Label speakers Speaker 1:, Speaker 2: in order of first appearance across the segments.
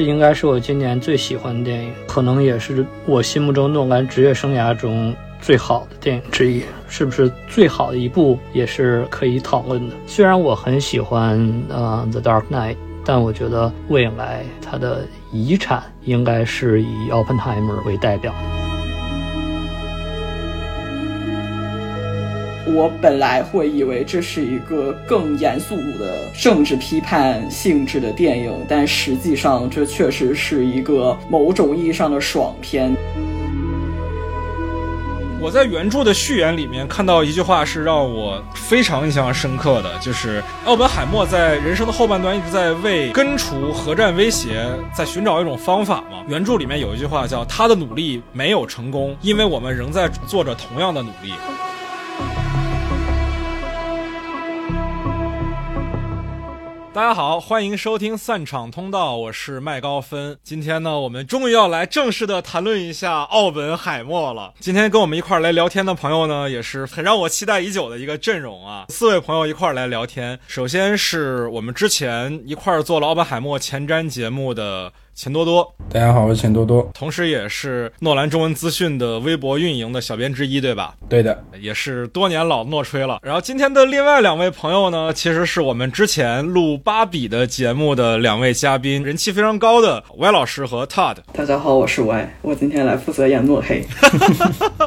Speaker 1: 这应该是我今年最喜欢的电影，可能也是我心目中诺兰职业生涯中最好的电影之一。是不是最好的一部也是可以讨论的。虽然我很喜欢呃《The Dark Knight》，但我觉得未来它的遗产应该是以奥本海默为代表的。
Speaker 2: 我本来会以为这是一个更严肃的政治批判性质的电影，但实际上这确实是一个某种意义上的爽片。
Speaker 3: 我在原著的序言里面看到一句话是让我非常印象深刻的，就是奥本海默在人生的后半段一直在为根除核战威胁在寻找一种方法嘛。原著里面有一句话叫“他的努力没有成功，因为我们仍在做着同样的努力”。大家好，欢迎收听散场通道，我是麦高芬。今天呢，我们终于要来正式的谈论一下奥本海默了。今天跟我们一块儿来聊天的朋友呢，也是很让我期待已久的一个阵容啊。四位朋友一块儿来聊天，首先是我们之前一块儿做了奥本海默前瞻节目的。钱多多，
Speaker 4: 大家好，我是钱多多，
Speaker 3: 同时也是诺兰中文资讯的微博运营的小编之一，对吧？
Speaker 4: 对的，
Speaker 3: 也是多年老诺吹了。然后今天的另外两位朋友呢，其实是我们之前录芭比的节目的两位嘉宾，人气非常高的 Y 老师和 Todd。
Speaker 2: 大家好，我是 Y，我今天来负责演诺黑。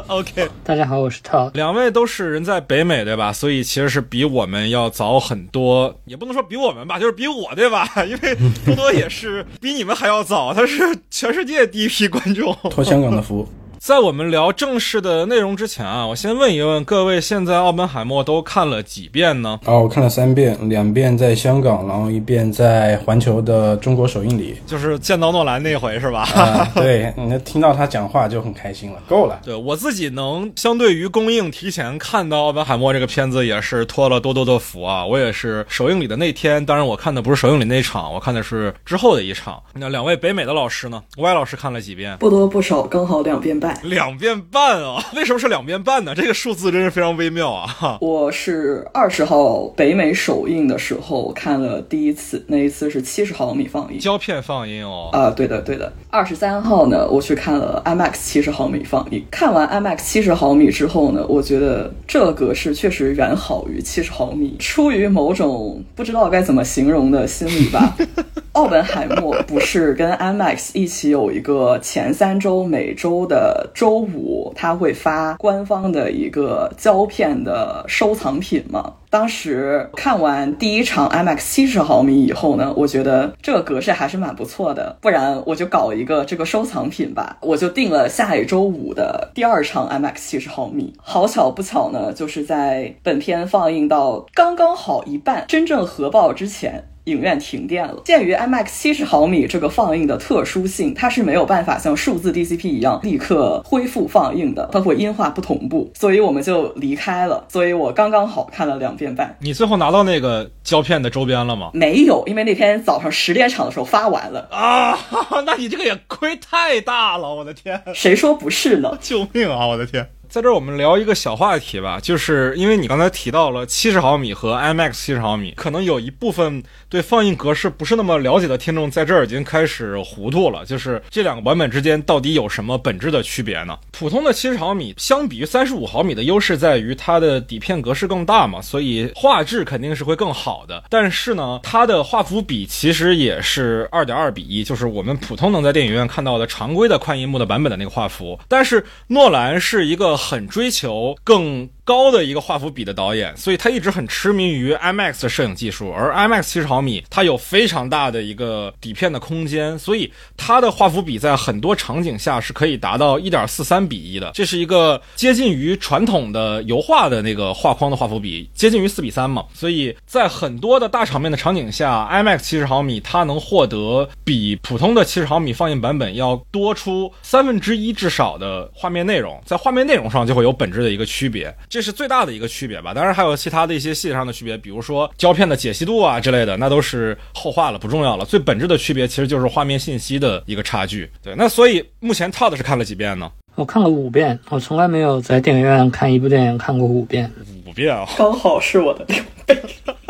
Speaker 3: OK，
Speaker 1: 大家好，我是 Todd。
Speaker 3: 两位都是人在北美，对吧？所以其实是比我们要早很多，也不能说比我们吧，就是比我，对吧？因为多多也是比你们还要。早，他是全世界第一批观众，
Speaker 4: 托香港的福。
Speaker 3: 在我们聊正式的内容之前啊，我先问一问各位：现在奥本海默都看了几遍呢？
Speaker 4: 哦，我看了三遍，两遍在香港，然后一遍在环球的中国首映礼，
Speaker 3: 就是见到诺兰那回是吧？
Speaker 4: 啊，对，你听到他讲话就很开心了，够了。
Speaker 3: 对我自己能相对于公映提前看到奥本海默这个片子，也是托了多多的福啊。我也是首映礼的那天，当然我看的不是首映礼那场，我看的是之后的一场。那两位北美的老师呢？Y 老师看了几遍？
Speaker 2: 不多不少，刚好两遍半。
Speaker 3: 两遍半啊？为什么是两遍半呢？这个数字真是非常微妙啊！
Speaker 2: 我是二十号北美首映的时候看了第一次，那一次是七十毫米放映，
Speaker 3: 胶片放映哦。
Speaker 2: 啊，对的对的。二十三号呢，我去看了 IMAX 七十毫米放映。看完 IMAX 七十毫米之后呢，我觉得这格式确实远好于七十毫米。出于某种不知道该怎么形容的心理吧，奥本海默不是跟 IMAX 一起有一个前三周每周的周。五他会发官方的一个胶片的收藏品吗？当时看完第一场 IMAX 七十毫米以后呢，我觉得这个格式还是蛮不错的，不然我就搞一个这个收藏品吧。我就定了下一周五的第二场 IMAX 七十毫米。好巧不巧呢，就是在本片放映到刚刚好一半，真正核爆之前。影院停电了。鉴于 IMAX 七十毫米这个放映的特殊性，它是没有办法像数字 DCP 一样立刻恢复放映的，它会音画不同步，所以我们就离开了。所以我刚刚好看了两遍半。
Speaker 3: 你最后拿到那个胶片的周边了吗？
Speaker 2: 没有，因为那天早上十点场的时候发完了
Speaker 3: 啊。那你这个也亏太大了，我的天！
Speaker 2: 谁说不是呢？
Speaker 3: 救命啊，我的天！在这儿我们聊一个小话题吧，就是因为你刚才提到了七十毫米和 IMAX 七十毫米，可能有一部分对放映格式不是那么了解的听众，在这儿已经开始糊涂了。就是这两个版本之间到底有什么本质的区别呢？普通的七十毫米相比于三十五毫米的优势在于它的底片格式更大嘛，所以画质肯定是会更好的。但是呢，它的画幅比其实也是二点二比一，就是我们普通能在电影院看到的常规的宽银幕的版本的那个画幅。但是诺兰是一个。很追求更。高的一个画幅比的导演，所以他一直很痴迷于 IMAX 的摄影技术。而 IMAX 七十毫米，它有非常大的一个底片的空间，所以它的画幅比在很多场景下是可以达到一点四三比一的。这是一个接近于传统的油画的那个画框的画幅比，接近于四比三嘛。所以在很多的大场面的场景下，IMAX 七十毫米它能获得比普通的七十毫米放映版本要多出三分之一至少的画面内容，在画面内容上就会有本质的一个区别。这是最大的一个区别吧，当然还有其他的一些细节上的区别，比如说胶片的解析度啊之类的，那都是后话了，不重要了。最本质的区别其实就是画面信息的一个差距。对，那所以目前 Todd 是看了几遍呢？
Speaker 1: 我看了五遍，我从来没有在电影院看一部电影看过五遍。
Speaker 3: 五遍啊，
Speaker 2: 刚好是我的两倍。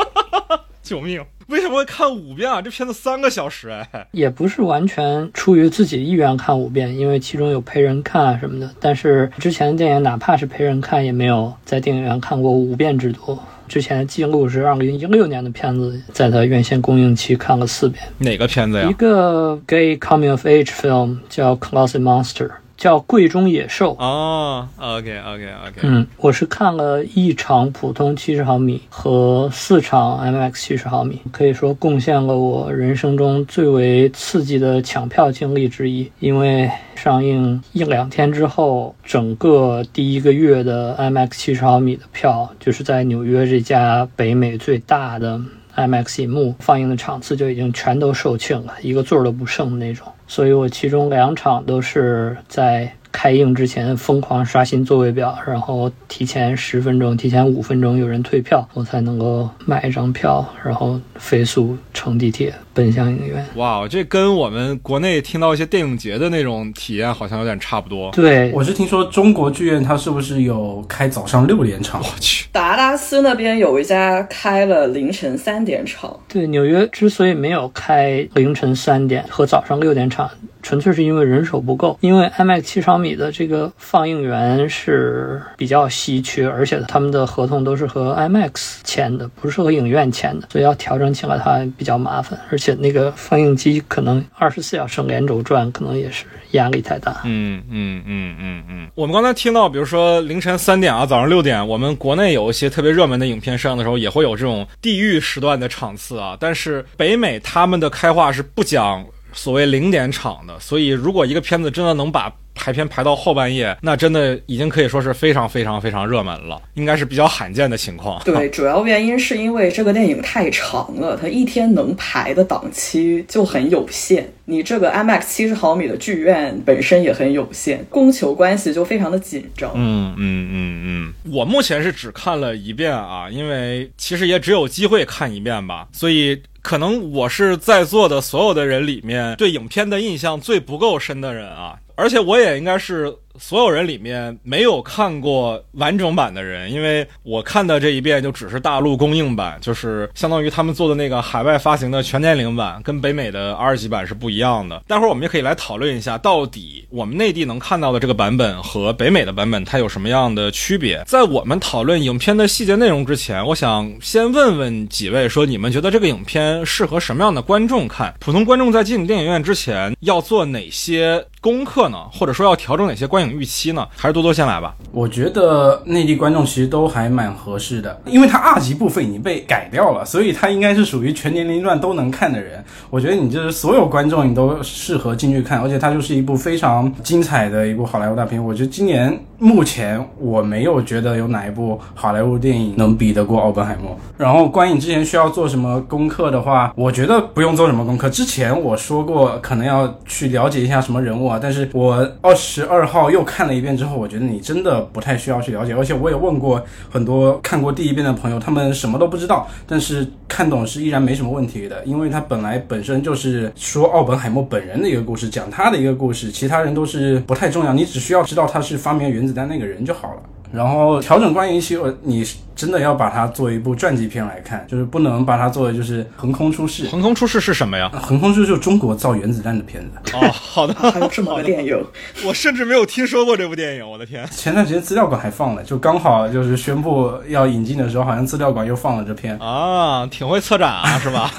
Speaker 3: 救命！为什么会看五遍啊？这片子三个小时哎，
Speaker 1: 也不是完全出于自己意愿看五遍，因为其中有陪人看啊什么的。但是之前的电影哪怕是陪人看，也没有在电影院看过五遍之多。之前的记录是二零一六年的片子，在它院线公映期看了四遍。
Speaker 3: 哪个片子呀
Speaker 1: 一？个 gay coming of age film 叫《Closet Monster》，叫《柜中野兽》。
Speaker 3: 哦，OK OK OK，
Speaker 1: 嗯，我是看了一场普通七十毫米和四场 IMAX 七十毫米，可以说贡献了我人生中最为刺激的抢票经历之一。因为上映一两天之后，整个第一个月的 IMAX 七十毫米的票，就是在纽约这家北美最大的 IMAX 银幕放映的场次就已经全都售罄了，一个座儿都不剩的那种。所以我其中两场都是在开映之前疯狂刷新座位表，然后提前十分钟、提前五分钟有人退票，我才能够买一张票，然后飞速乘地铁奔向影院。
Speaker 3: 哇，这跟我们国内听到一些电影节的那种体验好像有点差不多。
Speaker 1: 对，
Speaker 4: 我是听说中国剧院它是不是有开早上六点场？
Speaker 3: 我去，
Speaker 2: 达拉斯那边有一家开了凌晨三点场，
Speaker 1: 对，纽约之所以没有开凌晨三点和早上六点场，纯粹是因为人手不够。因为 IMAX 七十毫米的这个放映员是比较稀缺，而且他们的合同都是和 IMAX 签的，不是和影院签的，所以要调整起来它比较麻烦。而且那个放映机可能二十四小时连轴转，可能也是压力太大。
Speaker 3: 嗯嗯嗯嗯嗯，我们刚才听到，比如说凌晨三点啊，早上六点，我们国内有一些特别热门的影片上映的时候，也会有这种地域时段的场次啊。但是北美他们的开画是不讲所谓零点场的，所以如果一个片子真的能把排片排到后半夜，那真的已经可以说是非常非常非常热门了，应该是比较罕见的情况。
Speaker 2: 对，主要原因是因为这个电影太长了，它一天能排的档期就很有限。你这个 IMAX 七十毫米的剧院本身也很有限，供求关系就非常的紧张。
Speaker 3: 嗯嗯嗯嗯，我目前是只看了一遍啊，因为其实也只有机会看一遍吧，所以可能我是在座的所有的人里面对影片的印象最不够深的人啊，而且我也应该是所有人里面没有看过完整版的人，因为我看的这一遍就只是大陆公映版，就是相当于他们做的那个海外发行的全年龄版，跟北美的 R 级版是不一样的。待会儿我们也可以来讨论一下，到底我们内地能看到的这个版本和北美的版本它有什么样的区别。在我们讨论影片的细节内容之前，我想先问问几位，说你们觉得这个影片适合什么样的观众看？普通观众在进电影院之前要做哪些功课呢？或者说要调整哪些观影预期呢？还是多多先来吧。
Speaker 4: 我觉得内地观众其实都还蛮合适的，因为它二级部分已经被改掉了，所以它应该是属于全年龄段都能看的人。我觉得你就是所有观众你都适合进去看，而且它就是一部非常精彩的一部好莱坞大片。我觉得今年目前我没有觉得有哪一部好莱坞电影能比得过《奥本海默》。然后观影之前需要做什么功课的话，我觉得不用做什么功课。之前我说过可能要去了解一下什么人物啊，但是我二十二号又看了一遍之后，我觉得你真的不太需要去了解。而且我也问过很多看过第一遍的朋友，他们什么都不知道，但是看懂是依然没什么问题的，因为它本来本身就是说奥本海默本人的一个故事，讲他的一个故事，其他人都是不太重要，你只需要知道他是发明原子弹那个人就好了。然后调整观影期，呃你真的要把它作为一部传记片来看，就是不能把它作为就是横空出世。
Speaker 3: 横空出世是什么呀？
Speaker 4: 横空出世就是中国造原子弹的片子。
Speaker 3: 哦，好的，
Speaker 2: 还有这么个电影，
Speaker 3: 我甚至没有听说过这部电影，我的天！
Speaker 4: 前段时间资料馆还放了，就刚好就是宣布要引进的时候，好像资料馆又放了这片，
Speaker 3: 啊，挺会策展啊，是吧？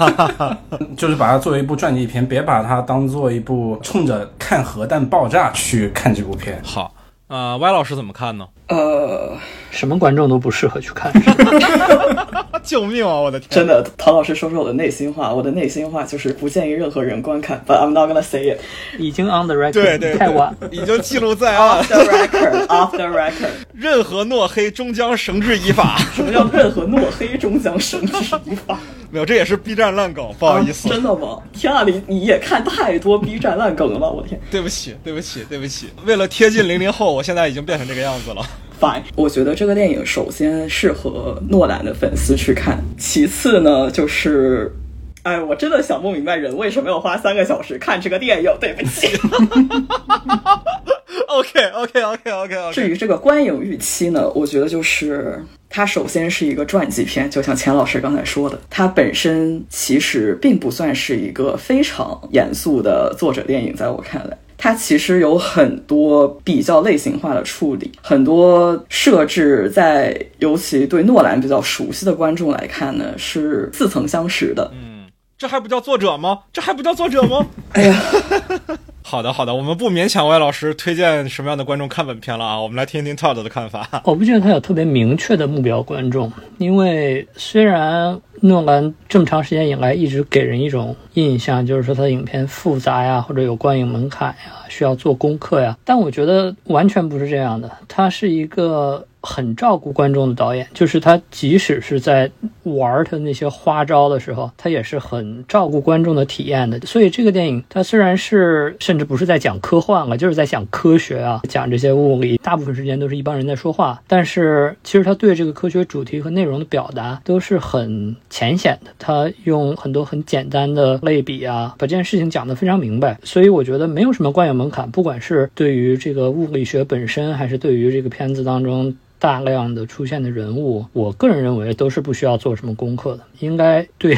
Speaker 4: 就是把它作为一部传记片，别把它当做一部冲着看核弹爆炸去看这部片。
Speaker 3: 好，呃歪老师怎么看呢？
Speaker 2: 呃，
Speaker 1: 什么观众都不适合去看。
Speaker 3: 救命啊！我的天！
Speaker 2: 真的，陶老师说说我的内心话，我的内心话就是不建议任何人观看，but I'm not gonna say it
Speaker 1: 已经 on the record，
Speaker 3: 对对，
Speaker 1: 太晚。
Speaker 3: 已经记录在案
Speaker 2: off。the record off the record。
Speaker 3: 任何诺黑终将绳之以法。
Speaker 2: 什么叫任何诺黑终将绳之以法？
Speaker 3: 没有，这也是 B 站烂梗，不好意思。
Speaker 2: 啊真的吗？天啊，你你也看太多 B 站烂梗了吧？我天
Speaker 3: 对不起，对不起，对不起。为了贴近零零后，我现在已经变成这个样子了。
Speaker 2: ，fine。我觉得这个电影首先适合诺兰的粉丝去看，其次呢就是。哎，我真的想不明白人为什么要花三个小时看这个电影。对不起。
Speaker 3: OK OK OK OK OK。
Speaker 2: 至于这个观影预期呢，我觉得就是它首先是一个传记片，就像钱老师刚才说的，它本身其实并不算是一个非常严肃的作者电影，在我看来。它其实有很多比较类型化的处理，很多设置在尤其对诺兰比较熟悉的观众来看呢，是似曾相识的。
Speaker 3: 嗯，这还不叫作者吗？这还不叫作者吗？
Speaker 2: 哎呀，
Speaker 3: 好的好的，我们不勉强歪老师推荐什么样的观众看本片了啊，我们来听听 Todd 的看法。
Speaker 1: 我不觉得他有特别明确的目标观众，因为虽然诺兰这么长时间以来一直给人一种印象，就是说他的影片复杂呀，或者有观影门槛呀，需要做功课呀，但我觉得完全不是这样的，他是一个。很照顾观众的导演，就是他，即使是在玩他那些花招的时候，他也是很照顾观众的体验的。所以这个电影，它虽然是甚至不是在讲科幻了，就是在讲科学啊，讲这些物理，大部分时间都是一帮人在说话，但是其实他对这个科学主题和内容的表达都是很浅显的。他用很多很简单的类比啊，把这件事情讲得非常明白。所以我觉得没有什么观影门不管是对于这个物理学本身，还是对于这个片子当中。大量的出现的人物，我个人认为都是不需要做什么功课的，应该对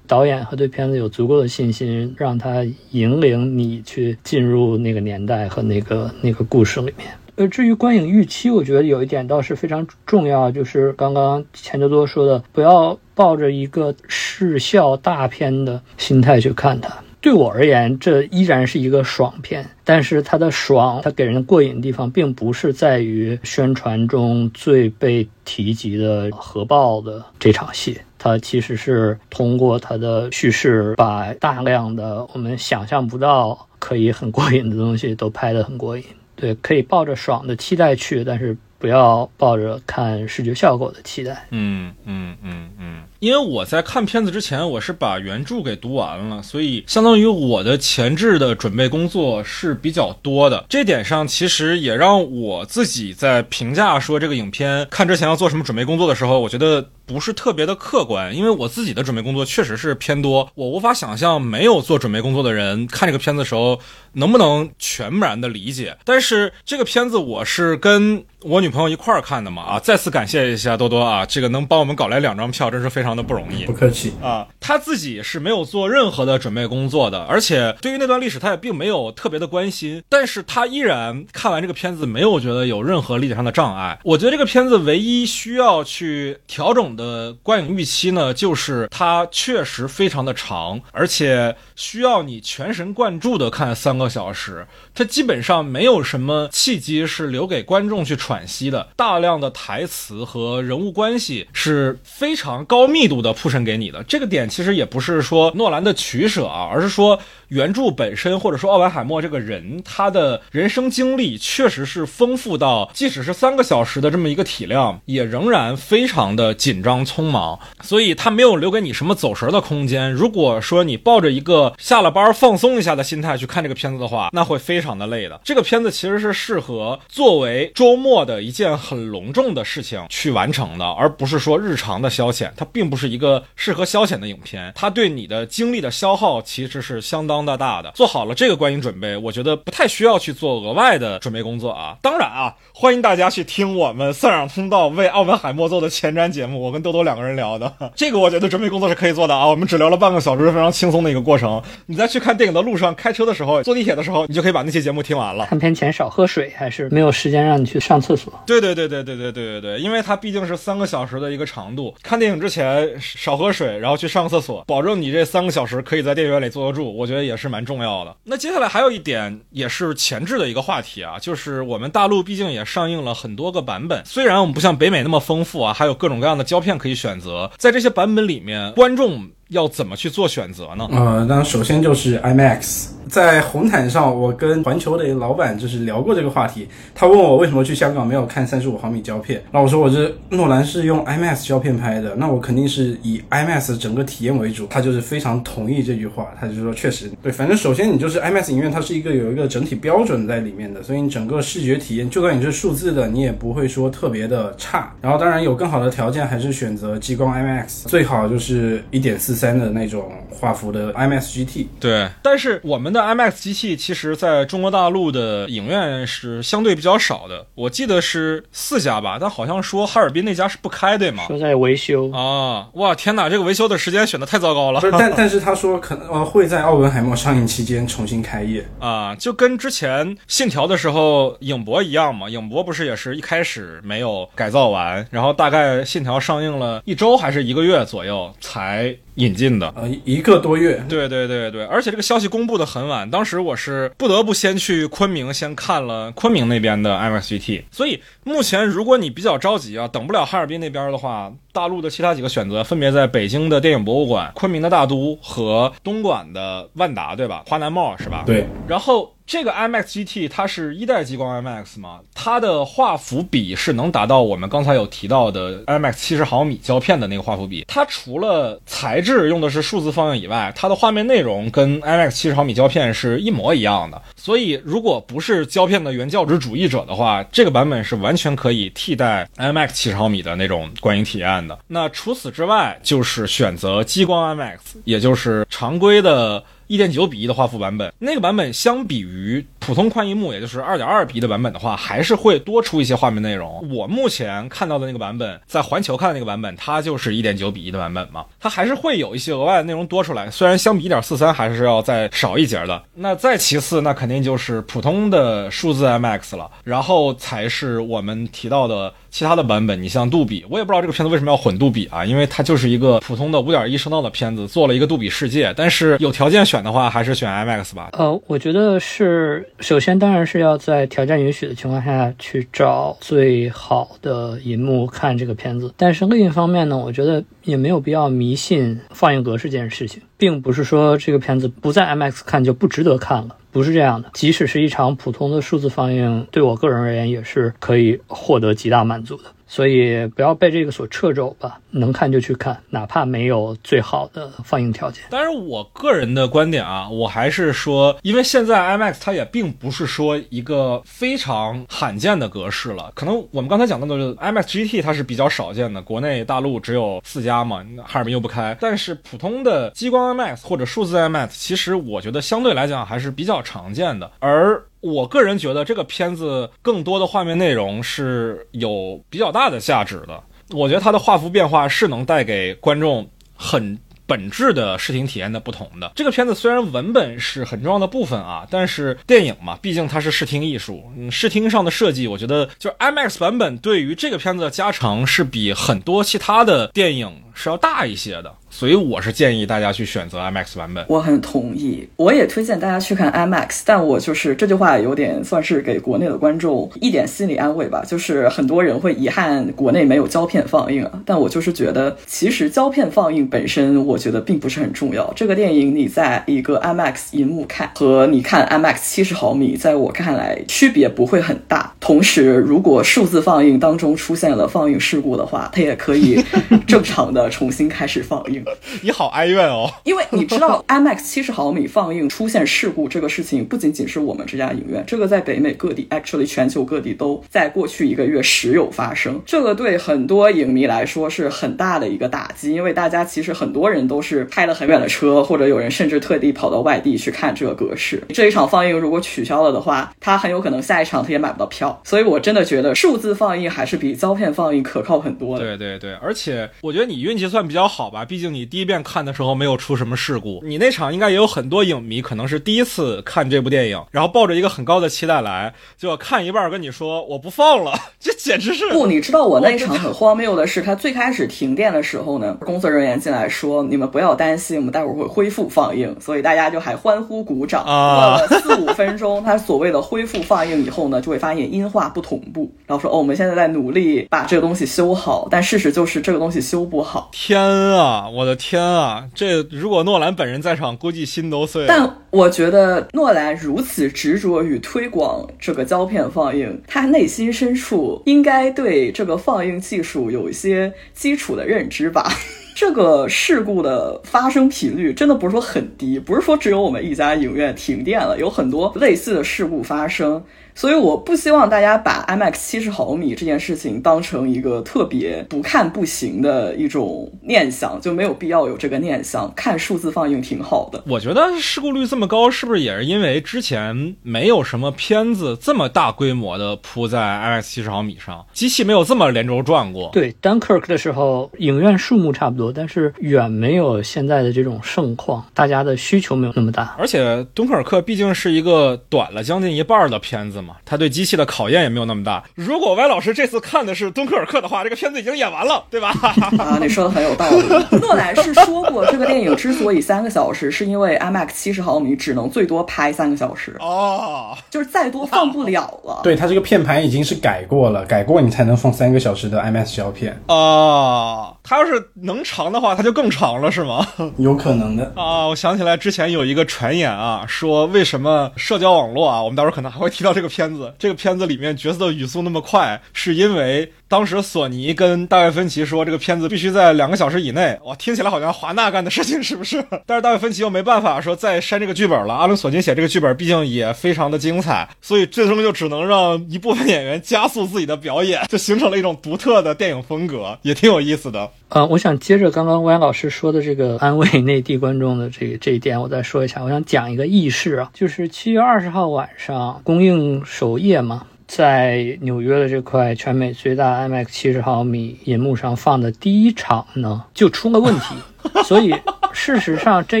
Speaker 1: 导演和对片子有足够的信心，让他引领你去进入那个年代和那个那个故事里面。呃，至于观影预期，我觉得有一点倒是非常重要，就是刚刚钱多多说的，不要抱着一个视效大片的心态去看它。对我而言，这依然是一个爽片，但是它的爽，它给人过瘾的地方，并不是在于宣传中最被提及的核爆的这场戏，它其实是通过它的叙事，把大量的我们想象不到可以很过瘾的东西都拍得很过瘾。对，可以抱着爽的期待去，但是不要抱着看视觉效果的期待。
Speaker 3: 嗯嗯嗯嗯。因为我在看片子之前，我是把原著给读完了，所以相当于我的前置的准备工作是比较多的。这点上其实也让我自己在评价说这个影片看之前要做什么准备工作的时候，我觉得不是特别的客观，因为我自己的准备工作确实是偏多。我无法想象没有做准备工作的人看这个片子的时候能不能全然的理解。但是这个片子我是跟我女朋友一块儿看的嘛，啊，再次感谢一下多多啊，这个能帮我们搞来两张票，真是非常。的不容易，
Speaker 4: 不客气
Speaker 3: 啊！他自己是没有做任何的准备工作的，而且对于那段历史他也并没有特别的关心，但是他依然看完这个片子没有觉得有任何理解上的障碍。我觉得这个片子唯一需要去调整的观影预期呢，就是它确实非常的长，而且需要你全神贯注的看三个小时。它基本上没有什么契机是留给观众去喘息的，大量的台词和人物关系是非常高密密度的铺陈给你的。这个点其实也不是说诺兰的取舍啊，而是说原著本身或者说奥本海默这个人他的人生经历确实是丰富到，即使是三个小时的这么一个体量，也仍然非常的紧张匆忙，所以他没有留给你什么走神的空间。如果说你抱着一个下了班放松一下的心态去看这个片子的话，那会非常。的累的，这个片子其实是适合作为周末的一件很隆重的事情去完成的，而不是说日常的消遣。它并不是一个适合消遣的影片，它对你的精力的消耗其实是相当的大的。做好了这个观影准备，我觉得不太需要去做额外的准备工作啊。当然啊，欢迎大家去听我们散场通道为奥本海默做的前瞻节目，我跟豆豆两个人聊的，这个我觉得准备工作是可以做的啊。我们只聊了半个小时，非常轻松的一个过程。你在去看电影的路上，开车的时候，坐地铁的时候，你就可以把那期节目听完了。
Speaker 1: 看片前少喝水，还是没有时间让你去上厕所？
Speaker 3: 对对对对对对对对对，因为它毕竟是三个小时的一个长度，看电影之前少喝水，然后去上个厕所，保证你这三个小时可以在电影院里坐得住，我觉得也也是蛮重要的。那接下来还有一点也是前置的一个话题啊，就是我们大陆毕竟也上映了很多个版本，虽然我们不像北美那么丰富啊，还有各种各样的胶片可以选择，在这些版本里面，观众要怎么去做选择呢？
Speaker 4: 呃，那首先就是 IMAX。在红毯上，我跟环球的老板就是聊过这个话题。他问我为什么去香港没有看三十五毫米胶片，然后我说我这诺兰是用 IMAX 胶片拍的，那我肯定是以 IMAX 整个体验为主。他就是非常同意这句话，他就说确实对。反正首先你就是 IMAX 影院，它是一个有一个整体标准在里面的，所以你整个视觉体验，就算你是数字的，你也不会说特别的差。然后当然有更好的条件，还是选择激光 IMAX，最好就是一点四三的那种画幅的 IMAX GT。
Speaker 3: 对，但是我们的 IMAX 机器其实在中国大陆的影院是相对比较少的，我记得是四家吧，但好像说哈尔滨那家是不开，对吗？
Speaker 1: 说在维修，
Speaker 3: 啊，哇，天哪，这个维修的时间选的太糟糕了
Speaker 4: 不是，但 但是他说可能呃会在奥本海默上映期间重新开业。
Speaker 3: 啊！就跟之前《信条》的时候影博一样嘛，影博不是也是一开始没有改造完，然后大概《信条》上映了一周还是一个月左右才引进的。
Speaker 4: 呃，一个多月，
Speaker 3: 对对对对，而且这个消息公布的很晚，当时我是不得不先去昆明先看了昆明那边的 IMAX GT，所以目前如果你比较着急啊，等不了哈尔滨那边的话，大陆的其他几个选择分别在北京的电影博物馆、昆明的大都和东莞的万达，对吧？华南 mall 是吧？
Speaker 4: 对，
Speaker 3: 然后这个 IMAX GT 它是一代激光 IMAX 嘛，它的画幅比是能达到我们刚才有提到的 IMAX 七十毫米胶片的那个画幅比。它除了材质用的是数字放映以外，它的画面内容跟 IMAX 七十毫米胶片是一模一样的。所以如果不是胶片的原教旨主义者的话，这个版本是完全全可以替代 IMAX 七十毫米的那种观影体验的。那除此之外，就是选择激光 IMAX，也就是常规的。一点九比一的画幅版本，那个版本相比于普通宽银幕，也就是二点二比一的版本的话，还是会多出一些画面内容。我目前看到的那个版本，在环球看的那个版本，它就是一点九比一的版本嘛，它还是会有一些额外的内容多出来。虽然相比一点四三还是要再少一截的。那再其次，那肯定就是普通的数字 MX 了，然后才是我们提到的其他的版本。你像杜比，我也不知道这个片子为什么要混杜比啊，因为它就是一个普通的五点一声道的片子，做了一个杜比世界。但是有条件选的话，还是选 IMAX 吧。
Speaker 1: 呃，我觉得是，首先当然是要在条件允许的情况下去找最好的银幕看这个片子。但是另一方面呢，我觉得也没有必要迷信放映格式这件事情，并不是说这个片子不在 IMAX 看就不值得看了。不是这样的，即使是一场普通的数字放映，对我个人而言也是可以获得极大满足的。所以不要被这个所掣肘吧，能看就去看，哪怕没有最好的放映条件。
Speaker 3: 当然，我个人的观点啊，我还是说，因为现在 IMAX 它也并不是说一个非常罕见的格式了。可能我们刚才讲到的 IMAX GT 它是比较少见的，国内大陆只有四家嘛，哈尔滨又不开。但是普通的激光 IMAX 或者数字 IMAX，其实我觉得相对来讲还是比较常见的。而我个人觉得这个片子更多的画面内容是有比较大的价值的。我觉得它的画幅变化是能带给观众很本质的视听体验的不同的。这个片子虽然文本是很重要的部分啊，但是电影嘛，毕竟它是视听艺术，嗯，视听上的设计，我觉得就是 IMAX 版本对于这个片子的加成是比很多其他的电影是要大一些的。所以我是建议大家去选择 IMAX 版本。
Speaker 2: 我很同意，我也推荐大家去看 IMAX。但我就是这句话有点算是给国内的观众一点心理安慰吧。就是很多人会遗憾国内没有胶片放映啊，但我就是觉得，其实胶片放映本身，我觉得并不是很重要。这个电影你在一个 IMAX 银幕看和你看 IMAX 七十毫米，在我看来区别不会很大。同时，如果数字放映当中出现了放映事故的话，它也可以正常的重新开始放映。
Speaker 3: 你好哀怨哦，
Speaker 2: 因为你知道 IMAX 七十毫米放映出现事故这个事情，不仅仅是我们这家影院，这个在北美各地，actually 全球各地都在过去一个月时有发生。这个对很多影迷来说是很大的一个打击，因为大家其实很多人都是开了很远的车，或者有人甚至特地跑到外地去看这个格式。这一场放映如果取消了的话，他很有可能下一场他也买不到票。所以我真的觉得数字放映还是比胶片放映可靠很多的。
Speaker 3: 对对对，而且我觉得你运气算比较好吧，毕竟你第一遍看的时候没有出什么事故。你那场应该也有很多影迷可能是第一次看这部电影，然后抱着一个很高的期待来，结果看一半跟你说我不放了，这简直是
Speaker 2: 不，你知道我那一场很荒谬的是，他最开始停电的时候呢，工作人员进来说你们不要担心，我们待会儿会恢复放映，所以大家就还欢呼鼓掌。
Speaker 3: 啊
Speaker 2: 过了四五分钟，他所谓的恢复放映以后呢，就会发现音画不同步，然后说哦，我们现在在努力把这个东西修好，但事实就是这个东西修不好。
Speaker 3: 天啊，我我的天啊！这如果诺兰本人在场，估计心都碎了。
Speaker 2: 但我觉得诺兰如此执着于推广这个胶片放映，他内心深处应该对这个放映技术有一些基础的认知吧。这个事故的发生频率真的不是说很低，不是说只有我们一家影院停电了，有很多类似的事故发生。所以我不希望大家把 IMAX 七十毫米这件事情当成一个特别不看不行的一种念想，就没有必要有这个念想。看数字放映挺好的。
Speaker 3: 我觉得事故率这么高，是不是也是因为之前没有什么片子这么大规模的铺在 IMAX 七十毫米上，机器没有这么连轴转过？
Speaker 1: 对，Dunkirk 的时候，影院数目差不多，但是远没有现在的这种盛况，大家的需求没有那么大。
Speaker 3: 而且敦刻尔克毕竟是一个短了将近一半的片子嘛，他对机器的考验也没有那么大。如果歪老师这次看的是敦刻尔克的话，这个片子已经演完了，对吧？
Speaker 2: 啊，你说的很有道理。诺兰是说过，这个电影之所以三个小时，是因为 IMAX 七十毫米只能最多拍三个小时，
Speaker 3: 哦，
Speaker 2: 就是再多放不了了。
Speaker 4: 对，它这个片盘已经是改过了，改过你才能放三个小时的 IMAX 胶片，
Speaker 3: 哦，他要是能长的话，他就更长了，是吗？
Speaker 4: 有可能的。
Speaker 3: 啊，我想起来之前有一个传言啊，说为什么社交网络啊，我们到时候可能还会提到这个片子。这个片子里面角色的语速那么快，是因为当时索尼跟大卫芬奇说这个片子必须在两个小时以内。哇，听起来好像华纳干的事情是不是？但是大卫芬奇又没办法说再删这个剧本了。阿伦索金写这个剧本毕竟也非常的精彩，所以最终就只能让一部分演员加速自己的表演，就形成了一种独特的电影风格，也挺有意思的。
Speaker 1: 呃，我想接着刚刚歪老师说的这个安慰内地观众的这个这一点，我再说一下。我想讲一个轶事啊，就是七月二十号晚上公映首夜嘛，在纽约的这块全美最大 IMAX 七十毫米银幕上放的第一场呢，就出了问题，所以事实上这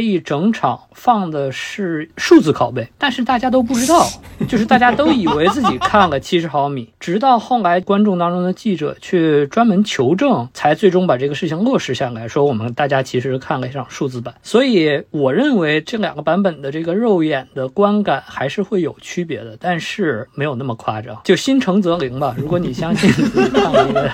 Speaker 1: 一整场放的是数字拷贝，但是大家都不知道，就是大家都以为自己看了七十毫米，直到后来观众当中的记者去专门求证，才最终把这个事情落实下来，说我们大家其实看了一场数字版。所以我认为这两个版本的这个肉眼的观感还是会有区别的，但是没有那么夸张，就心诚则灵吧。如果你相信自己看了一个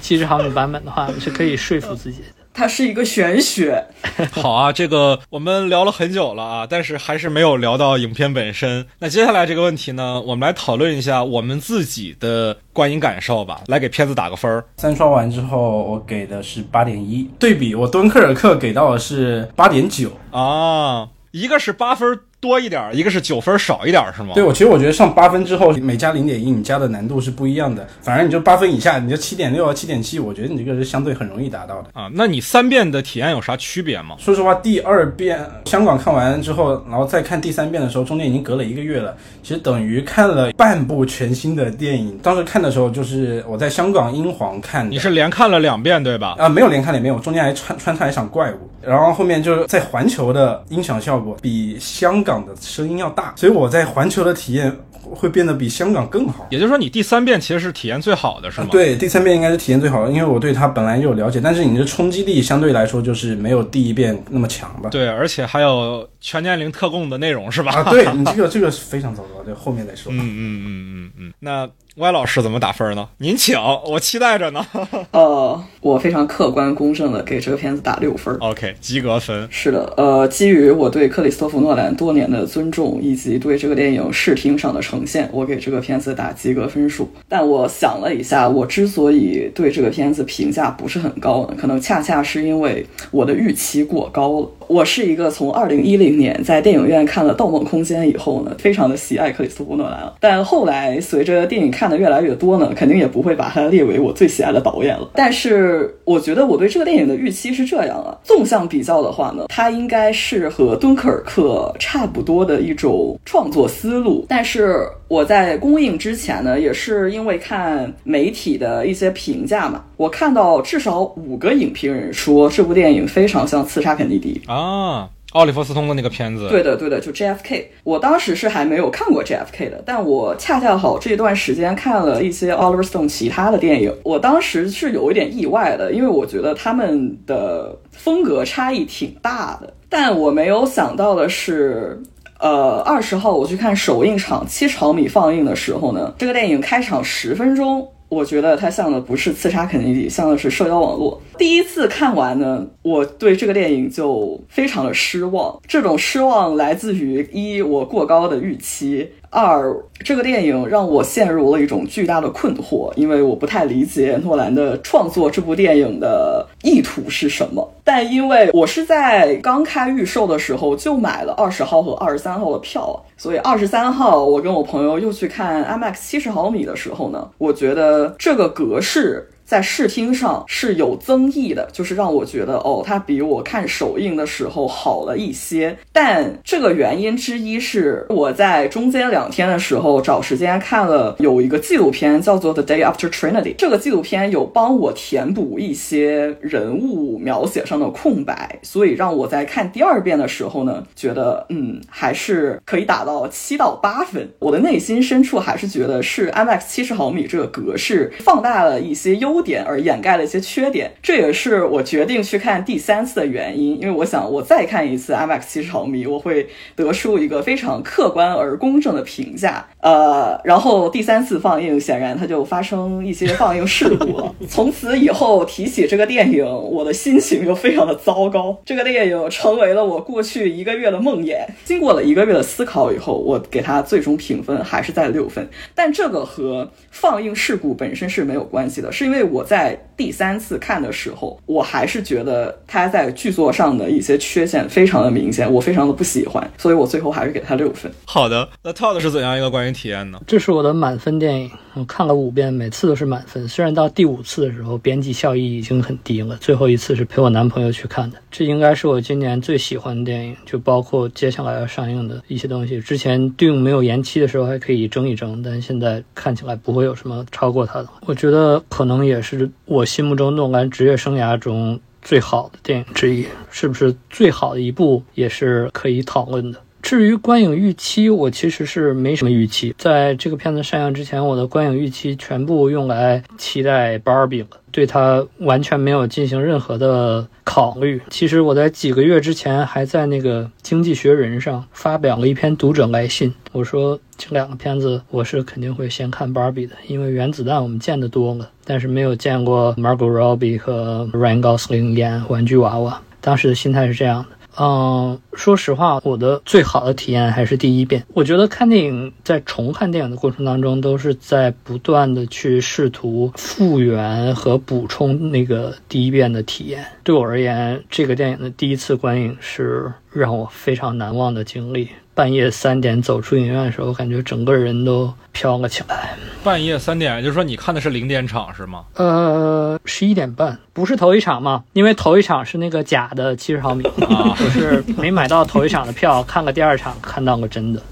Speaker 1: 七十毫米版本的话，是可以说服自己。
Speaker 2: 它是一个玄学。
Speaker 3: 好啊，这个我们聊了很久了啊，但是还是没有聊到影片本身。那接下来这个问题呢，我们来讨论一下我们自己的观影感受吧，来给片子打个分儿。
Speaker 4: 三刷完之后，我给的是八点一，对比我敦刻尔克给到的是八点九。
Speaker 3: 啊，一个是八分多一点儿，一个是九分少一点儿，是吗？
Speaker 4: 对，我其实我觉得上八分之后，每加零点一，你加的难度是不一样的。反正你就八分以下，你就七点六啊、七点七，我觉得你这个是相对很容易达到的。
Speaker 3: 啊，那你三遍的体验有啥区别吗？
Speaker 4: 说实话，第二遍香港看完之后，然后再看第三遍的时候，中间已经隔了一个月了，其实等于看了半部全新的电影。当时看的时候，就是我在香港英皇看的，
Speaker 3: 你是连看了两遍对吧？
Speaker 4: 啊，没有连看两遍，我中间还穿穿插一场怪物，然后后面就是在环球的音响效果比香港的声音要大，所以我在环球的体验会变得比香港更好。
Speaker 3: 也就是说，你第三遍其实是体验最好的，是吗？
Speaker 4: 对，第三遍应该是体验最好的，因为我对它本来就有了解，但是你的冲击力相对来说就是没有第一遍那么强吧？
Speaker 3: 对，而且还有全年龄特供的内容是吧？
Speaker 4: 啊，对你这个这个是非常糟糕，这后面再说。
Speaker 3: 嗯嗯嗯嗯嗯。那歪老师怎么打分呢？您请，我期待着呢。
Speaker 2: 呃，我非常客观公正的给这个片子打六分。
Speaker 3: OK，及格分。
Speaker 2: 是的，呃，基于我对克里斯托弗诺兰多年的尊重，以及对这个电影视听上的呈现，我给这个片子打及格分数。但我想了一下，我之所以对这个片子评价不是很高呢，可能恰恰是因为我的预期过高了。我是一个从二零一零年在电影院看了《盗梦空间》以后呢，非常的喜爱克里斯托弗诺兰。但后来随着电影看的越来越多呢，肯定也不会把他列为我最喜爱的导演了。但是我觉得我对这个电影的预期是这样啊，纵向比较的话呢，它应该是和敦刻尔克差不多的一种创作思路。但是我在公映之前呢，也是因为看媒体的一些评价嘛，我看到至少五个影评人说这部电影非常像《刺杀肯尼迪》。
Speaker 3: 啊，奥利弗斯通的那个片子。
Speaker 2: 对的，对的，就 JFK。我当时是还没有看过 JFK 的，但我恰恰好这段时间看了一些 Oliver Stone 其他的电影，我当时是有一点意外的，因为我觉得他们的风格差异挺大的。但我没有想到的是，呃，二十号我去看首映场七十毫米放映的时候呢，这个电影开场十分钟。我觉得它像的不是刺杀肯尼迪，像的是社交网络。第一次看完呢，我对这个电影就非常的失望。这种失望来自于一我过高的预期，二，这个电影让我陷入了一种巨大的困惑，因为我不太理解诺兰的创作这部电影的意图是什么。但因为我是在刚开预售的时候就买了二十号和二十三号的票，所以二十三号我跟我朋友又去看 IMAX 七十毫米的时候呢，我觉得这个格式。在视听上是有增益的，就是让我觉得哦，它比我看首映的时候好了一些。但这个原因之一是我在中间两天的时候找时间看了有一个纪录片叫做《The Day After Trinity》，这个纪录片有帮我填补一些人物描写上的空白，所以让我在看第二遍的时候呢，觉得嗯，还是可以打到七到八分。我的内心深处还是觉得是 IMAX 七十毫米这个格式放大了一些优。点而掩盖了一些缺点，这也是我决定去看第三次的原因。因为我想，我再看一次 IMAX 七十毫米，我会得出一个非常客观而公正的评价。呃，然后第三次放映，显然它就发生一些放映事故了。从此以后，提起这个电影，我的心情就非常的糟糕。这个电影成为了我过去一个月的梦魇。经过了一个月的思考以后，我给它最终评分还是在六分。但这个和放映事故本身是没有关系的，是因为。我在第三次看的时候，我还是觉得他在剧作上的一些缺陷非常的明显，我非常的不喜欢，所以我最后还是给他六分。
Speaker 3: 好的，那 Todd 是怎样一个观影体验呢？
Speaker 1: 这是我的满分电影，我看了五遍，每次都是满分。虽然到第五次的时候，边际效益已经很低了。最后一次是陪我男朋友去看的，这应该是我今年最喜欢的电影，就包括接下来要上映的一些东西。之前 Dune 没有延期的时候还可以争一争，但现在看起来不会有什么超过它的。我觉得可能也。是我心目中诺兰职业生涯中最好的电影之一，是不是最好的一部也是可以讨论的。至于观影预期，我其实是没什么预期。在这个片子上映之前，我的观影预期全部用来期待芭比了，对它完全没有进行任何的考虑。其实我在几个月之前还在那个《经济学人》上发表了一篇读者来信，我说这两个片子我是肯定会先看芭比的，因为原子弹我们见得多了，但是没有见过 Margot Robbie 和 Ryan Gosling 演玩具娃娃。当时的心态是这样的。嗯，说实话，我的最好的体验还是第一遍。我觉得看电影，在重看电影的过程当中，都是在不断的去试图复原和补充那个第一遍的体验。对我而言，这个电影的第一次观影是让我非常难忘的经历。半夜三点走出影院的时候，感觉整个人都飘了起来。
Speaker 3: 半夜三点，就是说你看的是零点场是吗？
Speaker 1: 呃，十一点半，不是头一场吗？因为头一场是那个假的七十毫米，啊 我是没买到头一场的票，看了第二场，看到了真的。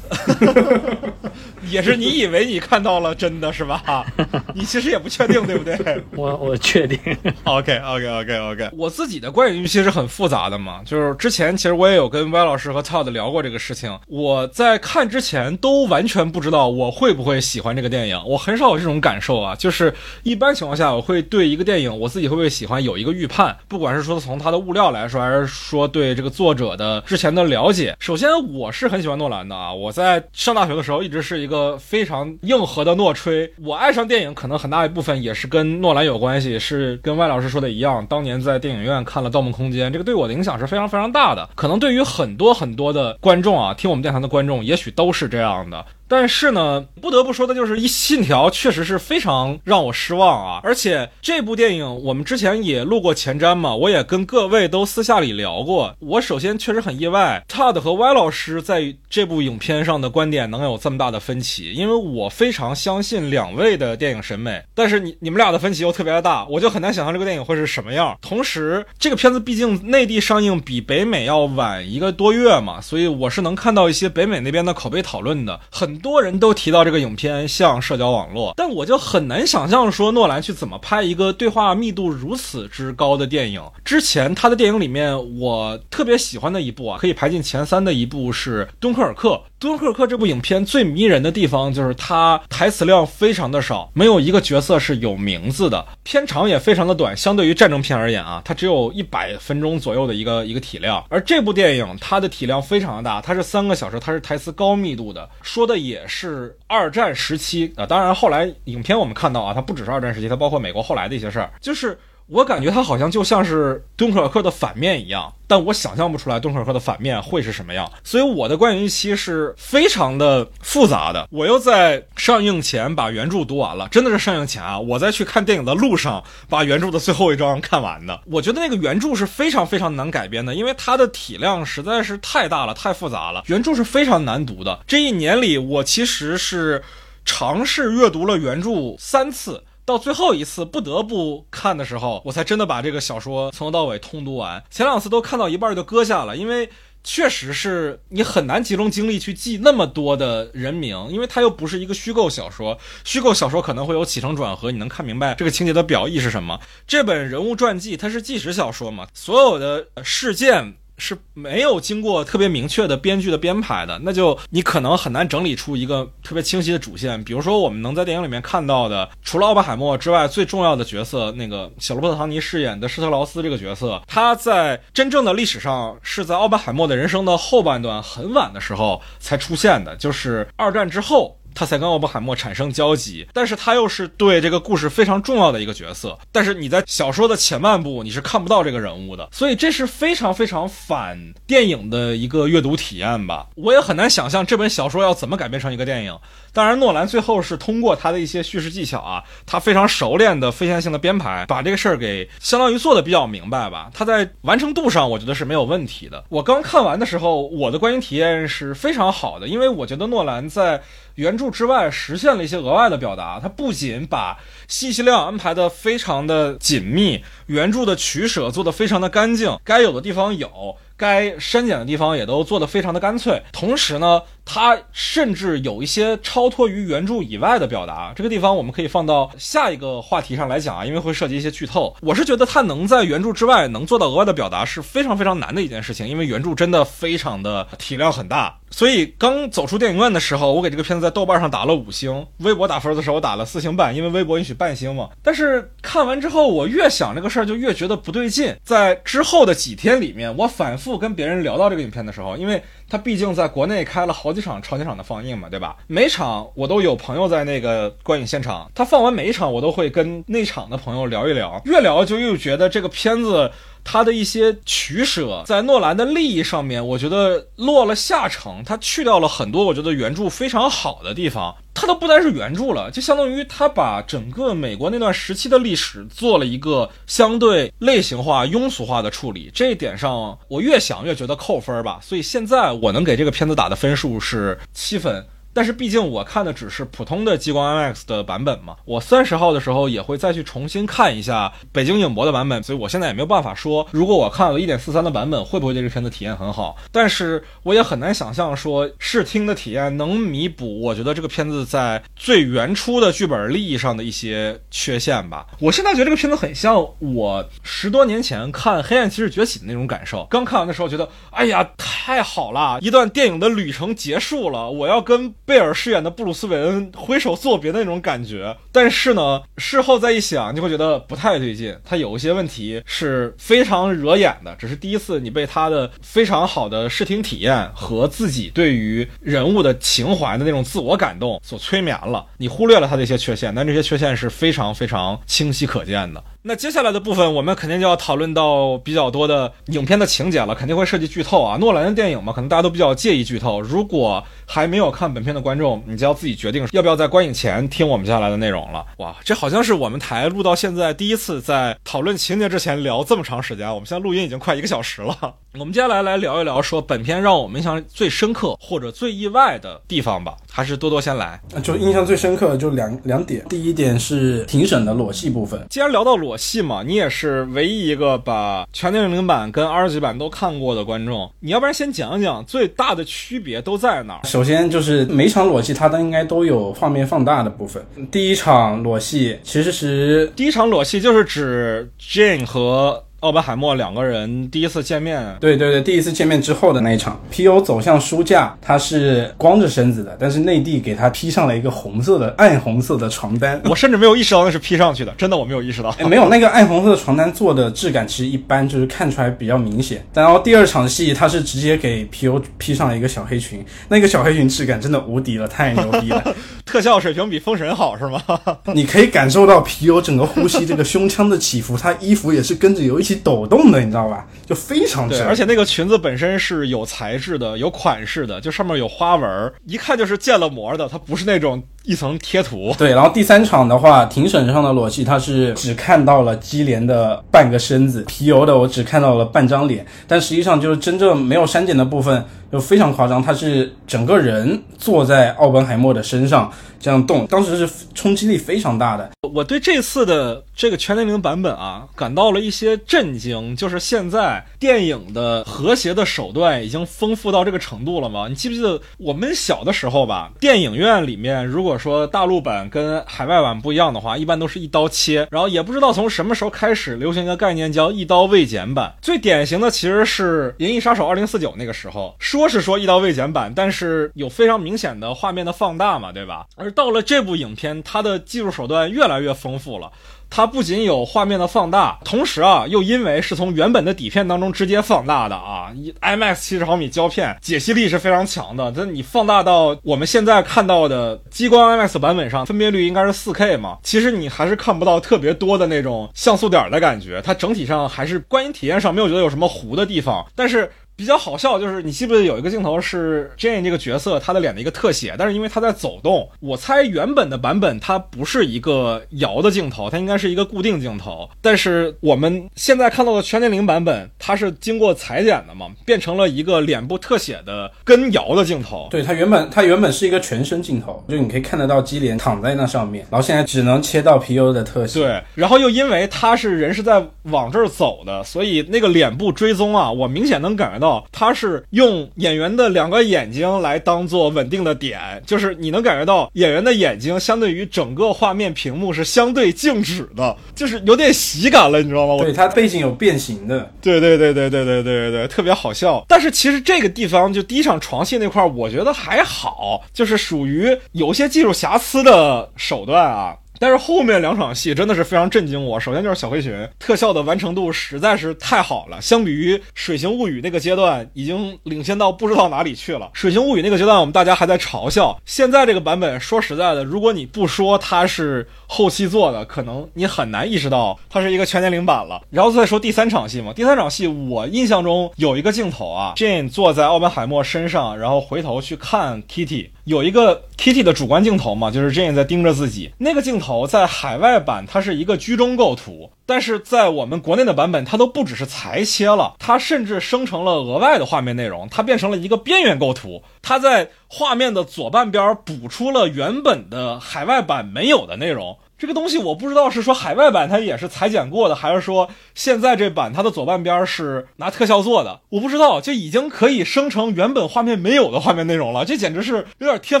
Speaker 3: 也是你以为你看到了真的是吧？你其实也不确定，对不对？
Speaker 1: 我我确定。
Speaker 3: OK OK OK OK。我自己的观影预期是很复杂的嘛，就是之前其实我也有跟歪老师和 Todd 聊过这个事情。我在看之前都完全不知道我会不会喜欢这个电影，我很少有这种感受啊。就是一般情况下，我会对一个电影我自己会不会喜欢有一个预判，不管是说从它的物料来说，还是说对这个作者的之前的了解。首先，我是很喜欢诺兰的啊，我在上大学的时候一直是一个。非常硬核的诺吹。我爱上电影，可能很大一部分也是跟诺兰有关系，是跟万老师说的一样，当年在电影院看了《盗梦空间》，这个对我的影响是非常非常大的。可能对于很多很多的观众啊，听我们电台的观众，也许都是这样的。但是呢，不得不说的就是《一信条》确实是非常让我失望啊！而且这部电影我们之前也录过前瞻嘛，我也跟各位都私下里聊过。我首先确实很意外，Todd 和 Y 老师在这部影片上的观点能有这么大的分歧，因为我非常相信两位的电影审美，但是你你们俩的分歧又特别的大，我就很难想象这个电影会是什么样。同时，这个片子毕竟内地上映比北美要晚一个多月嘛，所以我是能看到一些北美那边的口碑讨论的很。多人都提到这个影片像社交网络，但我就很难想象说诺兰去怎么拍一个对话密度如此之高的电影。之前他的电影里面，我特别喜欢的一部啊，可以排进前三的一部是《敦刻尔克》。《敦刻尔克》这部影片最迷人的地方就是它台词量非常的少，没有一个角色是有名字的，片长也非常的短，相对于战争片而言啊，它只有一百分钟左右的一个一个体量。而这部电影它的体量非常的大，它是三个小时，它是台词高密度的，说的也也是二战时期啊。当然后来影片我们看到啊，它不只是二战时期，它包括美国后来的一些事儿，就是。我感觉它好像就像是敦刻尔克的反面一样，但我想象不出来敦刻尔克的反面会是什么样，所以我的观影预期是非常的复杂的。我又在上映前把原著读完了，真的是上映前啊，我在去看电影的路上把原著的最后一章看完的。我觉得那个原著是非常非常难改编的，因为它的体量实在是太大了，太复杂了，原著是非常难读的。这一年里，我其实是尝试阅读了原著三次。到最后一次不得不看的时候，我才真的把这个小说从头到尾通读完。前两次都看到一半就搁下了，因为确实是你很难集中精力去记那么多的人名，因为它又不是一个虚构小说。虚构小说可能会有起承转合，你能看明白这个情节的表意是什么。这本人物传记它是纪实小说嘛，所有的事件。是没有经过特别明确的编剧的编排的，那就你可能很难整理出一个特别清晰的主线。比如说，我们能在电影里面看到的，除了奥本海默之外，最重要的角色，那个小罗伯特·唐尼饰演的施特劳斯这个角色，他在真正的历史上是在奥本海默的人生的后半段很晚的时候才出现的，就是二战之后。他才跟奥本海默产生交集，但是他又是对这个故事非常重要的一个角色。但是你在小说的前半部你是看不到这个人物的，所以这是非常非常反电影的一个阅读体验吧。我也很难想象这本小说要怎么改编成一个电影。当然，诺兰最后是通过他的一些叙事技巧啊，他非常熟练的非线性的编排，把这个事儿给相当于做的比较明白吧。他在完成度上，我觉得是没有问题的。我刚看完的时候，我的观影体验是非常好的，因为我觉得诺兰在原著之外实现了一些额外的表达。它不仅把信息量安排的非常的紧密，原著的取舍做的非常的干净，该有的地方有。该删减的地方也都做得非常的干脆，同时呢，它甚至有一些超脱于原著以外的表达。这个地方我们可以放到下一个话题上来讲啊，因为会涉及一些剧透。我是觉得它能在原著之外能做到额外的表达是非常非常难的一件事情，因为原著真的非常的体量很大。所以刚走出电影院的时候，我给这个片子在豆瓣上打了五星，微博打分的时候我打了四星半，因为微博允许半星嘛。但是看完之后，我越想这个事儿就越觉得不对劲。在之后的几天里面，我反复。跟别人聊到这个影片的时候，因为他毕竟在国内开了好几场超级场的放映嘛，对吧？每场我都有朋友在那个观影现场，他放完每一场，我都会跟内场的朋友聊一聊，越聊就越觉得这个片子。他的一些取舍，在诺兰的利益上面，我觉得落了下乘。他去掉了很多我觉得原著非常好的地方，他都不单是原著了，就相当于他把整个美国那段时期的历史做了一个相对类型化、庸俗化的处理。这一点上，我越想越觉得扣分吧。所以现在我能给这个片子打的分数是七分。但是毕竟我看的只是普通的激光 IMAX 的版本嘛，我三十号的时候也会再去重新看一下北京影博的版本，所以我现在也没有办法说，如果我看了一点四三的版本，会不会对这片子体验很好？但是我也很难想象说视听的体验能弥补我觉得这个片子在最原初的剧本利益上的一些缺陷吧。我现在觉得这个片子很像我十多年前看《黑暗骑士崛起》的那种感受，刚看完的时候觉得，哎呀，太好了，一段电影的旅程结束了，我要跟。贝尔饰演的布鲁斯·韦恩挥手作别的那种感觉，但是呢，事后再一想，就会觉得不太对劲。他有一些问题是非常惹眼的，只是第一次你被他的非常好的视听体验和自己对于人物的情怀的那种自我感动所催眠了，你忽略了他的一些缺陷，但这些缺陷是非常非常清晰可见的。那接下来的部分，我们肯定就要讨论到比较多的影片的情节了，肯定会涉及剧透啊。诺兰的电影嘛，可能大家都比较介意剧透。如果还没有看本片的观众，你就要自己决定要不要在观影前听我们接下来的内容了。哇，这好像是我们台录到现在第一次在讨论情节之前聊这么长时间。我们现在录音已经快一个小时了。我们接下来来聊一聊，说本片让我们印象最深刻或者最意外的地方吧。还是多多先来，
Speaker 4: 就印象最深刻的就两两点。第一点是庭审的裸戏部分。
Speaker 3: 既然聊到裸戏嘛，你也是唯一一个把全电影版跟 R 级版都看过的观众，你要不然先讲讲最大的区别都在哪儿？
Speaker 4: 首先就是每场裸戏它都应该都有画面放大的部分。第一场裸戏其实是
Speaker 3: 第一场裸戏就是指 Jane 和。奥本海默两个人第一次见面，
Speaker 4: 对对对，第一次见面之后的那一场，P.O. 走向书架，他是光着身子的，但是内地给他披上了一个红色的暗红色的床单。
Speaker 3: 我甚至没有意识到那是披上去的，真的我没有意识到。
Speaker 4: 哎，没有那个暗红色的床单做的质感其实一般，就是看出来比较明显。然后第二场戏，他是直接给 P.O. 披上了一个小黑裙，那个小黑裙质感真的无敌了，太牛逼了，
Speaker 3: 特效水平比封神好是吗？
Speaker 4: 你可以感受到 P.O. 整个呼吸这个胸腔的起伏，他衣服也是跟着有一起抖动的，你知道吧？就非常
Speaker 3: 对，而且那个裙子本身是有材质的、有款式的，就上面有花纹，一看就是建了模的，它不是那种一层贴图。
Speaker 4: 对，然后第三场的话，庭审上的裸戏，他是只看到了基连的半个身子，皮尤的我只看到了半张脸，但实际上就是真正没有删减的部分就非常夸张，他是整个人坐在奥本海默的身上这样动，当时是冲击力非常大的。
Speaker 3: 我对这次的这个全年龄版本啊，感到了一些震惊，就是现在电影的和谐的手段已经丰富到这个程度了吗？你记不记得我们小的时候吧，电影院里面如果果说大陆版跟海外版不一样的话，一般都是一刀切，然后也不知道从什么时候开始流行一个概念叫一刀未剪版。最典型的其实是《银翼杀手二零四九》那个时候，说是说一刀未剪版，但是有非常明显的画面的放大嘛，对吧？而到了这部影片，它的技术手段越来越丰富了。它不仅有画面的放大，同时啊，又因为是从原本的底片当中直接放大的啊，IMAX 七十毫米胶片解析力是非常强的。这你放大到我们现在看到的激光 IMAX 版本上，分辨率应该是 4K 嘛，其实你还是看不到特别多的那种像素点的感觉。它整体上还是观影体验上没有觉得有什么糊的地方，但是。比较好笑就是你记不记得有一个镜头是 Jane 这个角色她的脸的一个特写，但是因为她在走动，我猜原本的版本它不是一个摇的镜头，它应该是一个固定镜头。但是我们现在看到的全年龄版本，它是经过裁剪的嘛，变成了一个脸部特写的跟摇的镜头。
Speaker 4: 对，它原本它原本是一个全身镜头，就你可以看得到基连躺在那上面，然后现在只能切到皮尤的特写。
Speaker 3: 对，然后又因为他是人是在往这儿走的，所以那个脸部追踪啊，我明显能感觉到他是用演员的两个眼睛来当做稳定的点，就是你能感觉到演员的眼睛相对于整个画面屏幕是相对静止的，就是有点喜感了，你知道吗？我
Speaker 4: 对，它背景有变形的。
Speaker 3: 对对对对对对对对对，特别好笑。但是其实这个地方就第一场床戏那块儿，我觉得还好，就是属于有些技术瑕疵的手段啊。但是后面两场戏真的是非常震惊我。首先就是小黑裙特效的完成度实在是太好了，相比于《水形物语》那个阶段，已经领先到不知道哪里去了。《水形物语》那个阶段我们大家还在嘲笑，现在这个版本说实在的，如果你不说它是后期做的，可能你很难意识到它是一个全年龄版了。然后再说第三场戏嘛，第三场戏我印象中有一个镜头啊，Jane 坐在奥本海默身上，然后回头去看 Kitty。有一个 Kitty 的主观镜头嘛，就是 Jane 在盯着自己。那个镜头在海外版它是一个居中构图，但是在我们国内的版本，它都不只是裁切了，它甚至生成了额外的画面内容，它变成了一个边缘构图。它在画面的左半边补出了原本的海外版没有的内容。这个东西我不知道是说海外版它也是裁剪过的，还是说现在这版它的左半边是拿特效做的，我不知道，就已经可以生成原本画面没有的画面内容了，这简直是有点天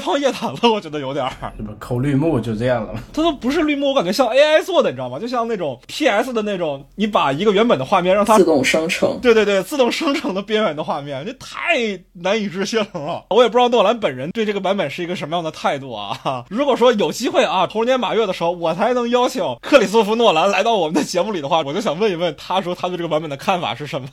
Speaker 3: 方夜谭了，我觉得有点儿。
Speaker 4: 这不抠绿幕就这样了吗？
Speaker 3: 它都不是绿幕，我感觉像 AI 做的，你知道吗？就像那种 PS 的那种，你把一个原本的画面让它
Speaker 2: 自动生成。
Speaker 3: 对对对，自动生成的边缘的画面，这太难以置信了。我也不知道诺兰本人对这个版本是一个什么样的态度啊。如果说有机会啊，猴年马月的时候，我才能邀请克里斯托弗诺兰来到我们的节目里的话，我就想问一问他说他对这个版本的看法是什么。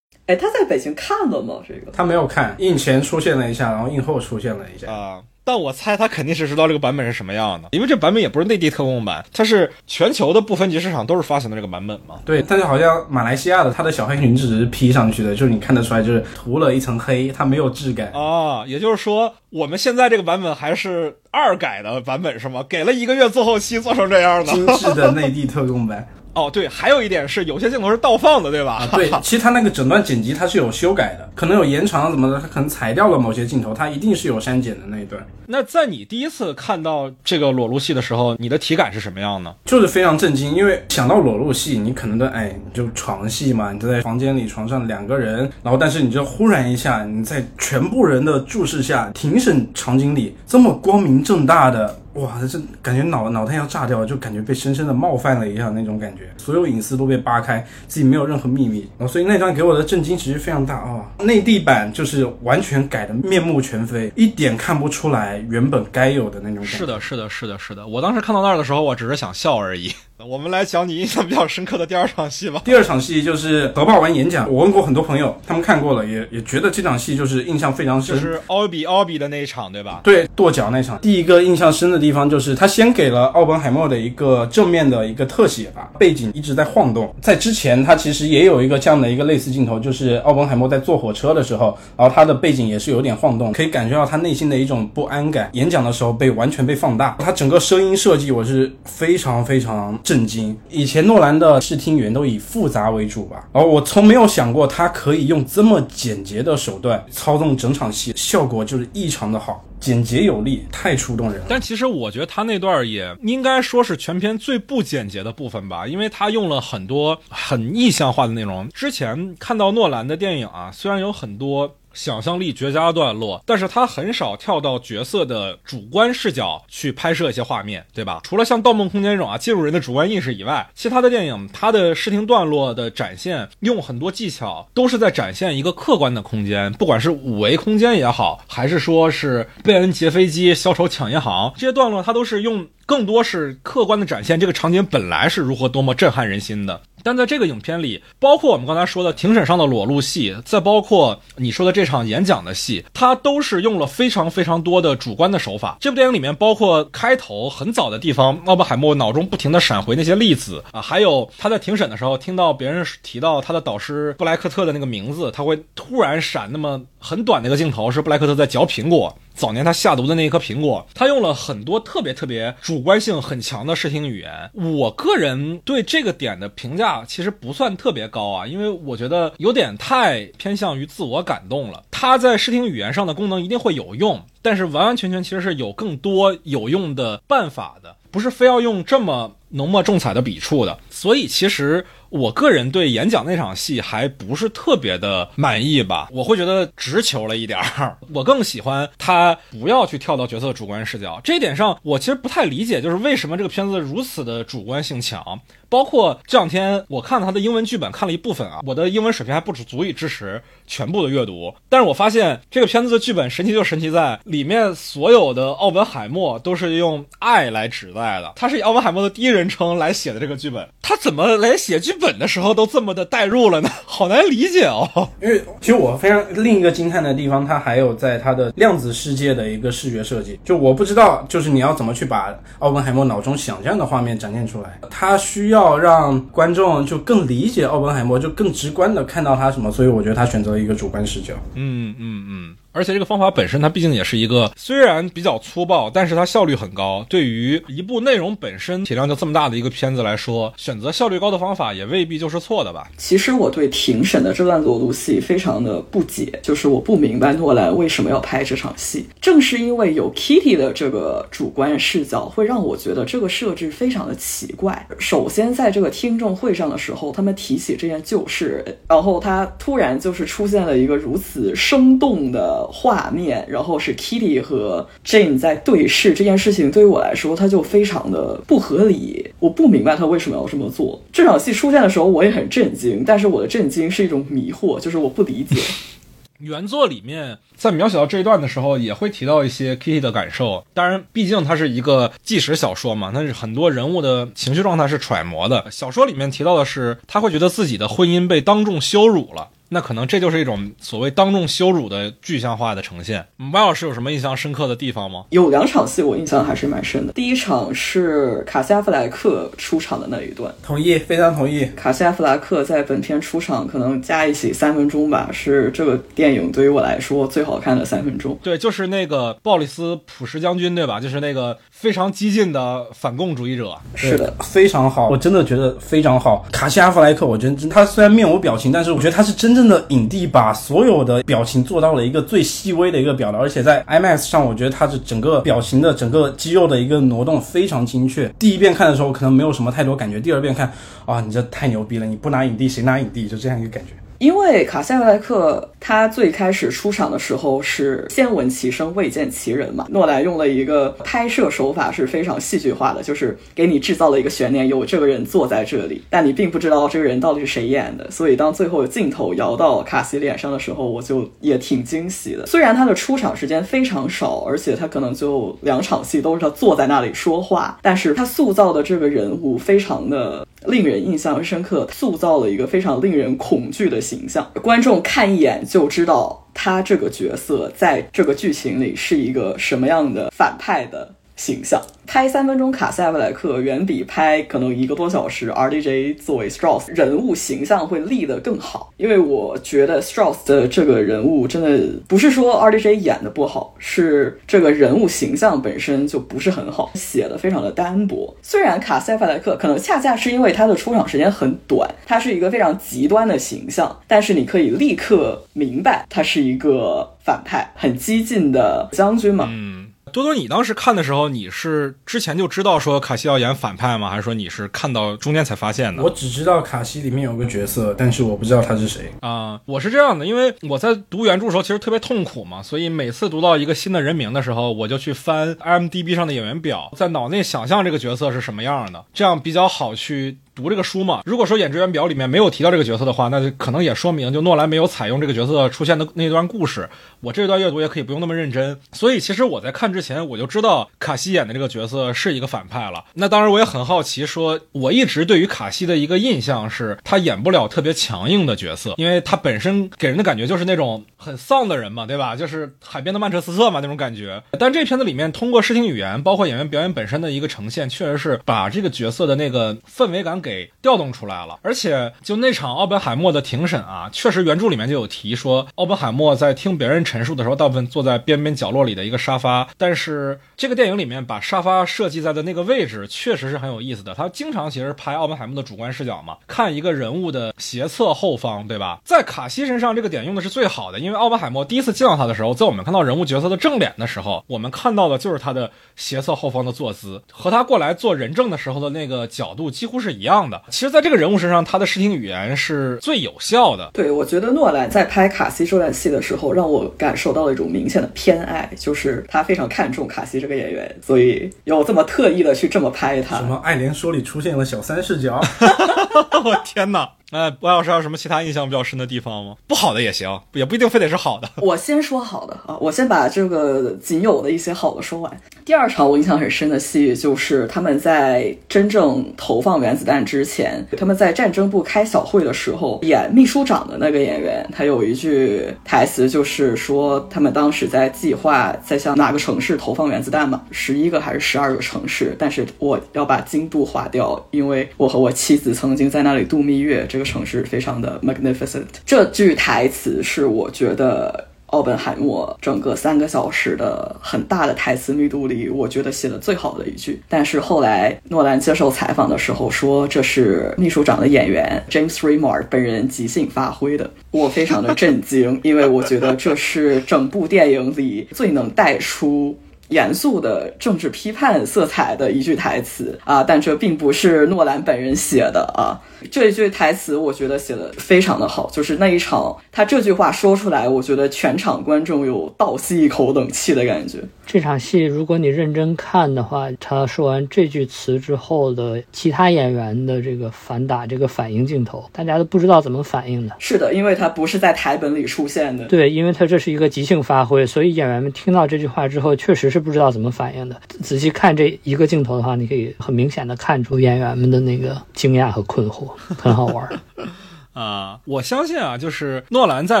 Speaker 2: 哎，他在北京看了吗？这个
Speaker 4: 他没有看，映前出现了一下，然后映后出现了一下。
Speaker 3: 啊、但我猜他肯定是知道这个版本是什么样的，因为这版本也不是内地特供版，它是全球的不分级市场都是发行的这个版本嘛。
Speaker 4: 对，但是好像马来西亚的它的小黑裙只是 P 上去的，就是你看得出来就是涂了一层黑，它没有质感。
Speaker 3: 啊，也就是说，我们现在这个版本还是二改的版本是吗？给了一个月做后期做成这样的，
Speaker 4: 精致的内地特供版。
Speaker 3: 哦，对，还有一点是有些镜头是倒放的，对吧？
Speaker 4: 啊，对，其实它那个整段剪辑它是有修改的，可能有延长怎么的，它可能裁掉了某些镜头，它一定是有删减的那一段。
Speaker 3: 那在你第一次看到这个裸露戏的时候，你的体感是什么样呢？
Speaker 4: 就是非常震惊，因为想到裸露戏，你可能的哎，就床戏嘛，你就在房间里床上两个人，然后但是你就忽然一下，你在全部人的注视下，庭审场景里这么光明正大的哇，这感觉脑脑袋要炸掉了，就感觉被深深的冒犯了一样那种感觉，所有隐私都被扒开，自己没有任何秘密。然后所以那段给我的震惊其实非常大啊、内地版就是完全改的面目全非，一点看不出来原本该有的那种感觉。
Speaker 3: 是的，是的，是的，是的。我当时看到那儿的时候，我只是想笑而已。我们来讲你印象比较深刻的第二场戏吧。
Speaker 4: 第二场戏就是核爆完演讲，我问过很多朋友，他们看过了，也也觉得这场戏就是印象非常深。
Speaker 3: 就是奥比奥比的那一场，对吧？
Speaker 4: 对跺脚那场，第一个印象深的地方就是他先给了奥本海默的一个正面的一个特写吧，背景一直在晃动。在之前，他其实也有一个这样的一个类似镜头，就是奥本海默在坐火车的时候，然后他的背景也是有点晃动，可以感觉到他内心的一种不安感。演讲的时候被完全被放大，他整个声音设计我是非常非常震惊。以前诺兰的视听语言都以复杂为主吧，而我从没有想过他可以用这么简洁的手段操纵整场戏，效果就是异常的好。简洁有力，太触动人了。
Speaker 3: 但其实我觉得他那段也应该说是全片最不简洁的部分吧，因为他用了很多很意象化的内容。之前看到诺兰的电影啊，虽然有很多。想象力绝佳的段落，但是他很少跳到角色的主观视角去拍摄一些画面，对吧？除了像《盗梦空间》这种啊进入人的主观意识以外，其他的电影它的视听段落的展现用很多技巧，都是在展现一个客观的空间，不管是五维空间也好，还是说是贝恩劫飞机、小丑抢银行这些段落，它都是用更多是客观的展现这个场景本来是如何多么震撼人心的。但在这个影片里，包括我们刚才说的庭审上的裸露戏，再包括你说的这场演讲的戏，它都是用了非常非常多的主观的手法。这部电影里面，包括开头很早的地方，奥本海默脑中不停地闪回那些例子啊，还有他在庭审的时候听到别人提到他的导师布莱克特的那个名字，他会突然闪那么很短的一个镜头，是布莱克特在嚼苹果。早年他下毒的那一颗苹果，他用了很多特别特别主观性很强的视听语言。我个人对这个点的评价其实不算特别高啊，因为我觉得有点太偏向于自我感动了。它在视听语言上的功能一定会有用，但是完完全全其实是有更多有用的办法的，不是非要用这么浓墨重彩的笔触的。所以其实。我个人对演讲那场戏还不是特别的满意吧，我会觉得直球了一点儿。我更喜欢他不要去跳到角色主观视角这一点上，我其实不太理解，就是为什么这个片子如此的主观性强。包括这两天我看了他的英文剧本，看了一部分啊，我的英文水平还不止足以支持全部的阅读。但是我发现这个片子的剧本神奇就神奇在里面所有的奥本海默都是用爱来指代的，他是以奥本海默的第一人称来写的这个剧本，他怎么来写剧本的时候都这么的代入了呢？好难理解哦。
Speaker 4: 因为其实我非常另一个惊叹的地方，它还有在它的量子世界的一个视觉设计，就我不知道，就是你要怎么去把奥本海默脑中想象的画面展现出来，他需要。要让观众就更理解奥本海默，就更直观的看到他什么，所以我觉得他选择一个主观视角。
Speaker 3: 嗯嗯嗯。而且这个方法本身，它毕竟也是一个虽然比较粗暴，但是它效率很高。对于一部内容本身体量就这么大的一个片子来说，选择效率高的方法也未必就是错的吧。
Speaker 2: 其实我对庭审的这段裸露戏非常的不解，就是我不明白诺兰为什么要拍这场戏。正是因为有 Kitty 的这个主观视角，会让我觉得这个设置非常的奇怪。首先，在这个听众会上的时候，他们提起这件旧事，然后他突然就是出现了一个如此生动的。画面，然后是 Kitty 和 Jane 在对视这件事情，对于我来说，它就非常的不合理。我不明白他为什么要这么做。这场戏出现的时候，我也很震惊，但是我的震惊是一种迷惑，就是我不理解。
Speaker 3: 原作里面在描写到这一段的时候，也会提到一些 Kitty 的感受。当然，毕竟它是一个纪实小说嘛，那是很多人物的情绪状态是揣摩的。小说里面提到的是，他会觉得自己的婚姻被当众羞辱了。那可能这就是一种所谓当众羞辱的具象化的呈现。歪老师有什么印象深刻的地方吗？
Speaker 2: 有两场戏我印象还是蛮深的。第一场是卡西·阿弗莱克出场的那一段，
Speaker 4: 同意，非常同意。
Speaker 2: 卡西·阿弗莱克在本片出场可能加一起三分钟吧，是这个电影对于我来说最好看的三分钟。
Speaker 3: 对，就是那个鲍里斯·普什将军，对吧？就是那个非常激进的反共主义者。
Speaker 2: 是的，
Speaker 4: 非常好，我真的觉得非常好。卡西·阿弗莱克，我觉得他虽然面无表情，但是我觉得他是真正。的影帝把所有的表情做到了一个最细微的一个表达，而且在 IMAX 上，我觉得他是整个表情的整个肌肉的一个挪动非常精确。第一遍看的时候可能没有什么太多感觉，第二遍看啊，你这太牛逼了！你不拿影帝谁拿影帝？就这样一个感觉。
Speaker 2: 因为卡塞弗莱克他最开始出场的时候是先闻其声未见其人嘛，诺兰用了一个拍摄手法是非常戏剧化的，就是给你制造了一个悬念，有这个人坐在这里，但你并不知道这个人到底是谁演的，所以当最后镜头摇到卡西脸上的时候，我就也挺惊喜的。虽然他的出场时间非常少，而且他可能就两场戏都是他坐在那里说话，但是他塑造的这个人物非常的。令人印象深刻，塑造了一个非常令人恐惧的形象。观众看一眼就知道他这个角色在这个剧情里是一个什么样的反派的形象。拍三分钟卡塞弗莱克远比拍可能一个多小时 RDJ 作为 Strauss 人物形象会立得更好，因为我觉得 Strauss 的这个人物真的不是说 RDJ 演的不好，是这个人物形象本身就不是很好，写的非常的单薄。虽然卡塞弗莱克可能恰恰是因为他的出场时间很短，他是一个非常极端的形象，但是你可以立刻明白他是一个反派，很激进的将军嘛。
Speaker 3: 嗯。多多，你当时看的时候，你是之前就知道说卡西要演反派吗？还是说你是看到中间才发现的？
Speaker 4: 我只知道卡西里面有个角色，但是我不知道他是谁
Speaker 3: 啊。我是这样的，因为我在读原著的时候其实特别痛苦嘛，所以每次读到一个新的人名的时候，我就去翻 IMDB 上的演员表，在脑内想象这个角色是什么样的，这样比较好去。读这个书嘛，如果说演职员表里面没有提到这个角色的话，那就可能也说明就诺兰没有采用这个角色出现的那段故事。我这段阅读也可以不用那么认真。所以其实我在看之前我就知道卡西演的这个角色是一个反派了。那当然我也很好奇，说我一直对于卡西的一个印象是他演不了特别强硬的角色，因为他本身给人的感觉就是那种很丧的人嘛，对吧？就是海边的曼彻斯特嘛那种感觉。但这片子里面通过视听语言，包括演员表演本身的一个呈现，确实是把这个角色的那个氛围感。给调动出来了，而且就那场奥本海默的庭审啊，确实原著里面就有提说，奥本海默在听别人陈述的时候，大部分坐在边边角落里的一个沙发。但是这个电影里面把沙发设计在的那个位置，确实是很有意思的。他经常其实拍奥本海默的主观视角嘛，看一个人物的斜侧后方，对吧？在卡西身上这个点用的是最好的，因为奥本海默第一次见到他的时候，在我们看到人物角色的正脸的时候，我们看到的就是他的斜侧后方的坐姿，和他过来做人证的时候的那个角度几乎是一样。样的，其实，在这个人物身上，他的视听语言是最有效的。
Speaker 2: 对，我觉得诺兰在拍卡西这段戏的时候，让我感受到了一种明显的偏爱，就是他非常看重卡西这个演员，所以有这么特意的去这么拍他。
Speaker 4: 什么《爱莲说》里出现了小三视角？
Speaker 3: 我天哪！那白老师还有什么其他印象比较深的地方吗？不好的也行，也不一定非得是好的。
Speaker 2: 我先说好的啊，我先把这个仅有的一些好的说完。第二场我印象很深的戏，就是他们在真正投放原子弹之前，他们在战争部开小会的时候，演秘书长的那个演员，他有一句台词，就是说他们当时在计划在向哪个城市投放原子弹嘛，十一个还是十二个城市，但是我要把京都划掉，因为我和我妻子曾经在那里度蜜月。这个城市非常的 magnificent。这句台词是我觉得奥本海默整个三个小时的很大的台词密度里，我觉得写的最好的一句。但是后来诺兰接受采访的时候说，这是秘书长的演员 James Remar 本人即兴发挥的。我非常的震惊，因为我觉得这是整部电影里最能带出。严肃的政治批判色彩的一句台词啊，但这并不是诺兰本人写的啊。这一句台词我觉得写的非常的好，就是那一场他这句话说出来，我觉得全场观众有倒吸一口冷气的感觉。
Speaker 1: 这场戏如果你认真看的话，他说完这句词之后的其他演员的这个反打这个反应镜头，大家都不知道怎么反应的。
Speaker 2: 是的，因为他不是在台本里出现的。
Speaker 1: 对，因为他这是一个即兴发挥，所以演员们听到这句话之后，确实是不知道怎么反应的。仔细看这一个镜头的话，你可以很明显的看出演员们的那个惊讶和困惑。很好玩儿
Speaker 3: 啊！我相信啊，就是诺兰在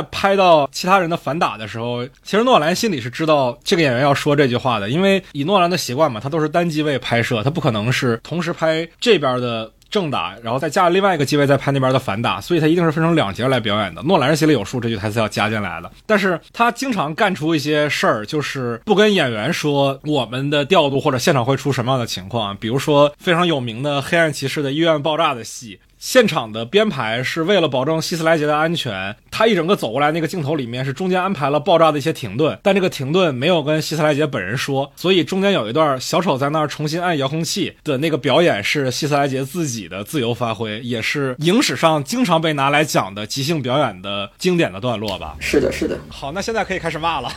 Speaker 3: 拍到其他人的反打的时候，其实诺兰心里是知道这个演员要说这句话的，因为以诺兰的习惯嘛，他都是单机位拍摄，他不可能是同时拍这边的。正打，然后再加另外一个机位再拍那边的反打，所以他一定是分成两节来表演的。诺兰是心里有数，这句台词要加进来的。但是他经常干出一些事儿，就是不跟演员说我们的调度或者现场会出什么样的情况。比如说非常有名的黑暗骑士的医院爆炸的戏，现场的编排是为了保证希斯莱杰的安全，他一整个走过来那个镜头里面是中间安排了爆炸的一些停顿，但这个停顿没有跟希斯莱杰本人说，所以中间有一段小丑在那儿重新按遥控器的那个表演是希斯莱杰自己的自由发挥，也是影史上经常被拿来讲的即兴表演的经典的段落吧。
Speaker 2: 是的，是的。
Speaker 3: 好，那现在可以开始骂了。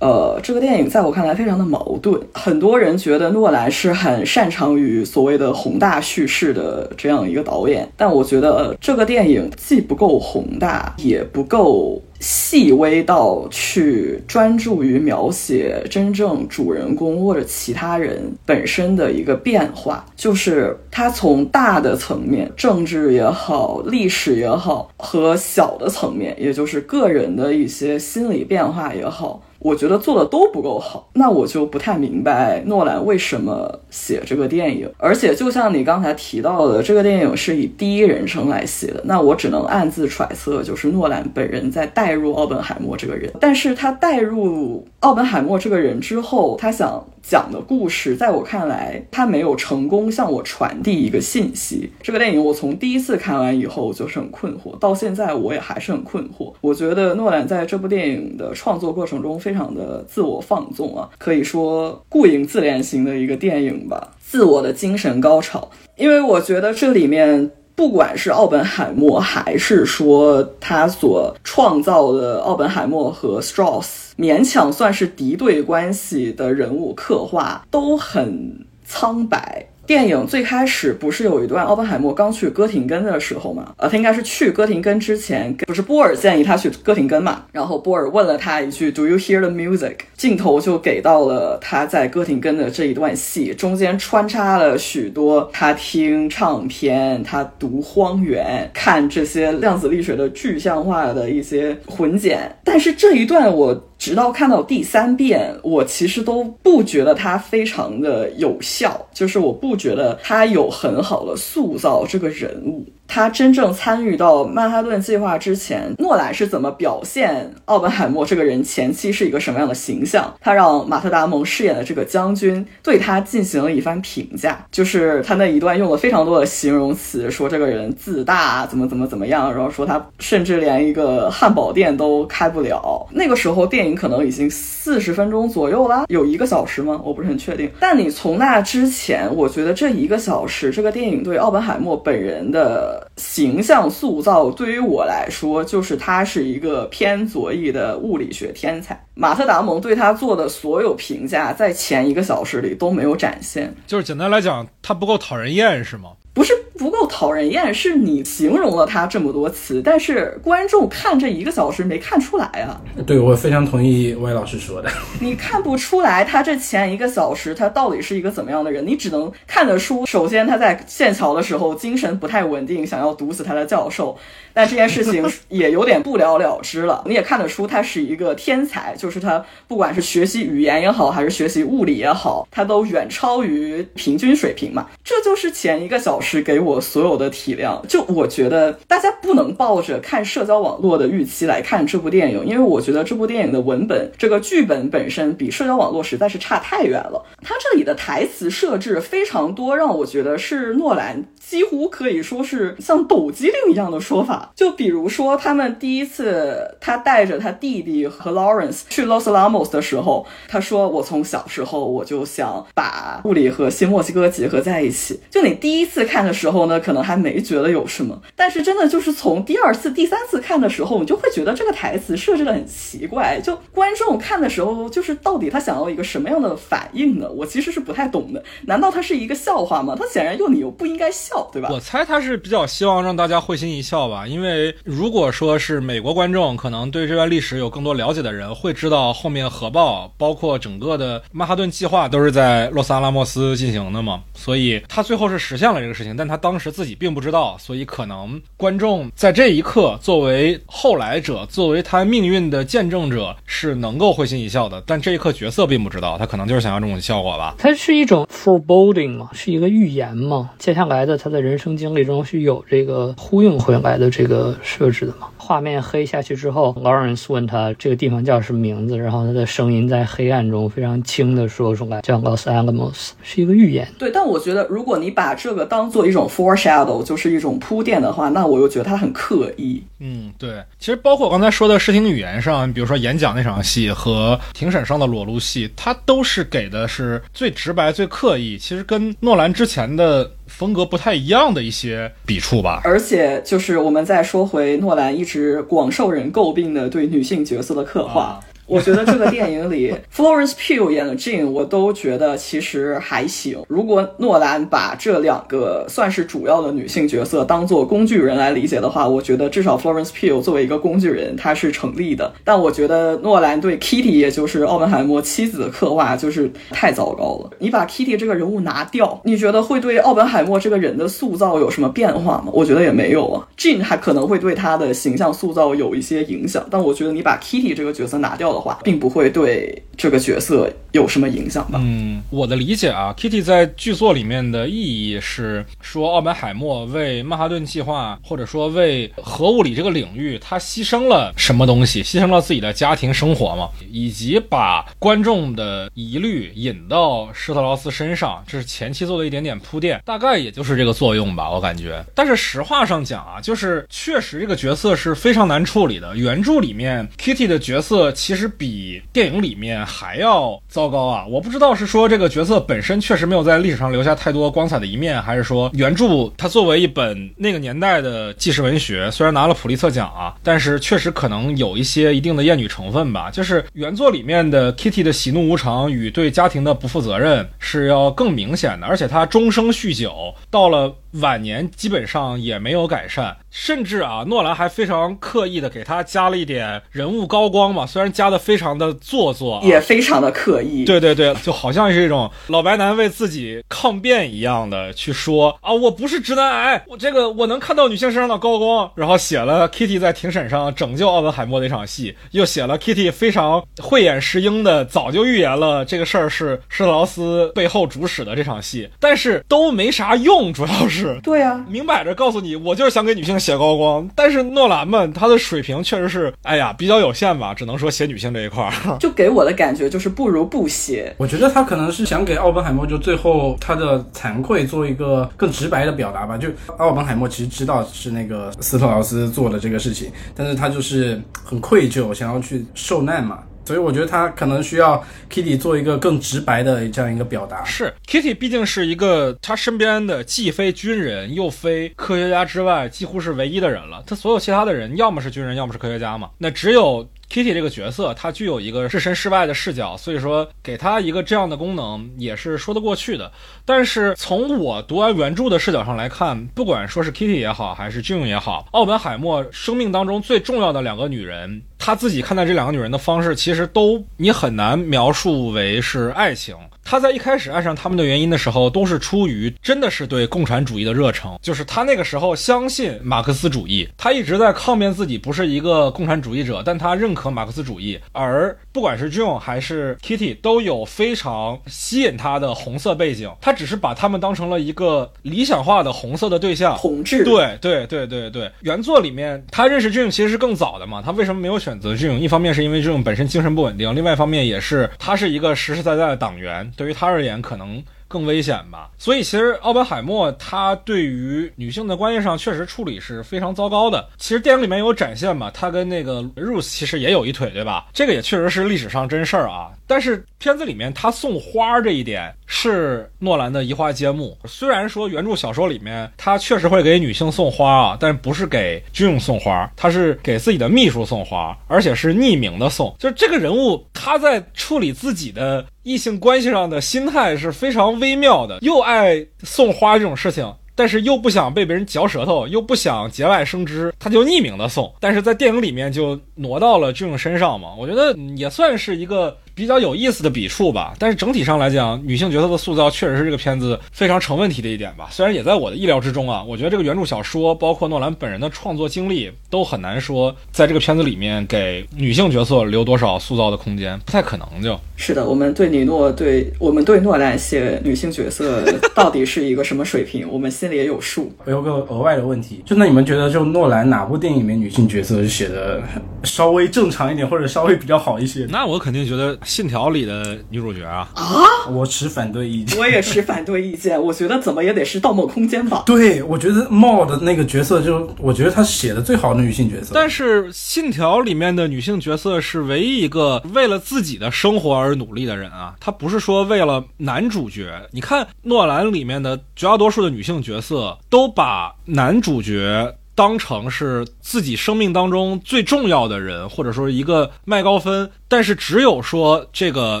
Speaker 2: 呃，这个电影在我看来非常的矛盾。很多人觉得诺兰是很擅长于所谓的宏大叙事的这样一个导演，但我觉得这个电影既不够宏大，也不够细微到去专注于描写真正主人公或者其他人本身的一个变化。就是他从大的层面，政治也好，历史也好，和小的层面，也就是个人的一些心理变化也好。我觉得做的都不够好，那我就不太明白诺兰为什么写这个电影。而且，就像你刚才提到的，这个电影是以第一人称来写的，那我只能暗自揣测，就是诺兰本人在带带入奥本海默这个人。但是他带入奥本海默这个人之后，他想讲的故事，在我看来，他没有成功向我传递一个信息。这个电影我从第一次看完以后就是很困惑，到现在我也还是很困惑。我觉得诺兰在这部电影的创作过程中。非常的自我放纵啊，可以说顾影自怜型的一个电影吧，自我的精神高潮。因为我觉得这里面不管是奥本海默，还是说他所创造的奥本海默和 Strauss 勉强算是敌对关系的人物刻画，都很苍白。电影最开始不是有一段奥本海默刚去哥廷根的时候嘛？呃，他应该是去哥廷根之前，不是波尔建议他去哥廷根嘛？然后波尔问了他一句 “Do you hear the music？” 镜头就给到了他在哥廷根的这一段戏，中间穿插了许多他听唱片、他读《荒原》、看这些量子力学的具象化的一些混剪。但是这一段我。直到看到第三遍，我其实都不觉得它非常的有效，就是我不觉得它有很好的塑造这个人物。他真正参与到曼哈顿计划之前，诺兰是怎么表现奥本海默这个人前期是一个什么样的形象？他让马特·达蒙饰演的这个将军对他进行了一番评价，就是他那一段用了非常多的形容词，说这个人自大，怎么怎么怎么样，然后说他甚至连一个汉堡店都开不了。那个时候电影可能已经四十分钟左右了，有一个小时吗？我不是很确定。但你从那之前，我觉得这一个小时，这个电影对奥本海默本人的。形象塑造对于我来说，就是他是一个偏左翼的物理学天才。马特·达蒙对他做的所有评价，在前一个小时里都没有展现。
Speaker 3: 就是简单来讲，他不够讨人厌，是吗？
Speaker 2: 不是不够讨人厌，是你形容了他这么多词，但是观众看这一个小时没看出来啊。
Speaker 4: 对，我非常同意魏老师说的。
Speaker 2: 你看不出来他这前一个小时他到底是一个怎么样的人，你只能看得出，首先他在剑桥的时候精神不太稳定，想要毒死他的教授。但这件事情也有点不了了之了。你也看得出他是一个天才，就是他不管是学习语言也好，还是学习物理也好，他都远超于平均水平嘛。这就是前一个小是给我所有的体量。就我觉得大家不能抱着看社交网络的预期来看这部电影，因为我觉得这部电影的文本这个剧本本身比社交网络实在是差太远了。它这里的台词设置非常多，让我觉得是诺兰几乎可以说是像抖机灵一样的说法。就比如说，他们第一次他带着他弟弟和 Lawrence 去 Los Alamos 的时候，他说：“我从小时候我就想把物理和新墨西哥结合在一起。”就你第一次看的时候呢，可能还没觉得有什么，但是真的就是从第二次、第三次看的时候，你就会觉得这个台词设置的很奇怪。就观众看的时候，就是到底他想要一个什么样的反应呢？我其实是不太懂的。难道他是一个笑话吗？他显然又你又不应该笑，对吧？
Speaker 3: 我猜他是比较希望让大家会心一笑吧，因为如果说是美国观众，可能对这段历史有更多了解的人会知道，后面核爆包括整个的曼哈顿计划都是在洛斯阿拉莫斯进行的嘛，所以他最后是实现了这个事情，但他当时自己并不知道，所以可能观众在这一刻作为后来者，作为他命运的见证者是能够会心一笑的，但这一刻角色并不知道，他可能就是想要这种效果吧。
Speaker 1: 它是一种 foreboding 嘛，是一个预言嘛，接下来的他的人生经历中是有这个呼应回来的这个。设置的嘛，画面黑下去之后，Lawrence 问他这个地方叫什么名字，然后他的声音在黑暗中非常轻的说出来，叫 Los Alamos，是一个预言。
Speaker 2: 对，但我觉得如果你把这个当做一种 foreshadow，就是一种铺垫的话，那我又觉得他很刻意。
Speaker 3: 嗯，对，其实包括我刚才说的视听语言上，比如说演讲那场戏和庭审上的裸露戏，它都是给的是最直白、最刻意，其实跟诺兰之前的风格不太一样的一些笔触吧。
Speaker 2: 而且，就是我们再说回诺兰一直广受人诟病的对女性角色的刻画。我觉得这个电影里，Florence Pugh 演的 Jean，我都觉得其实还行。如果诺兰把这两个算是主要的女性角色当做工具人来理解的话，我觉得至少 Florence Pugh 作为一个工具人，她是成立的。但我觉得诺兰对 Kitty，也就是奥本海默妻子的刻画就是太糟糕了。你把 Kitty 这个人物拿掉，你觉得会对奥本海默这个人的塑造有什么变化吗？我觉得也没有啊。Jean 还可能会对他的形象塑造有一些影响，但我觉得你把 Kitty 这个角色拿掉。的话，并不会对这个角色有什么影响吧？
Speaker 3: 嗯，我的理解啊，Kitty 在剧作里面的意义是说，奥本海默为曼哈顿计划，或者说为核物理这个领域，他牺牲了什么东西？牺牲了自己的家庭生活嘛，以及把观众的疑虑引到施特劳斯身上，这是前期做的一点点铺垫，大概也就是这个作用吧，我感觉。但是实话上讲啊，就是确实这个角色是非常难处理的。原著里面 Kitty 的角色其实。实比电影里面还要糟糕啊！我不知道是说这个角色本身确实没有在历史上留下太多光彩的一面，还是说原著它作为一本那个年代的纪实文学，虽然拿了普利策奖啊，但是确实可能有一些一定的厌女成分吧。就是原作里面的 Kitty 的喜怒无常与对家庭的不负责任是要更明显的，而且她终生酗酒，到了。晚年基本上也没有改善，甚至啊，诺兰还非常刻意的给他加了一点人物高光嘛，虽然加的非常的做作，
Speaker 2: 也非常的刻意。
Speaker 3: 对对对，就好像是一种老白男为自己抗辩一样的去说啊，我不是直男癌，我这个我能看到女性身上的高光。然后写了 Kitty 在庭审上拯救奥本海默的一场戏，又写了 Kitty 非常慧眼识英的早就预言了这个事儿是施特劳斯背后主使的这场戏，但是都没啥用，主要是。
Speaker 2: 对呀，
Speaker 3: 明摆着告诉你，我就是想给女性写高光。但是诺兰们，他的水平确实是，哎呀，比较有限吧，只能说写女性这一块儿。
Speaker 2: 就给我的感觉就是不如不写。
Speaker 4: 我觉得他可能是想给奥本海默就最后他的惭愧做一个更直白的表达吧。就奥本海默其实知道是那个斯特劳斯做的这个事情，但是他就是很愧疚，想要去受难嘛。所以我觉得他可能需要 Kitty 做一个更直白的这样一个表达。
Speaker 3: 是 Kitty 毕竟是一个他身边的既非军人又非科学家之外几乎是唯一的人了。他所有其他的人要么是军人，要么是科学家嘛。那只有。Kitty 这个角色，他具有一个置身事外的视角，所以说给他一个这样的功能也是说得过去的。但是从我读完原著的视角上来看，不管说是 Kitty 也好，还是 June 也好，奥本海默生命当中最重要的两个女人，他自己看待这两个女人的方式，其实都你很难描述为是爱情。他在一开始爱上他们的原因的时候，都是出于真的是对共产主义的热诚，就是他那个时候相信马克思主义，他一直在抗辩自己不是一个共产主义者，但他认可马克思主义。而不管是 June 还是 Kitty，都有非常吸引他的红色背景，他只是把他们当成了一个理想化的红色的对象，
Speaker 2: 统治。
Speaker 3: 对对对对对，原作里面他认识 June 其实是更早的嘛，他为什么没有选择 June？一方面是因为 June 本身精神不稳定，另外一方面也是他是一个实实在在的党员。对于他而言，可能更危险吧。所以，其实奥本海默他对于女性的关系上确实处理是非常糟糕的。其实电影里面有展现嘛，他跟那个 Rose 其实也有一腿，对吧？这个也确实是历史上真事儿啊。但是片子里面他送花这一点是诺兰的移花接木。虽然说原著小说里面他确实会给女性送花啊，但不是给军用送花，他是给自己的秘书送花，而且是匿名的送。就这个人物他在处理自己的异性关系上的心态是非常微妙的，又爱送花这种事情。但是又不想被别人嚼舌头，又不想节外生枝，他就匿名的送。但是在电影里面就挪到了这种身上嘛，我觉得也算是一个。比较有意思的笔触吧，但是整体上来讲，女性角色的塑造确实是这个片子非常成问题的一点吧。虽然也在我的意料之中啊，我觉得这个原著小说，包括诺兰本人的创作经历，都很难说在这个片子里面给女性角色留多少塑造的空间，不太可能。
Speaker 2: 就是的，我们对尼诺，对我们对诺兰写女性角色到底是一个什么水平，我们心里也有数。
Speaker 4: 我有个额外的问题，就那你们觉得，就诺兰哪部电影里面女性角色写的稍微正常一点，或者稍微比较好一些？
Speaker 3: 那我肯定觉得。信条》里的女主角啊啊，
Speaker 4: 我持反对意见。
Speaker 2: 我也持反对意见，我觉得怎么也得是《盗梦空间》吧。
Speaker 4: 对，我觉得 Maud 的那个角色就，我觉得他写的最好的女性角色。
Speaker 3: 但是《信条》里面的女性角色是唯一一个为了自己的生活而努力的人啊，她不是说为了男主角。你看诺兰里面的绝大多数的女性角色都把男主角。当成是自己生命当中最重要的人，或者说一个麦高芬，但是只有说这个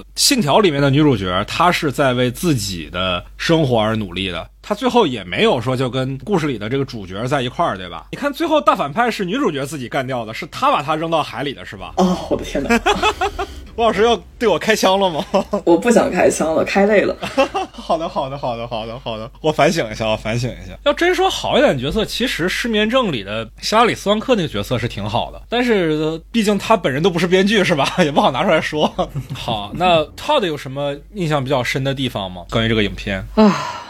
Speaker 3: 《信条》里面的女主角，她是在为自己的生活而努力的。她最后也没有说就跟故事里的这个主角在一块儿，对吧？你看最后大反派是女主角自己干掉的，是她把他扔到海里的，是吧？
Speaker 2: 哦，我的天哪！
Speaker 3: 吴老师要对我开枪了吗？
Speaker 2: 我不想开枪了，开累了。
Speaker 3: 好的，好的，好的，好的，好的。我反省一下，我反省一下。要真说好一点角色，其实《失眠症》里的希拉里·斯旺克那个角色是挺好的，但是毕竟他本人都不是编剧，是吧？也不好拿出来说。好，那 Todd 有什么印象比较深的地方吗？关于这个影片
Speaker 1: 啊？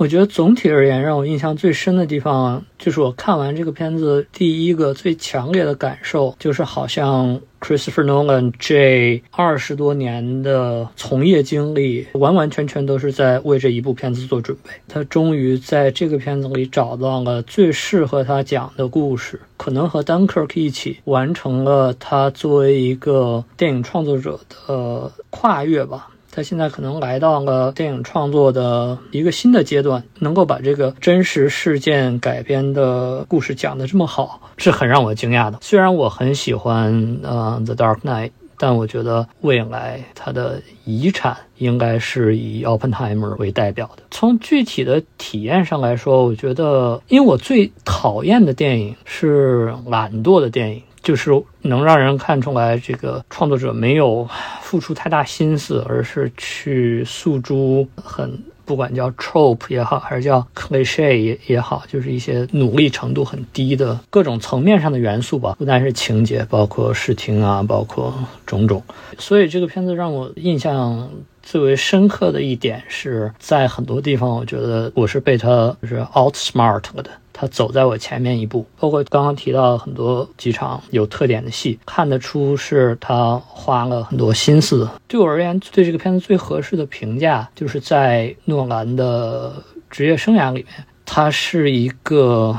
Speaker 1: 我觉得总体而言，让我印象最深的地方，就是我看完这个片子第一个最强烈的感受，就是好像 Christopher Nolan 这二十多年的从业经历，完完全全都是在为这一部片子做准备。他终于在这个片子里找到了最适合他讲的故事，可能和 Dunkirk 一起完成了他作为一个电影创作者的跨越吧。他现在可能来到了电影创作的一个新的阶段，能够把这个真实事件改编的故事讲得这么好，是很让我惊讶的。虽然我很喜欢呃《The Dark Knight》，但我觉得未来他的遗产应该是以奥本海默为代表的。从具体的体验上来说，我觉得，因为我最讨厌的电影是懒惰的电影。就是能让人看出来，这个创作者没有付出太大心思，而是去诉诸很不管叫 trope 也好，还是叫 cliche 也也好，就是一些努力程度很低的各种层面上的元素吧，不单是情节，包括视听啊，包括种种。所以这个片子让我印象最为深刻的一点是在很多地方，我觉得我是被他就是 outsmart 了的。他走在我前面一步，包括刚刚提到很多几场有特点的戏，看得出是他花了很多心思。对我而言，对这个片子最合适的评价，就是在诺兰的职业生涯里面，他是一个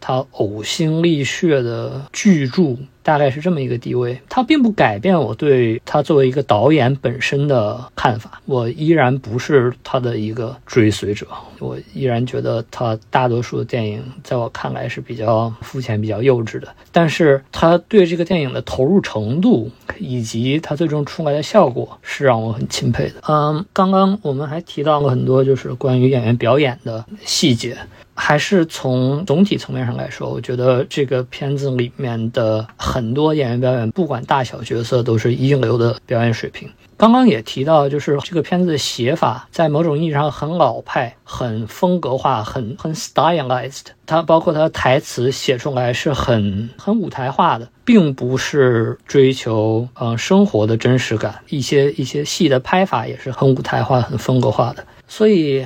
Speaker 1: 他呕心沥血的巨著。大概是这么一个地位，他并不改变我对他作为一个导演本身的看法。我依然不是他的一个追随者，我依然觉得他大多数的电影在我看来是比较肤浅、比较幼稚的。但是他对这个电影的投入程度以及他最终出来的效果是让我很钦佩的。嗯，刚刚我们还提到了很多就是关于演员表演的细节。还是从总体层面上来说，我觉得这个片子里面的很多演员表演，不管大小角色，都是一流的表演水平。刚刚也提到，就是这个片子的写法，在某种意义上很老派、很风格化、很很 stylized。它包括它台词写出来是很很舞台化的，并不是追求呃生活的真实感。一些一些戏的拍法也是很舞台化、很风格化的，所以。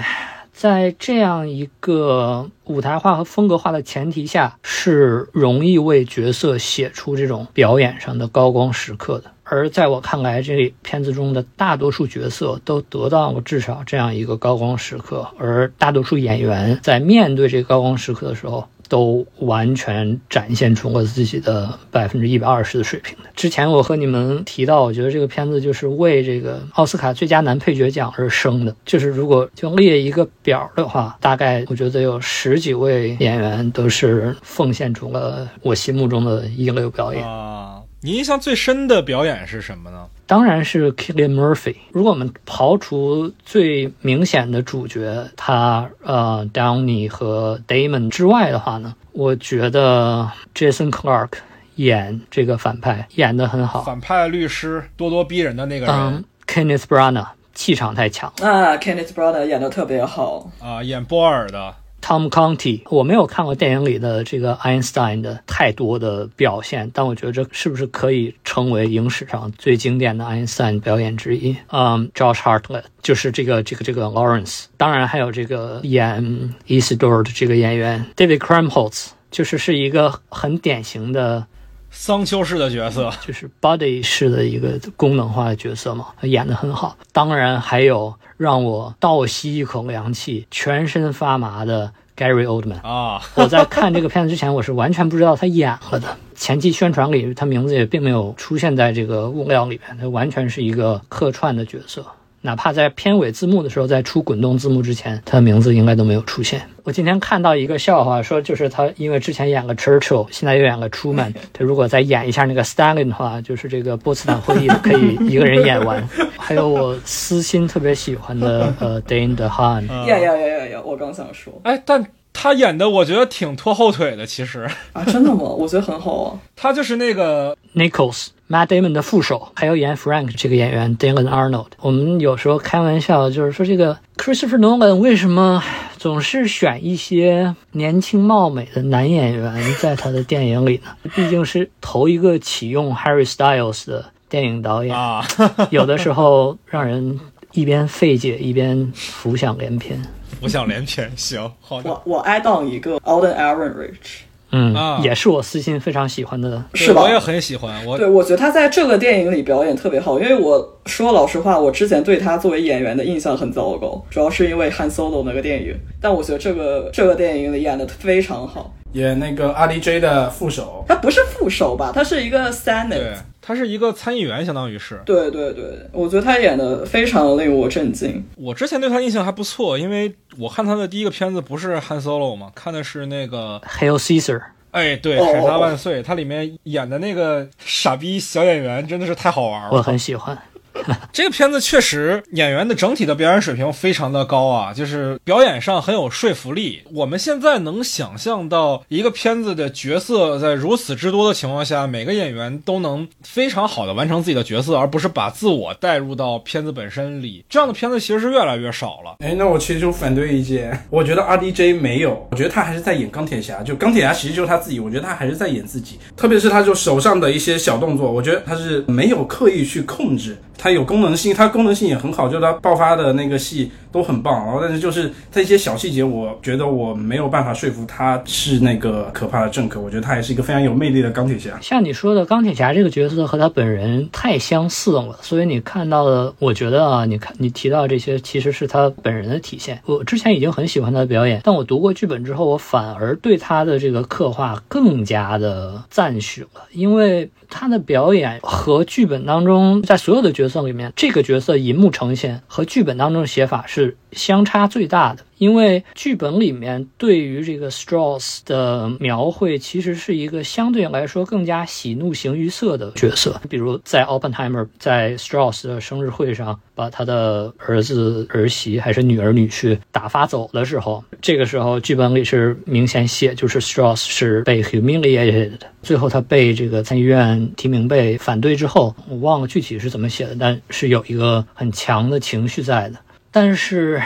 Speaker 1: 在这样一个舞台化和风格化的前提下，是容易为角色写出这种表演上的高光时刻的。而在我看来，这片子中的大多数角色都得到了至少这样一个高光时刻，而大多数演员在面对这个高光时刻的时候。都完全展现出了自己的百分之一百二十的水平的。之前我和你们提到，我觉得这个片子就是为这个奥斯卡最佳男配角奖而生的。就是如果就列一个表的话，大概我觉得有十几位演员都是奉献出了我心目中的一流表演
Speaker 3: 啊。你印象最深的表演是什么呢？
Speaker 1: 当然是 Killian Murphy。如果我们刨除最明显的主角他呃 Downey 和 Damon 之外的话呢，我觉得 Jason Clark 演这个反派演得很好。
Speaker 3: 反派律师咄咄逼人的那个人
Speaker 1: ，Kenneth Branagh 气场太强
Speaker 2: 啊，Kenneth Branagh 演得特别好
Speaker 3: 啊，演波尔的。
Speaker 1: Tom Conti，我没有看过电影里的这个 Einstein 的太多的表现，但我觉得这是不是可以称为影史上最经典的 Einstein 表演之一？嗯，Josh Hartnett 就是这个这个这个 Lawrence，当然还有这个演 Isidore 的这个演员 David Krumholtz，就是是一个很典型的
Speaker 3: 桑丘式的角色，
Speaker 1: 就是 body 式的一个功能化的角色嘛，他演得很好。当然还有让我倒吸一口凉气、全身发麻的 Gary Oldman。
Speaker 3: 啊，
Speaker 1: 我在看这个片子之前，我是完全不知道他演了的。前期宣传里，他名字也并没有出现在这个物料里面，他完全是一个客串的角色。哪怕在片尾字幕的时候，在出滚动字幕之前，他的名字应该都没有出现。我今天看到一个笑话，说就是他因为之前演了 Churchill，现在又演了 Truman，他如果再演一下那个 Stalin 的话，就是这个波茨坦会议可以一个人演完。还有我私心特别喜欢的呃 Dane DeHaan，
Speaker 2: 呀呀呀呀呀！我刚想说
Speaker 3: 哎，但他演的我觉得挺拖后腿的，其实
Speaker 2: 啊，真的吗？我觉得很好啊。
Speaker 3: 他就是那个
Speaker 1: Nichols Matt Damon 的副手，还有演 Frank 这个演员 Dylan Arnold。我们有时候开玩笑，就是说这个 Christopher Nolan 为什么总是选一些年轻貌美的男演员在他的电影里呢？毕竟是头一个启用 Harry Styles 的电影导演，
Speaker 3: 啊，
Speaker 1: 有的时候让人一边费解一边浮想联翩。
Speaker 3: 浮想联翩。行，好的，
Speaker 2: 我我挨到一个 Alden Ehrenreich，
Speaker 1: 嗯，
Speaker 3: 啊
Speaker 1: 也是我私心非常喜欢的。
Speaker 2: 是吧
Speaker 3: 我也很喜欢。我
Speaker 2: 对，我觉得他在这个电影里表演特别好，因为我说老实话，我之前对他作为演员的印象很糟糕，主要是因为《Han Solo》那个电影。但我觉得这个这个电影里演的非常好。
Speaker 4: 演那个 RDJ 的副手，
Speaker 2: 他不是副手吧？他是一个 Senate
Speaker 3: 对。他是一个参议员，相当于是。
Speaker 2: 对对对，我觉得他演的非常令我震惊。
Speaker 3: 我之前对他印象还不错，因为我看他的第一个片子不是《Han Solo》嘛，看的是那个
Speaker 1: ，Hail Caesar，
Speaker 3: 哎，对，
Speaker 2: 哦
Speaker 3: 凯撒万岁，他里面演的那个傻逼小演员真的是太好玩了我。
Speaker 1: 很喜欢。
Speaker 3: 这个片子确实演员的整体的表演水平非常的高啊，就是表演上很有说服力。我们现在能想象到一个片子的角色在如此之多的情况下，每个演员都能非常好的完成自己的角色，而不是把自我带入到片子本身里。这样的片子其实是越来越少了。
Speaker 4: 哎，那我其实就反对意见。我觉得 RDJ 没有，我觉得他还是在演钢铁侠。就钢铁侠其实就是他自己，我觉得他还是在演自己。特别是他就手上的一些小动作，我觉得他是没有刻意去控制。它有功能性，它功能性也很好，就是它爆发的那个戏都很棒。然后，但是就是在一些小细节，我觉得我没有办法说服他是那个可怕的政客。我觉得他还是一个非常有魅力的钢铁侠。
Speaker 1: 像你说的，钢铁侠这个角色和他本人太相似了，所以你看到的，我觉得啊，你看你提到这些，其实是他本人的体现。我之前已经很喜欢他的表演，但我读过剧本之后，我反而对他的这个刻画更加的赞许了，因为他的表演和剧本当中在所有的角色里面，这个角色银幕呈现和剧本当中的写法是是相差最大的。因为剧本里面对于这个 Strauss 的描绘，其实是一个相对来说更加喜怒形于色的角色。比如在 Oppenheimer 在 Strauss 的生日会上，把他的儿子、儿媳还是女儿、女婿打发走的时候，这个时候剧本里是明显写，就是 Strauss 是被 humiliated 的。最后他被这个参议院提名被反对之后，我忘了具体是怎么写的，但是有一个很强的情绪在的。但是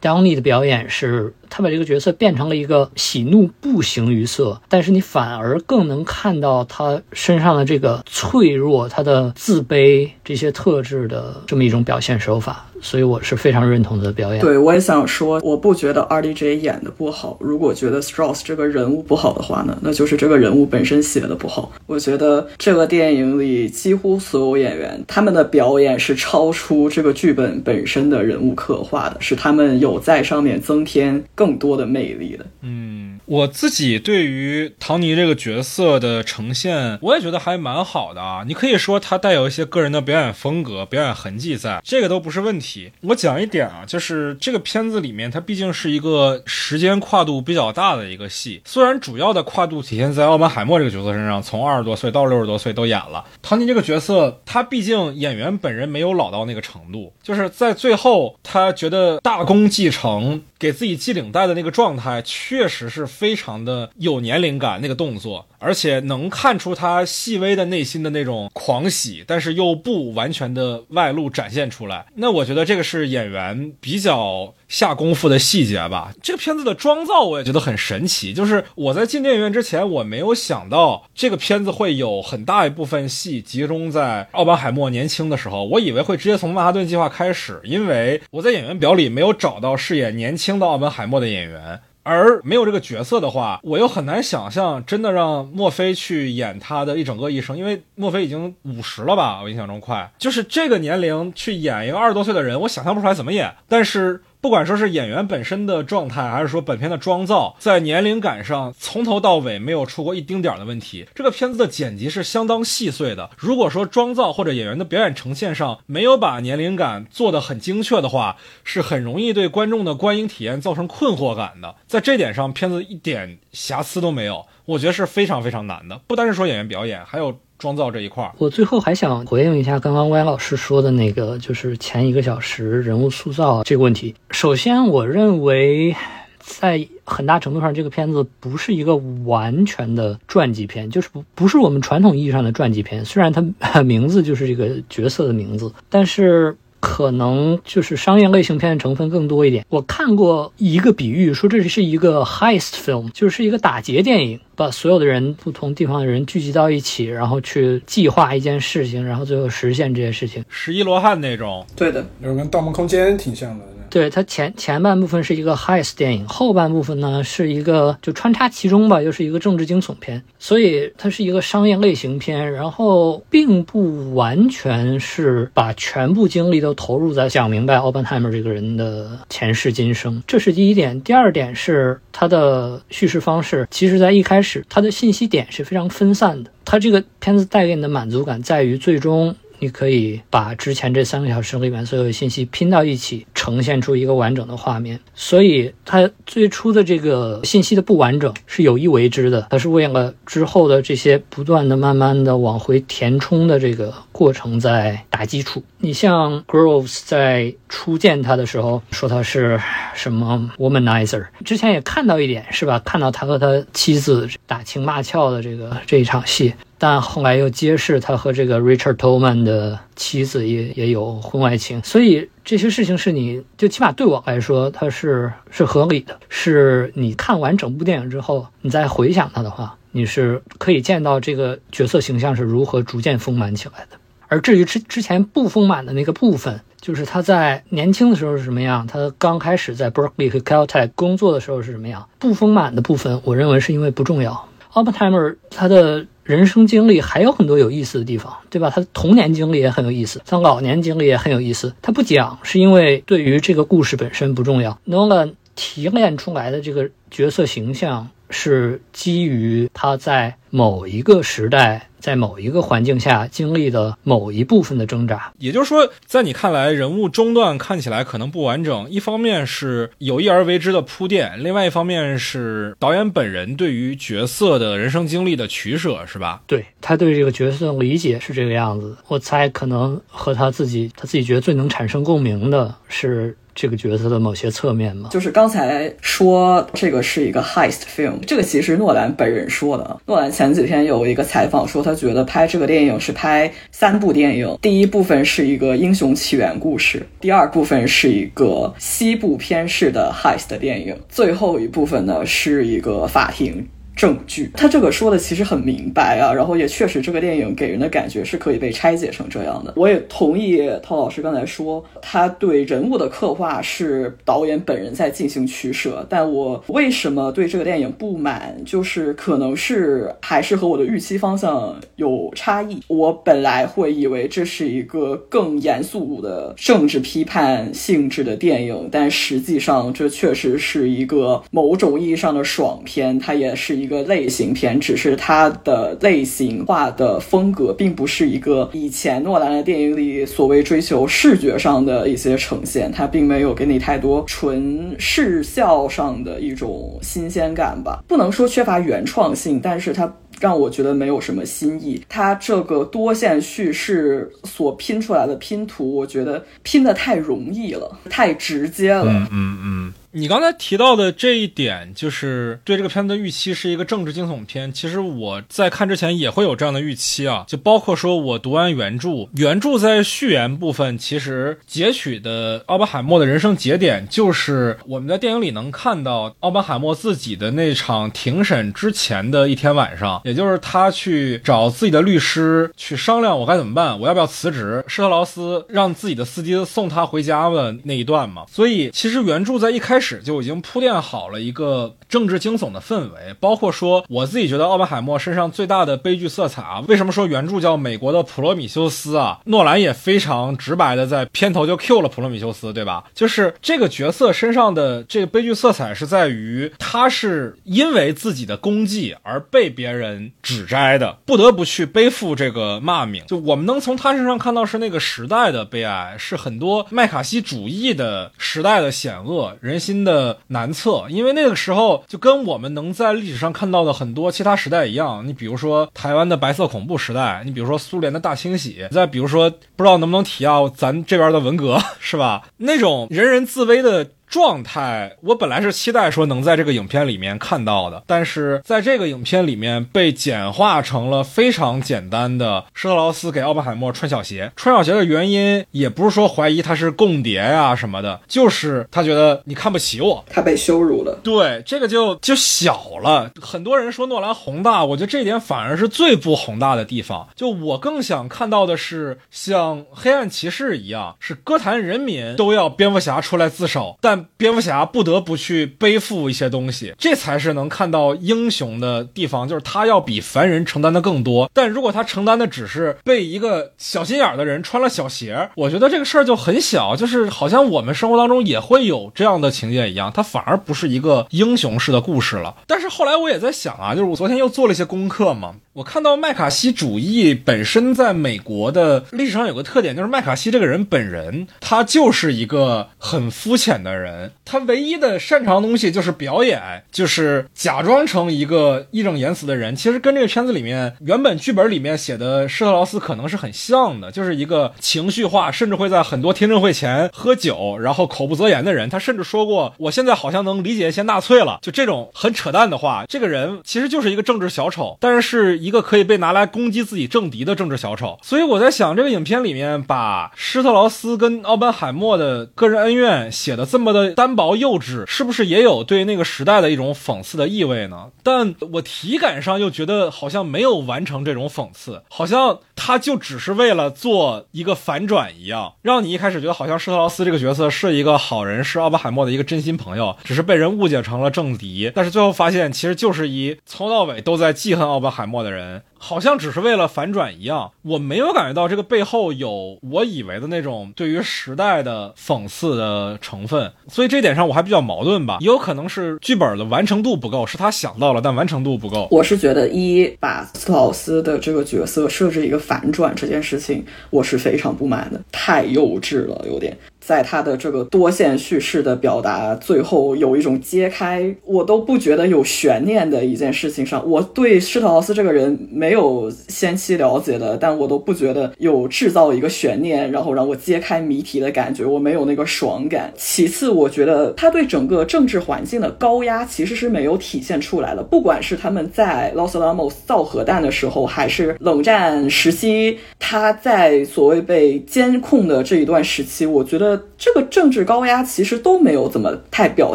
Speaker 1: Downey 的表演是，他把这个角色变成了一个喜怒不形于色，但是你反而更能看到他身上的这个脆弱、他的自卑这些特质的这么一种表现手法，所以我是非常认同他的表演。
Speaker 2: 对，我也想说，我不觉得 RDJ 演的不好。如果觉得 Strauss 这个人物不好的话呢，那就是这个人物本身写的不好。我觉得这个电影里几乎所有演员他们的表演是超出这个剧本本身的人物刻画的，是他们有在上面增添更多的魅力的。
Speaker 3: 嗯，我自己对于唐尼这个角色的呈现，我也觉得还蛮好的啊。你可以说他带有一些个人的表演风格、表演痕迹在，这个都不是问题。我讲一点啊，就是这个片子里面，它毕竟是一个时间跨度比较大的一个戏，虽然主要的跨度体现在奥本海默这个角色身上，从二十多岁到六十多岁都演了。唐尼这个角色，他毕竟演员本人没有老到那个程度，就是在最后他觉得大功继承。给自己系领带的那个状态，确实是非常的有年龄感，那个动作，而且能看出他细微的内心的那种狂喜，但是又不完全的外露展现出来。那我觉得这个是演员比较下功夫的细节吧。这个片子的妆造我也觉得很神奇，就是我在进电影院之前，我没有想到这个片子会有很大一部分戏集中在奥本海默年轻的时候，我以为会直接从曼哈顿计划开始，因为我在演员表里没有找到饰演年轻。的奥本海默的演员，而没有这个角色的话，我又很难想象真的让墨菲去演他的一整个一生，因为墨菲已经五十了吧，我印象中快，就是这个年龄去演一个二十多岁的人，我想象不出来怎么演。但是不管说是演员本身的状态，还是说本片的妆造，在年龄感上从头到尾没有出过一丁点的问题。这个片子的剪辑是相当细碎的。如果说妆造或者演员的表演呈现上没有把年龄感做得很精确的话，是很容易对观众的观影体验造成困惑感的。在这点上，片子一点瑕疵都没有，我觉得是非常非常难的。不单是说演员表演，还有。妆造这一块儿，
Speaker 1: 我最后还想回应一下刚刚歪老师说的那个，就是前一个小时人物塑造这个问题。首先，我认为在很大程度上，这个片子不是一个完全的传记片，就是不不是我们传统意义上的传记片。虽然它名字就是这个角色的名字，但是。可能就是商业类型片的成分更多一点。我看过一个比喻，说这是一个 heist film，就是一个打劫电影，把所有的人、不同地方的人聚集到一起，然后去计划一件事情，然后最后实现这些事情。
Speaker 3: 十一罗汉那种，
Speaker 2: 对的，
Speaker 4: 就是跟《盗梦空间》挺像的。
Speaker 1: 对它前前半部分是一个 heist 电影，后半部分呢是一个就穿插其中吧，又是一个政治惊悚片，所以它是一个商业类型片，然后并不完全是把全部精力都投入在讲明白奥本海默这个人的前世今生，这是第一点。第二点是它的叙事方式，其实在一开始它的信息点是非常分散的，它这个片子带给你的满足感在于最终。你可以把之前这三个小时里面所有的信息拼到一起，呈现出一个完整的画面。所以它最初的这个信息的不完整是有意为之的，它是为了之后的这些不断的、慢慢的往回填充的这个过程在打基础。你像 Groves 在初见他的时候说他是什么 womanizer，之前也看到一点是吧？看到他和他妻子打情骂俏的这个这一场戏。但后来又揭示他和这个 Richard Tolman 的妻子也也有婚外情，所以这些事情是你就起码对我来说，它是是合理的。是你看完整部电影之后，你再回想它的话，你是可以见到这个角色形象是如何逐渐丰满起来的。而至于之之前不丰满的那个部分，就是他在年轻的时候是什么样，他刚开始在 Berkeley 和 Caltech 工作的时候是什么样，不丰满的部分，我认为是因为不重要。Oppenheimer 他的。人生经历还有很多有意思的地方，对吧？他的童年经历也很有意思，他老年经历也很有意思。他不讲是因为对于这个故事本身不重要。Nolan 提炼出来的这个角色形象。是基于他在某一个时代，在某一个环境下经历的某一部分的挣扎。
Speaker 3: 也就是说，在你看来，人物中段看起来可能不完整，一方面是有意而为之的铺垫，另外一方面是导演本人对于角色的人生经历的取舍，是吧？
Speaker 1: 对他对这个角色的理解是这个样子。我猜可能和他自己，他自己觉得最能产生共鸣的是。这个角色的某些侧面吗？
Speaker 2: 就是刚才说这个是一个 heist film，这个其实诺兰本人说的。诺兰前几天有一个采访说，他觉得拍这个电影是拍三部电影，第一部分是一个英雄起源故事，第二部分是一个西部片式的 heist 电影，最后一部分呢是一个法庭。证据，他这个说的其实很明白啊，然后也确实这个电影给人的感觉是可以被拆解成这样的。我也同意陶老师刚才说，他对人物的刻画是导演本人在进行取舍。但我为什么对这个电影不满，就是可能是还是和我的预期方向有差异。我本来会以为这是一个更严肃的政治批判性质的电影，但实际上这确实是一个某种意义上的爽片，它也是一。一个类型片，只是它的类型化的风格，并不是一个以前诺兰的电影里所谓追求视觉上的一些呈现，它并没有给你太多纯视效上的一种新鲜感吧。不能说缺乏原创性，但是它让我觉得没有什么新意。它这个多线叙事所拼出来的拼图，我觉得拼的太容易了，太直接了。
Speaker 3: 嗯嗯嗯。你刚才提到的这一点，就是对这个片子的预期是一个政治惊悚片。其实我在看之前也会有这样的预期啊，就包括说我读完原著，原著在序言部分其实截取的奥本海默的人生节点，就是我们在电影里能看到奥本海默自己的那场庭审之前的一天晚上，也就是他去找自己的律师去商量我该怎么办，我要不要辞职？施特劳斯让自己的司机送他回家的那一段嘛。所以其实原著在一开开始就已经铺垫好了一个政治惊悚的氛围，包括说我自己觉得奥本海默身上最大的悲剧色彩啊，为什么说原著叫美国的普罗米修斯啊？诺兰也非常直白的在片头就 Q 了普罗米修斯，对吧？就是这个角色身上的这个悲剧色彩是在于他是因为自己的功绩而被别人指摘的，不得不去背负这个骂名。就我们能从他身上看到是那个时代的悲哀，是很多麦卡锡主义的时代的险恶，人新的南侧。因为那个时候就跟我们能在历史上看到的很多其他时代一样，你比如说台湾的白色恐怖时代，你比如说苏联的大清洗，再比如说不知道能不能提啊，咱这边的文革 是吧？那种人人自危的。状态，我本来是期待说能在这个影片里面看到的，但是在这个影片里面被简化成了非常简单的施特劳斯给奥本海默穿小鞋。穿小鞋的原因也不是说怀疑他是共谍呀什么的，就是他觉得你看不起我，
Speaker 2: 他被羞辱了。
Speaker 3: 对，这个就就小了。很多人说诺兰宏大，我觉得这一点反而是最不宏大的地方。就我更想看到的是像黑暗骑士一样，是歌坛人民都要蝙蝠侠出来自首，但。蝙蝠侠不得不去背负一些东西，这才是能看到英雄的地方，就是他要比凡人承担的更多。但如果他承担的只是被一个小心眼的人穿了小鞋，我觉得这个事儿就很小，就是好像我们生活当中也会有这样的情节一样，它反而不是一个英雄式的故事了。但是后来我也在想啊，就是我昨天又做了一些功课嘛，我看到麦卡锡主义本身在美国的历史上有个特点，就是麦卡锡这个人本人他就是一个很肤浅的人。人他唯一的擅长东西就是表演，就是假装成一个义正言辞的人。其实跟这个圈子里面原本剧本里面写的施特劳斯可能是很像的，就是一个情绪化，甚至会在很多听证会前喝酒，然后口不择言的人。他甚至说过：“我现在好像能理解一些纳粹了。”就这种很扯淡的话。这个人其实就是一个政治小丑，但是是一个可以被拿来攻击自己政敌的政治小丑。所以我在想，这个影片里面把施特劳斯跟奥本海默的个人恩怨写的这么的。单薄幼稚，是不是也有对那个时代的一种讽刺的意味呢？但我体感上又觉得好像没有完成这种讽刺，好像他就只是为了做一个反转一样，让你一开始觉得好像施特劳斯这个角色是一个好人，是奥本海默的一个真心朋友，只是被人误解成了政敌，但是最后发现其实就是一从头到尾都在记恨奥本海默的人。好像只是为了反转一样，我没有感觉到这个背后有我以为的那种对于时代的讽刺的成分，所以这点上我还比较矛盾吧。也有可能是剧本的完成度不够，是他想到了，但完成度不够。
Speaker 2: 我是觉得一把斯特劳斯的这个角色设置一个反转这件事情，我是非常不满的，太幼稚了，有点。在他的这个多线叙事的表达最后有一种揭开，我都不觉得有悬念的一件事情上，我对施特劳斯这个人没有先期了解的，但我都不觉得有制造一个悬念，然后让我揭开谜题的感觉，我没有那个爽感。其次，我觉得他对整个政治环境的高压其实是没有体现出来的，不管是他们在 Los Alamos 造核弹的时候，还是冷战时期，他在所谓被监控的这一段时期，我觉得。这个政治高压其实都没有怎么太表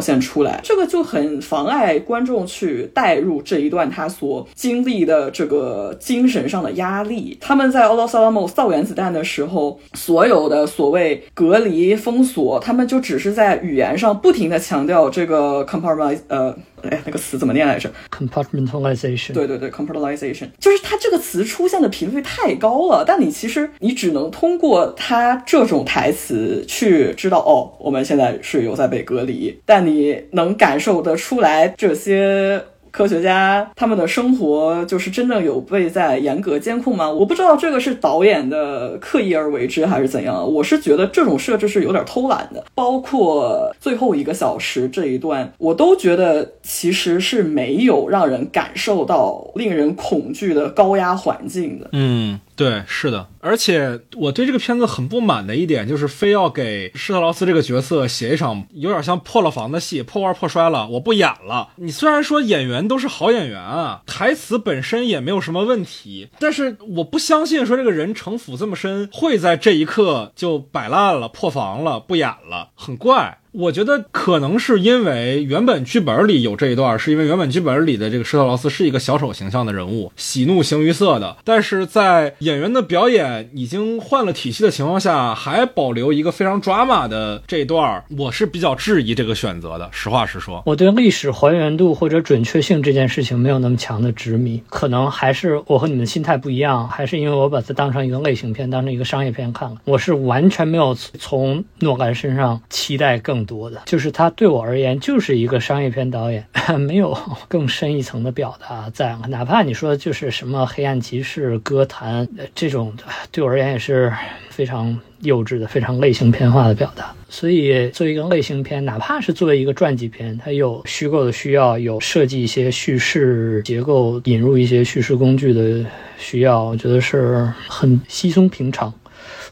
Speaker 2: 现出来，这个就很妨碍观众去带入这一段他所经历的这个精神上的压力。他们在 Los a l a m o 造原子弹的时候，所有的所谓隔离封锁，他们就只是在语言上不停的强调这个 compromise，呃。哎，那个词怎么念来着
Speaker 1: ？compartmentalization。
Speaker 2: 对对对，compartmentalization，就是它这个词出现的频率太高了。但你其实你只能通过它这种台词去知道，哦，我们现在是有在被隔离，但你能感受得出来这些。科学家他们的生活就是真正有被在严格监控吗？我不知道这个是导演的刻意而为之还是怎样。我是觉得这种设置是有点偷懒的，包括最后一个小时这一段，我都觉得其实是没有让人感受到令人恐惧的高压环境的。
Speaker 3: 嗯。对，是的，而且我对这个片子很不满的一点就是，非要给施特劳斯这个角色写一场有点像破了防的戏，破罐破摔了，我不演了。你虽然说演员都是好演员啊，台词本身也没有什么问题，但是我不相信说这个人城府这么深，会在这一刻就摆烂了、破防了、不演了，很怪。我觉得可能是因为原本剧本里有这一段，是因为原本剧本里的这个施特劳斯是一个小丑形象的人物，喜怒形于色的。但是在演员的表演已经换了体系的情况下，还保留一个非常 drama 的这一段，我是比较质疑这个选择的。实话实说，
Speaker 1: 我对历史还原度或者准确性这件事情没有那么强的执迷，可能还是我和你们心态不一样，还是因为我把它当成一个类型片，当成一个商业片看了。我是完全没有从诺兰身上期待更多的，就是他对我而言就是一个商业片导演，没有更深一层的表达在。哪怕你说就是什么黑暗骑士、歌坛这种，对我而言也是非常幼稚的、非常类型片化的表达。所以，作为一个类型片，哪怕是作为一个传记片，它有虚构的需要，有设计一些叙事结构、引入一些叙事工具的需要，我觉得是很稀松平常。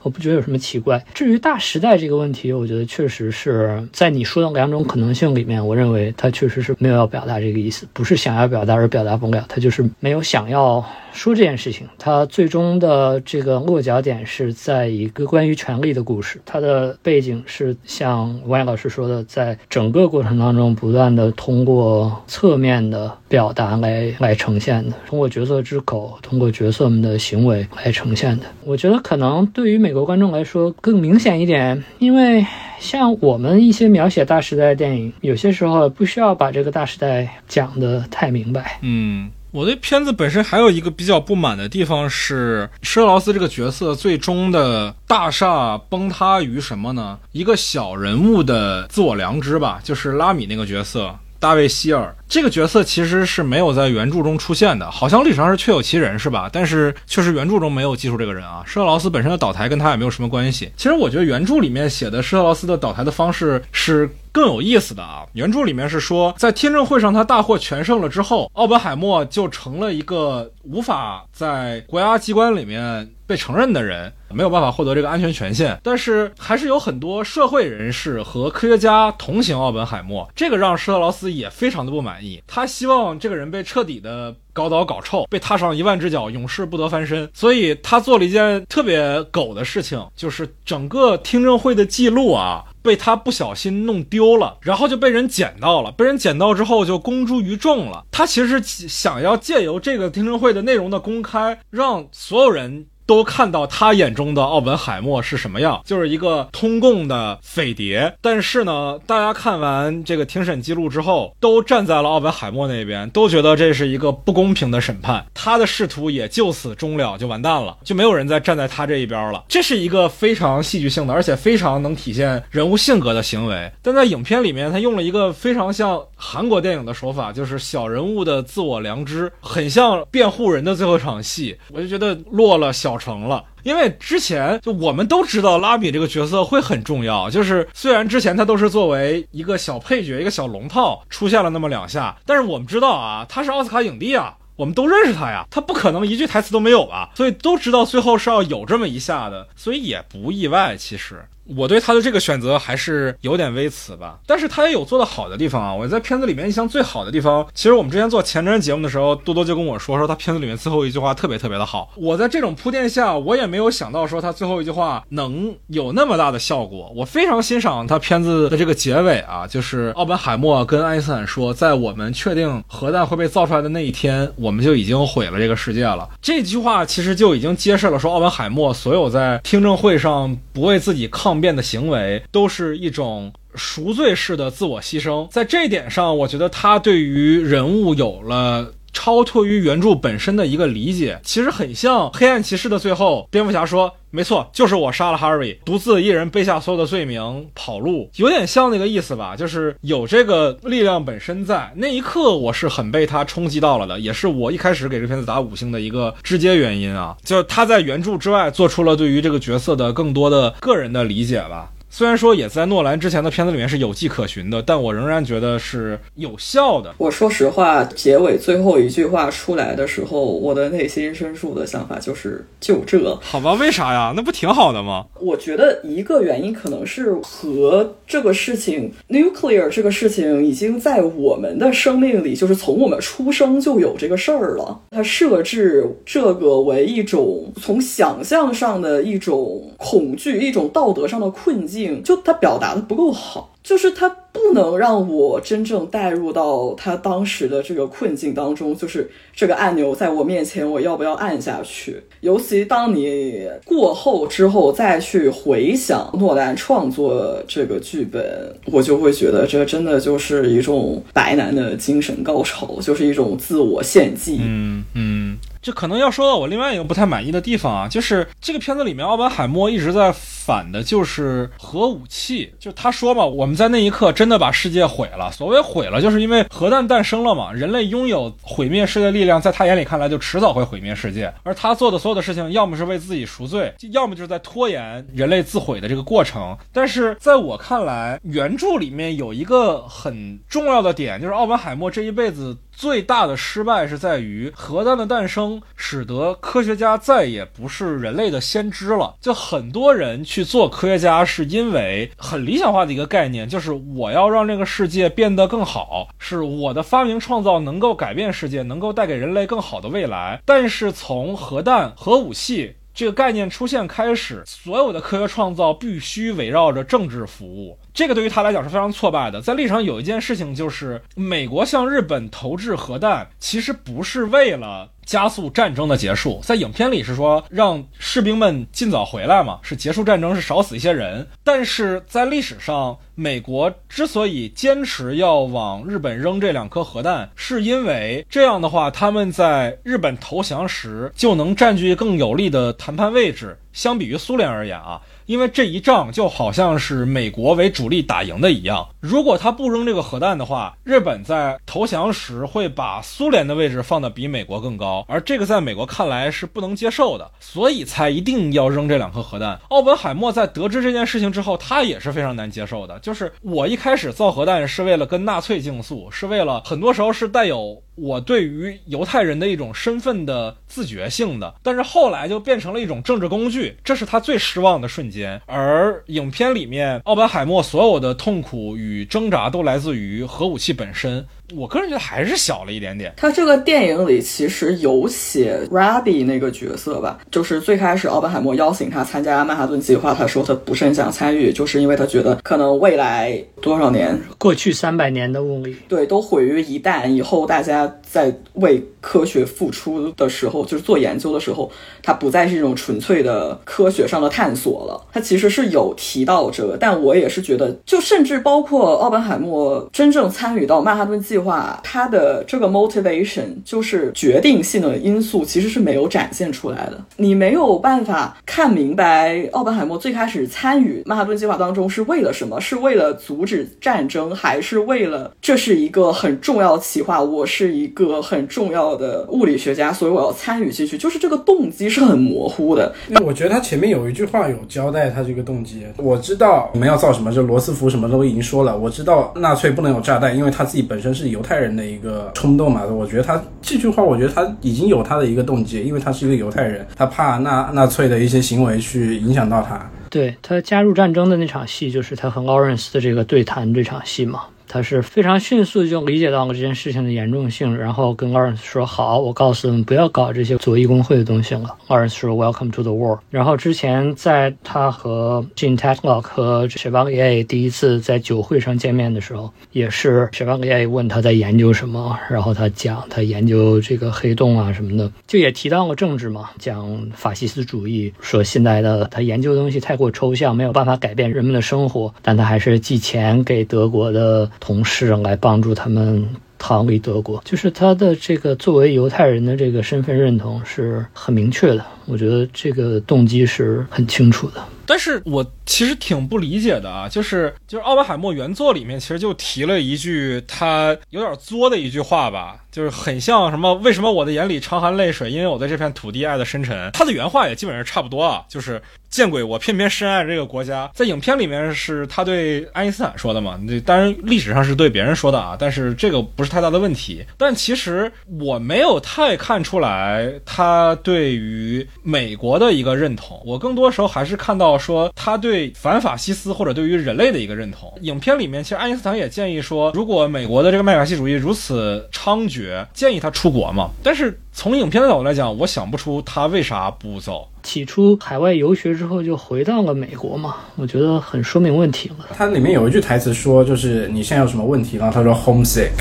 Speaker 1: 我不觉得有什么奇怪。至于大时代这个问题，我觉得确实是在你说的两种可能性里面，我认为他确实是没有要表达这个意思，不是想要表达而表达不了，他就是没有想要。说这件事情，它最终的这个落脚点是在一个关于权力的故事。它的背景是像王岩老师说的，在整个过程当中不断的通过侧面的表达来来呈现的，通过角色之口，通过角色们的行为来呈现的。我觉得可能对于美国观众来说更明显一点，因为像我们一些描写大时代的电影，有些时候不需要把这个大时代讲得太明白。
Speaker 3: 嗯。我对片子本身还有一个比较不满的地方是，施特劳斯这个角色最终的大厦崩塌于什么呢？一个小人物的自我良知吧，就是拉米那个角色。大卫·希尔这个角色其实是没有在原著中出现的，好像历史上是确有其人，是吧？但是确实原著中没有记述这个人啊。施特劳斯本身的倒台跟他也没有什么关系。其实我觉得原著里面写的施特劳斯的倒台的方式是更有意思的啊。原著里面是说，在听证会上他大获全胜了之后，奥本海默就成了一个无法在国家机关里面。被承认的人没有办法获得这个安全权限，但是还是有很多社会人士和科学家同情奥本海默，这个让施特劳斯也非常的不满意。他希望这个人被彻底的搞倒搞臭，被踏上一万只脚，永世不得翻身。所以他做了一件特别狗的事情，就是整个听证会的记录啊，被他不小心弄丢了，然后就被人捡到了。被人捡到之后就公诸于众了。他其实想要借由这个听证会的内容的公开，让所有人。都看到他眼中的奥本海默是什么样，就是一个通共的匪谍。但是呢，大家看完这个庭审记录之后，都站在了奥本海默那边，都觉得这是一个不公平的审判，他的仕途也就此终了，就完蛋了，就没有人再站在他这一边了。这是一个非常戏剧性的，而且非常能体现人物性格的行为。但在影片里面，他用了一个非常像韩国电影的手法，就是小人物的自我良知，很像辩护人的最后一场戏，我就觉得落了小。搞成了，因为之前就我们都知道拉米这个角色会很重要，就是虽然之前他都是作为一个小配角、一个小龙套出现了那么两下，但是我们知道啊，他是奥斯卡影帝啊，我们都认识他呀，他不可能一句台词都没有吧，所以都知道最后是要有这么一下的，所以也不意外，其实。我对他的这个选择还是有点微词吧，但是他也有做的好的地方啊。我在片子里面印象最好的地方，其实我们之前做前瞻节目的时候，多多就跟我说说他片子里面最后一句话特别特别的好。我在这种铺垫下，我也没有想到说他最后一句话能有那么大的效果。我非常欣赏他片子的这个结尾啊，就是奥本海默跟爱因斯坦说，在我们确定核弹会被造出来的那一天，我们就已经毁了这个世界了。这句话其实就已经揭示了说奥本海默所有在听证会上不为自己抗。抗辩的行为都是一种赎罪式的自我牺牲，在这一点上，我觉得他对于人物有了超脱于原著本身的一个理解，其实很像《黑暗骑士》的最后，蝙蝠侠说：“没错，就是我杀了 Harry，独自一人背下所有的罪名跑路，有点像那个意思吧？就是有这个力量本身在那一刻，我是很被他冲击到了的，也是我一开始给这片子打五星的一个直接原因啊，就是他在原著之外做出了对于这个角色的更多的个人的理解吧。”虽然说也在诺兰之前的片子里面是有迹可循的，但我仍然觉得是有效的。
Speaker 2: 我说实话，结尾最后一句话出来的时候，我的内心深处的想法就是就这。
Speaker 3: 好吧，为啥呀？那不挺好的吗？
Speaker 2: 我觉得一个原因可能是和这个事情，nuclear 这个事情已经在我们的生命里，就是从我们出生就有这个事儿了。它设置这个为一种从想象上的一种恐惧，一种道德上的困就他表达的不够好，就是他不能让我真正带入到他当时的这个困境当中，就是这个按钮在我面前，我要不要按下去？尤其当你过后之后再去回想诺兰创作这个剧本，我就会觉得这真的就是一种白男的精神高潮，就是一种自我献祭。
Speaker 3: 嗯嗯。这可能要说到我另外一个不太满意的地方啊，就是这个片子里面奥本海默一直在反的就是核武器，就他说嘛，我们在那一刻真的把世界毁了。所谓毁了，就是因为核弹诞生了嘛，人类拥有毁灭世界力量，在他眼里看来就迟早会毁灭世界。而他做的所有的事情，要么是为自己赎罪，要么就是在拖延人类自毁的这个过程。但是在我看来，原著里面有一个很重要的点，就是奥本海默这一辈子。最大的失败是在于核弹的诞生，使得科学家再也不是人类的先知了。就很多人去做科学家，是因为很理想化的一个概念，就是我要让这个世界变得更好，是我的发明创造能够改变世界，能够带给人类更好的未来。但是从核弹、核武器。这个概念出现开始，所有的科学创造必须围绕着政治服务。这个对于他来讲是非常挫败的。在历史上有一件事情，就是美国向日本投掷核弹，其实不是为了。加速战争的结束，在影片里是说让士兵们尽早回来嘛，是结束战争，是少死一些人。但是在历史上，美国之所以坚持要往日本扔这两颗核弹，是因为这样的话，他们在日本投降时就能占据更有利的谈判位置。相比于苏联而言啊。因为这一仗就好像是美国为主力打赢的一样，如果他不扔这个核弹的话，日本在投降时会把苏联的位置放得比美国更高，而这个在美国看来是不能接受的，所以才一定要扔这两颗核弹。奥本海默在得知这件事情之后，他也是非常难接受的，就是我一开始造核弹是为了跟纳粹竞速，是为了很多时候是带有。我对于犹太人的一种身份的自觉性的，但是后来就变成了一种政治工具，这是他最失望的瞬间。而影片里面，奥本海默所有的痛苦与挣扎都来自于核武器本身。我个人觉得还是小了一点点。
Speaker 2: 他这个电影里其实有写 Rabbi 那个角色吧，就是最开始奥本海默邀请他参加曼哈顿计划，他说他不是很想参与，就是因为他觉得可能未来多少年，
Speaker 1: 过去三百年的物理，
Speaker 2: 对，都毁于一旦，以后大家在为科学付出的时候，就是做研究的时候，它不再是一种纯粹的科学上的探索了。它其实是有提到这个，但我也是觉得，就甚至包括奥本海默真正参与到曼哈顿计划。他的这个 motivation 就是决定性的因素，其实是没有展现出来的。你没有办法看明白奥本海默最开始参与曼哈顿计划当中是为了什么？是为了阻止战争，还是为了这是一个很重要的企划？我是一个很重要的物理学家，所以我要参与进去。就是这个动机是很模糊的。
Speaker 4: 因为我觉得他前面有一句话有交代他这个动机。我知道你们要造什么，就罗斯福什么都已经说了。我知道纳粹不能有炸弹，因为他自己本身是。犹太人的一个冲动嘛，我觉得他这句话，我觉得他已经有他的一个动机，因为他是一个犹太人，他怕纳纳粹的一些行为去影响到他。
Speaker 1: 对他加入战争的那场戏，就是他和 Lawrence 的这个对谈这场戏嘛。他是非常迅速就理解到了这件事情的严重性，然后跟 Lawrence 说：“好，我告诉他们不要搞这些左翼工会的东西了。” Lawrence 说：“Welcome to the war。”然后之前在他和 Jean Tatlock 和 Chevalier 第一次在酒会上见面的时候，也是 Chevalier 问他在研究什么，然后他讲他研究这个黑洞啊什么的，就也提到了政治嘛，讲法西斯主义，说现在的他研究的东西太过抽象，没有办法改变人们的生活，但他还是寄钱给德国的。同事来帮助他们逃离德国，就是他的这个作为犹太人的这个身份认同是很明确的。我觉得这个动机是很清楚的。
Speaker 3: 但是我其实挺不理解的啊，就是就是奥本海默原作里面其实就提了一句他有点作的一句话吧，就是很像什么为什么我的眼里常含泪水，因为我在这片土地爱的深沉。他的原话也基本上差不多啊，就是。见鬼！我偏偏深爱这个国家。在影片里面是他对爱因斯坦说的嘛？那当然历史上是对别人说的啊，但是这个不是太大的问题。但其实我没有太看出来他对于美国的一个认同，我更多时候还是看到说他对反法西斯或者对于人类的一个认同。影片里面其实爱因斯坦也建议说，如果美国的这个麦卡锡主义如此猖獗，建议他出国嘛。但是。从影片的角度来讲，我想不出他为啥不走。
Speaker 1: 起初海外游学之后就回到了美国嘛，我觉得很说明问题了。
Speaker 4: 它里面有一句台词说，就是你现在有什么问题？然后他说 homesick，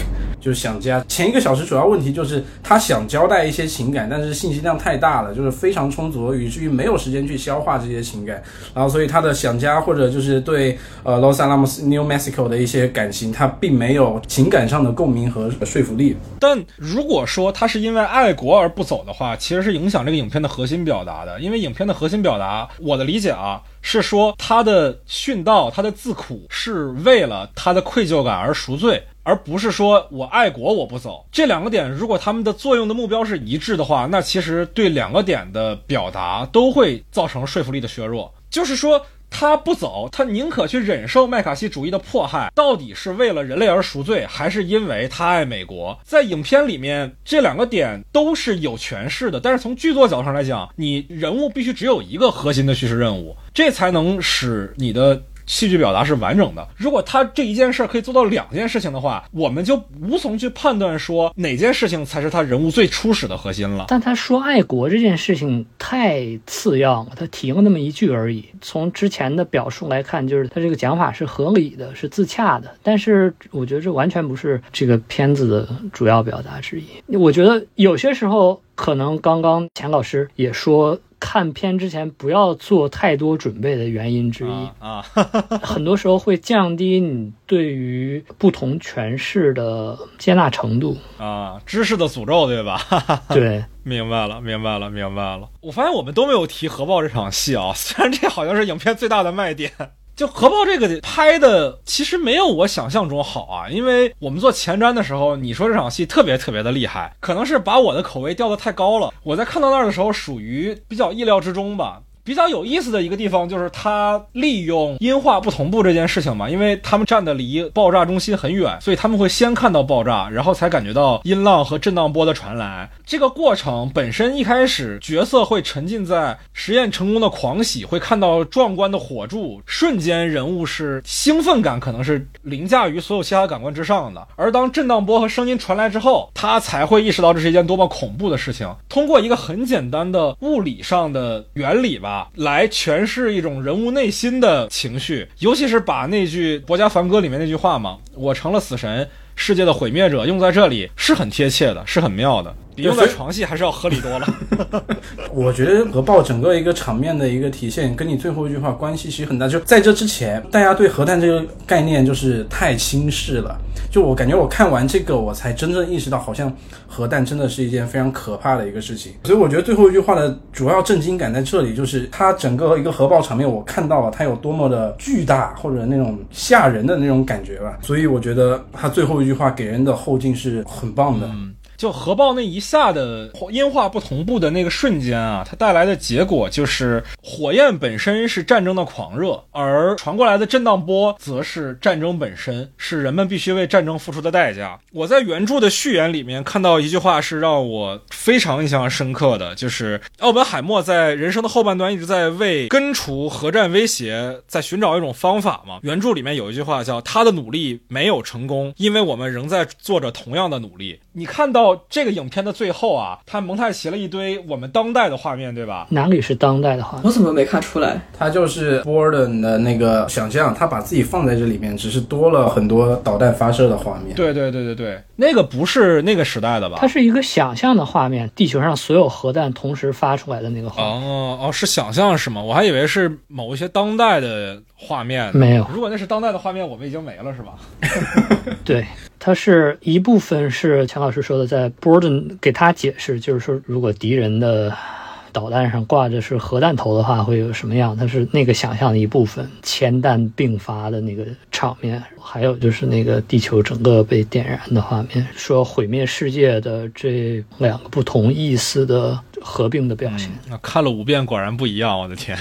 Speaker 4: 就是想家。前一个小时主要问题就是他想交代一些情感，但是信息量太大了，就是非常充足，以至于没有时间去消化这些情感。然后所以他的想家或者就是对呃 Los Alamos New Mexico 的一些感情，他并没有情感上的共鸣和说服力。
Speaker 3: 但如果说他是因为爱国而不走的话，其实是影响这个影片的核心表达的，因为影片的核心表达，我的理解啊，是说他的殉道、他的自苦是为了他的愧疚感而赎罪，而不是说我爱国我不走。这两个点，如果他们的作用的目标是一致的话，那其实对两个点的表达都会造成说服力的削弱。就是说。他不走，他宁可去忍受麦卡锡主义的迫害，到底是为了人类而赎罪，还是因为他爱美国？在影片里面，这两个点都是有诠释的。但是从剧作角度上来讲，你人物必须只有一个核心的叙事任务，这才能使你的。戏剧表达是完整的。如果他这一件事可以做到两件事情的话，我们就无从去判断说哪件事情才是他人物最初始的核心了。
Speaker 1: 但他说爱国这件事情太次要了，他提了那么一句而已。从之前的表述来看，就是他这个讲法是合理的，是自洽的。但是我觉得这完全不是这个片子的主要表达之一。我觉得有些时候可能刚刚钱老师也说。看片之前不要做太多准备的原因之一
Speaker 3: 啊，
Speaker 1: 很多时候会降低你对于不同诠释的接纳程度
Speaker 3: 啊，知识的诅咒对吧？
Speaker 1: 对，
Speaker 3: 明白了，明白了，明白了。我发现我们都没有提核爆这场戏啊，虽然这好像是影片最大的卖点。就核爆这个拍的其实没有我想象中好啊，因为我们做前瞻的时候，你说这场戏特别特别的厉害，可能是把我的口味调得太高了。我在看到那儿的时候，属于比较意料之中吧。比较有意思的一个地方就是他利用音画不同步这件事情嘛，因为他们站的离爆炸中心很远，所以他们会先看到爆炸，然后才感觉到音浪和震荡波的传来。这个过程本身一开始角色会沉浸在实验成功的狂喜，会看到壮观的火柱，瞬间人物是兴奋感可能是凌驾于所有其他感官之上的。而当震荡波和声音传来之后，他才会意识到这是一件多么恐怖的事情。通过一个很简单的物理上的原理吧。来诠释一种人物内心的情绪，尤其是把那句《博家凡歌》里面那句话嘛，“我成了死神，世界的毁灭者”，用在这里是很贴切的，是很妙的。比用在床戏还是要合理多了。
Speaker 4: 我觉得核爆整个一个场面的一个体现，跟你最后一句话关系其实很大。就在这之前，大家对核弹这个概念就是太轻视了。就我感觉，我看完这个，我才真正意识到，好像核弹真的是一件非常可怕的一个事情。所以我觉得最后一句话的主要震惊感在这里，就是它整个一个核爆场面，我看到了它有多么的巨大或者那种吓人的那种感觉吧。所以我觉得它最后这句话给人的后劲是很棒的。
Speaker 3: 就核爆那一下的音画不同步的那个瞬间啊，它带来的结果就是火焰本身是战争的狂热，而传过来的震荡波则是战争本身，是人们必须为战争付出的代价。我在原著的序言里面看到一句话是让我非常印象深刻的，就是奥本海默在人生的后半段一直在为根除核战威胁在寻找一种方法嘛。原著里面有一句话叫“他的努力没有成功，因为我们仍在做着同样的努力”。你看到。这个影片的最后啊，他蒙太奇了一堆我们当代的画面，对吧？
Speaker 1: 哪里是当代的画面？
Speaker 2: 我怎么没看出来？
Speaker 4: 他就是 Borden 的那个想象，他把自己放在这里面，只是多了很多导弹发射的画面。
Speaker 3: 对对对对对，那个不是那个时代的吧？
Speaker 1: 它是一个想象的画面，地球上所有核弹同时发出来的那个画面。
Speaker 3: 哦哦，是想象是吗？我还以为是某一些当代的画面。
Speaker 1: 没有，
Speaker 3: 如果那是当代的画面，我们已经没了，是吧？
Speaker 1: 对。它是一部分是钱老师说的，在 Borden 给他解释，就是说，如果敌人的导弹上挂着是核弹头的话，会有什么样？它是那个想象的一部分，铅弹并发的那个场面，还有就是那个地球整个被点燃的画面，说毁灭世界的这两个不同意思的合并的表现。
Speaker 3: 那看了五遍，果然不一样，我的天！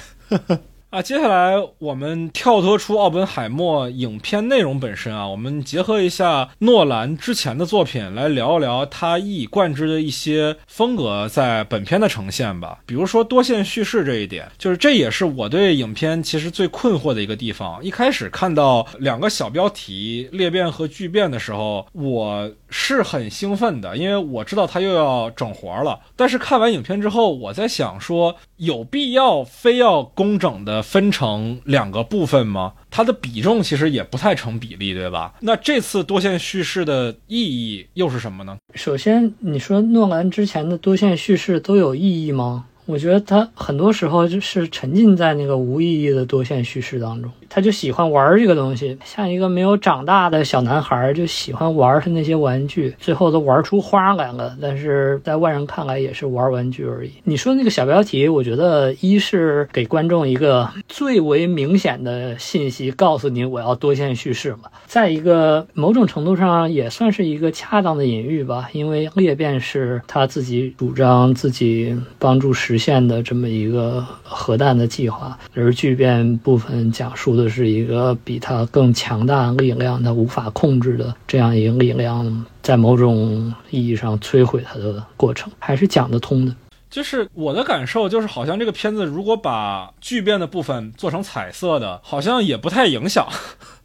Speaker 3: 啊，接下来我们跳脱出奥本海默影片内容本身啊，我们结合一下诺兰之前的作品来聊一聊他一以贯之的一些风格在本片的呈现吧。比如说多线叙事这一点，就是这也是我对影片其实最困惑的一个地方。一开始看到两个小标题裂变和巨变的时候，我。是很兴奋的，因为我知道他又要整活了。但是看完影片之后，我在想说，有必要非要工整的分成两个部分吗？它的比重其实也不太成比例，对吧？那这次多线叙事的意义又是什么呢？
Speaker 1: 首先，你说诺兰之前的多线叙事都有意义吗？我觉得他很多时候就是沉浸在那个无意义的多线叙事当中。他就喜欢玩这个东西，像一个没有长大的小男孩，就喜欢玩他那些玩具，最后都玩出花来了。但是在外人看来也是玩玩具而已。你说那个小标题，我觉得一是给观众一个最为明显的信息，告诉你我要多线叙事嘛；再一个，某种程度上也算是一个恰当的隐喻吧，因为裂变是他自己主张、自己帮助实现的这么一个核弹的计划，而聚变部分讲述。的是一个比它更强大力量，它无法控制的这样一个力量，在某种意义上摧毁它的过程，还是讲得通的。
Speaker 3: 就是我的感受，就是好像这个片子如果把聚变的部分做成彩色的，好像也不太影响。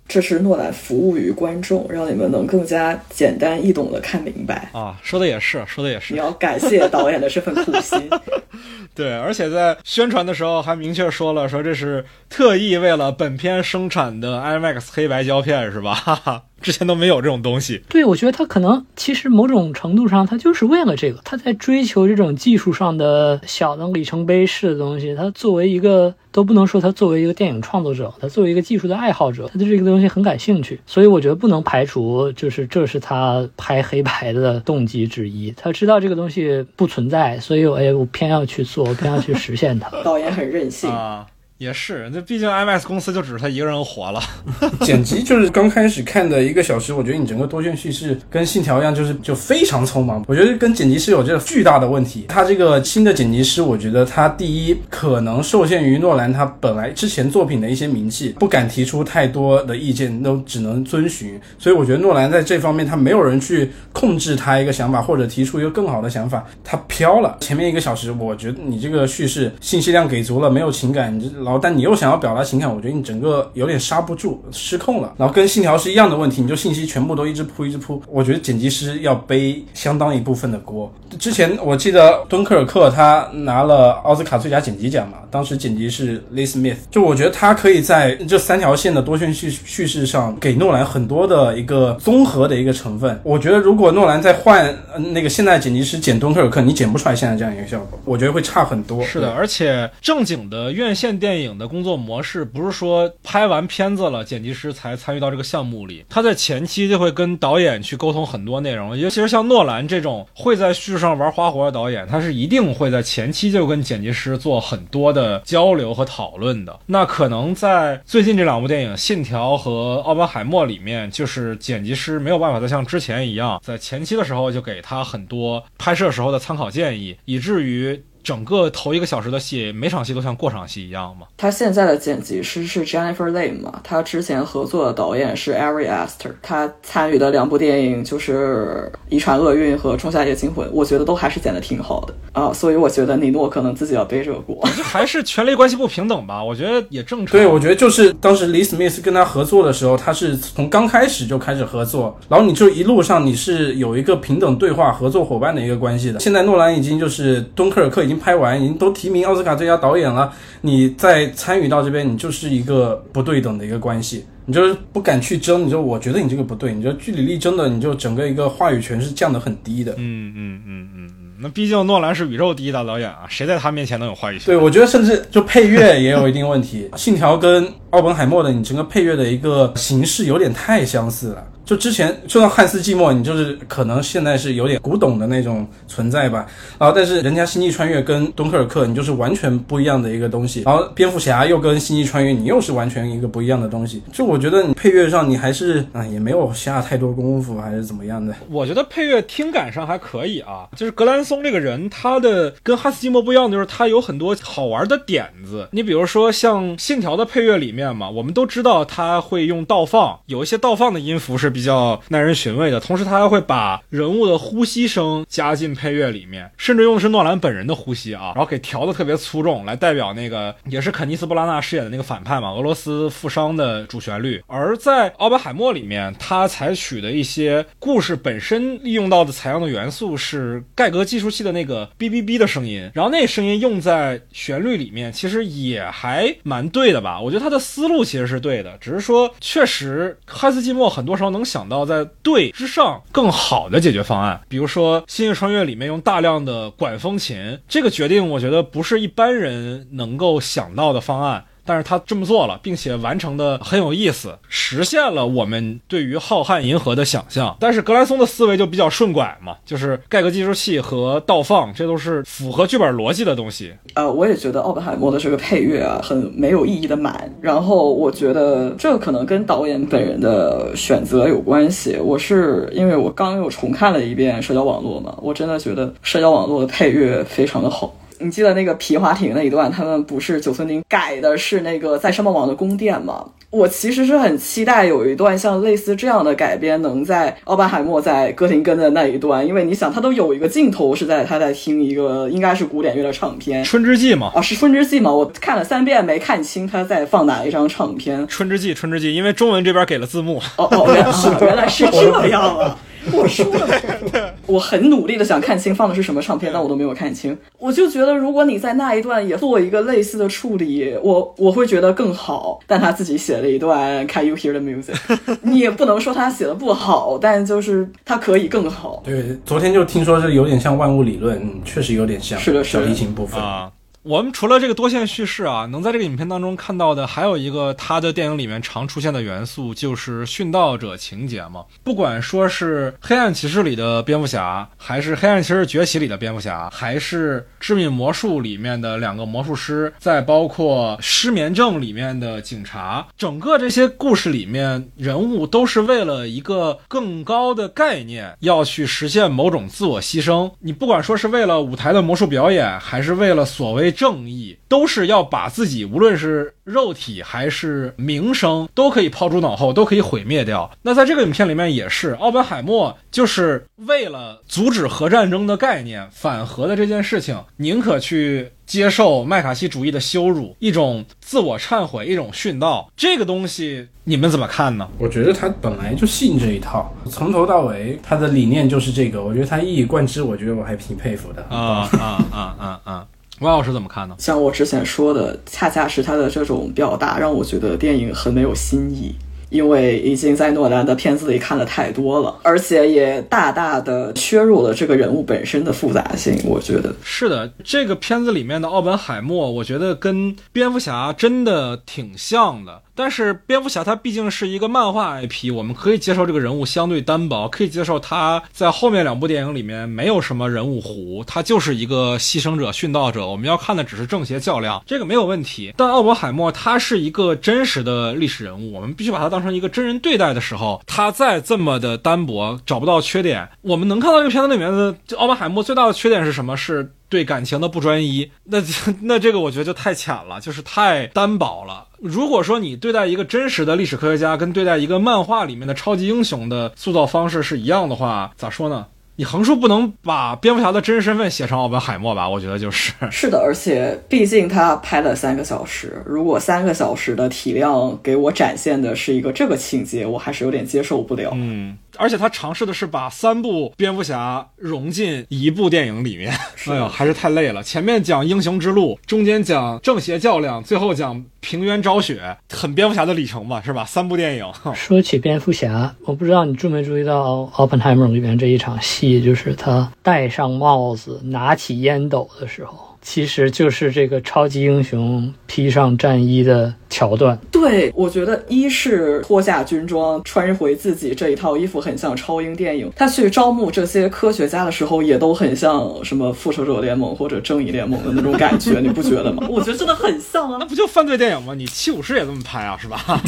Speaker 2: 这是诺兰服务于观众，让你们能更加简单易懂的看明白
Speaker 3: 啊！说的也是，说的也是。
Speaker 2: 你要感谢导演的这份苦心。
Speaker 3: 对，而且在宣传的时候还明确说了，说这是特意为了本片生产的 IMAX 黑白胶片，是吧？之前都没有这种东西。
Speaker 1: 对，我觉得他可能其实某种程度上，他就是为了这个，他在追求这种技术上的小的里程碑式的东西。他作为一个都不能说他作为一个电影创作者，他作为一个技术的爱好者，他对这个东西很感兴趣。所以我觉得不能排除，就是这是他拍黑白的动机之一。他知道这个东西不存在，所以我哎，我偏要去做，我偏要去实现它。
Speaker 2: 导演很任性
Speaker 3: 啊。也是，那毕竟 IMAX 公司就只是他一个人活了。
Speaker 4: 剪辑就是刚开始看的一个小时，我觉得你整个多线叙事跟信条一样，就是就非常匆忙。我觉得跟剪辑师有这个巨大的问题。他这个新的剪辑师，我觉得他第一可能受限于诺兰他本来之前作品的一些名气，不敢提出太多的意见，都只能遵循。所以我觉得诺兰在这方面他没有人去控制他一个想法，或者提出一个更好的想法，他飘了。前面一个小时，我觉得你这个叙事信息量给足了，没有情感，你这。然后，但你又想要表达情感，我觉得你整个有点刹不住，失控了。然后跟信条是一样的问题，你就信息全部都一直铺一直铺。我觉得剪辑师要背相当一部分的锅。之前我记得敦刻尔克他拿了奥斯卡最佳剪辑奖嘛，当时剪辑是 Lee Smith，就我觉得他可以在这三条线的多线叙叙事上给诺兰很多的一个综合的一个成分。我觉得如果诺兰再换那个现在剪辑师剪敦刻尔克，你剪不出来现在这样一个效果，我觉得会差很多。
Speaker 3: 是的，而且正经的院线电影。电影的工作模式不是说拍完片子了，剪辑师才参与到这个项目里。他在前期就会跟导演去沟通很多内容，尤其是像诺兰这种会在叙事上玩花活的导演，他是一定会在前期就跟剪辑师做很多的交流和讨论的。那可能在最近这两部电影《信条》和《奥本海默》里面，就是剪辑师没有办法再像之前一样，在前期的时候就给他很多拍摄时候的参考建议，以至于。整个头一个小时的戏，每场戏都像过场戏一样吗？
Speaker 2: 他现在的剪辑师是 Jennifer Lim 嘛？他之前合作的导演是 Ari Aster，他参与的两部电影就是《遗传厄运》和《仲夏夜惊魂》，我觉得都还是剪的挺好的啊。所以我觉得尼诺可能自己要背这个锅。
Speaker 3: 还是权力关系不平等吧？我觉得也正常。
Speaker 4: 对，我觉得就是当时 Lee Smith 跟他合作的时候，他是从刚开始就开始合作，然后你就一路上你是有一个平等对话、合作伙伴的一个关系的。现在诺兰已经就是敦刻尔克已经。拍完已经都提名奥斯卡最佳导演了，你再参与到这边，你就是一个不对等的一个关系，你就是不敢去争，你就我觉得你这个不对，你就据理力争的，你就整个一个话语权是降得很低的。
Speaker 3: 嗯嗯嗯嗯嗯，那毕竟诺兰是宇宙第一大导演啊，谁在他面前能有话语权？
Speaker 4: 对，我觉得甚至就配乐也有一定问题，《信条》跟奥本海默的你整个配乐的一个形式有点太相似了。就之前说到汉斯季默，你就是可能现在是有点古董的那种存在吧，然后但是人家星际穿越跟敦刻尔克，你就是完全不一样的一个东西，然后蝙蝠侠又跟星际穿越，你又是完全一个不一样的东西。就我觉得你配乐上你还是啊也没有下太多功夫，还是怎么样的？
Speaker 3: 我觉得配乐听感上还可以啊，就是格兰松这个人，他的跟汉斯季默不一样的就是他有很多好玩的点子。你比如说像信条的配乐里面嘛，我们都知道他会用倒放，有一些倒放的音符是。比较耐人寻味的。同时，他还会把人物的呼吸声加进配乐里面，甚至用的是诺兰本人的呼吸啊，然后给调的特别粗重，来代表那个也是肯尼斯·布拉纳饰演的那个反派嘛，俄罗斯富商的主旋律。而在《奥本海默》里面，他采取的一些故事本身利用到的采样的元素是盖格计数器的那个哔哔哔的声音，然后那声音用在旋律里面，其实也还蛮对的吧？我觉得他的思路其实是对的，只是说确实汉斯季默很多时候能想到在对之上更好的解决方案，比如说《星际穿越》里面用大量的管风琴，这个决定我觉得不是一般人能够想到的方案。但是他这么做了，并且完成的很有意思，实现了我们对于浩瀚银河的想象。但是格兰松的思维就比较顺拐嘛，就是盖格计数器和倒放，这都是符合剧本逻辑的东西。
Speaker 2: 呃，我也觉得奥本海默的这个配乐啊，很没有意义的满。然后我觉得这可能跟导演本人的选择有关系。我是因为我刚又重看了一遍社交网络嘛，我真的觉得社交网络的配乐非常的好。你记得那个皮划艇那一段，他们不是九寸钉改的是那个在山猫网的宫殿吗？我其实是很期待有一段像类似这样的改编，能在奥本海默在哥廷根的那一段，因为你想，他都有一个镜头是在他在听一个应该是古典乐的唱片，《
Speaker 3: 春之祭》嘛，
Speaker 2: 啊，是《春之祭》嘛，我看了三遍没看清他在放哪一张唱片，《
Speaker 3: 春之祭》，《春之祭》，因为中文这边给了字幕，
Speaker 2: 哦哦，原来是这样啊。我输了，我很努力的想看清放的是什么唱片，但我都没有看清。我就觉得，如果你在那一段也做一个类似的处理，我我会觉得更好。但他自己写了一段 Can you hear the music？你也不能说他写的不好，但就是他可以更好。
Speaker 4: 对，昨天就听说这有点像万物理论，确实有点像。
Speaker 2: 是的，
Speaker 4: 小提琴部分
Speaker 3: 啊。我们除了这个多线叙事啊，能在这个影片当中看到的，还有一个他的电影里面常出现的元素，就是殉道者情节嘛。不管说是《黑暗骑士》里的蝙蝠侠，还是《黑暗骑士崛起》里的蝙蝠侠，还是《致命魔术》里面的两个魔术师，再包括《失眠症》里面的警察，整个这些故事里面人物都是为了一个更高的概念，要去实现某种自我牺牲。你不管说是为了舞台的魔术表演，还是为了所谓。正义都是要把自己，无论是肉体还是名声，都可以抛诸脑后，都可以毁灭掉。那在这个影片里面也是，奥本海默就是为了阻止核战争的概念、反核的这件事情，宁可去接受麦卡锡主义的羞辱，一种自我忏悔，一种殉道。这个东西你们怎么看呢？
Speaker 4: 我觉得他本来就信这一套，从头到尾他的理念就是这个。我觉得他一以贯之，我觉得我还挺佩服的。
Speaker 3: 啊啊啊啊啊！王老师怎么看呢？
Speaker 2: 像我之前说的，恰恰是他的这种表达，让我觉得电影很没有新意。因为已经在诺兰的片子里看的太多了，而且也大大的削弱了这个人物本身的复杂性。我觉得
Speaker 3: 是的，这个片子里面的奥本海默，我觉得跟蝙蝠侠真的挺像的。但是蝙蝠侠他毕竟是一个漫画 IP，我们可以接受这个人物相对单薄，可以接受他在后面两部电影里面没有什么人物弧，他就是一个牺牲者、殉道者。我们要看的只是正邪较量，这个没有问题。但奥本海默他是一个真实的历史人物，我们必须把他当成一个真人对待的时候，他再这么的单薄，找不到缺点。我们能看到这个片子里面的奥本海默最大的缺点是什么？是。对感情的不专一，那 那这个我觉得就太浅了，就是太单薄了。如果说你对待一个真实的历史科学家，跟对待一个漫画里面的超级英雄的塑造方式是一样的话，咋说呢？你横竖不能把蝙蝠侠的真实身份写成奥本海默吧？我觉得就是
Speaker 2: 是的，而且毕竟他拍了三个小时，如果三个小时的体量给我展现的是一个这个情节，我还是有点接受不了。
Speaker 3: 嗯。而且他尝试的是把三部蝙蝠侠融进一部电影里面，哎呦，还是太累了。前面讲英雄之路，中间讲正邪较量，最后讲平原昭雪，很蝙蝠侠的里程吧，是吧？三部电影。
Speaker 1: 说起蝙蝠侠，我不知道你注没注意到奥本海默里面这一场戏，就是他戴上帽子，拿起烟斗的时候。其实就是这个超级英雄披上战衣的桥段。
Speaker 2: 对，我觉得一是脱下军装，穿回自己这一套衣服，很像超英电影。他去招募这些科学家的时候，也都很像什么复仇者联盟或者正义联盟的那种感觉，你不觉得吗？我觉得真的很像啊。
Speaker 3: 那不就犯罪电影吗？你七武士也这么拍啊，是吧？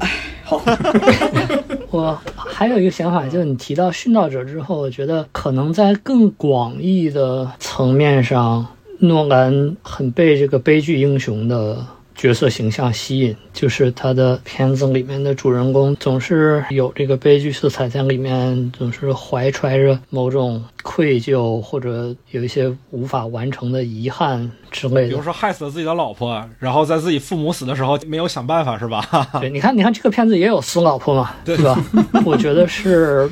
Speaker 2: 哎，好。
Speaker 1: 我还有一个想法，就是你提到殉道者之后，我觉得可能在更广义的层面上。诺兰很被这个悲剧英雄的角色形象吸引，就是他的片子里面的主人公总是有这个悲剧色彩在里面，总是怀揣着某种愧疚或者有一些无法完成的遗憾之类的。
Speaker 3: 比如说害死了自己的老婆，然后在自己父母死的时候没有想办法，是吧？
Speaker 1: 对，你看，你看这个片子也有死老婆嘛，对吧？我觉得是。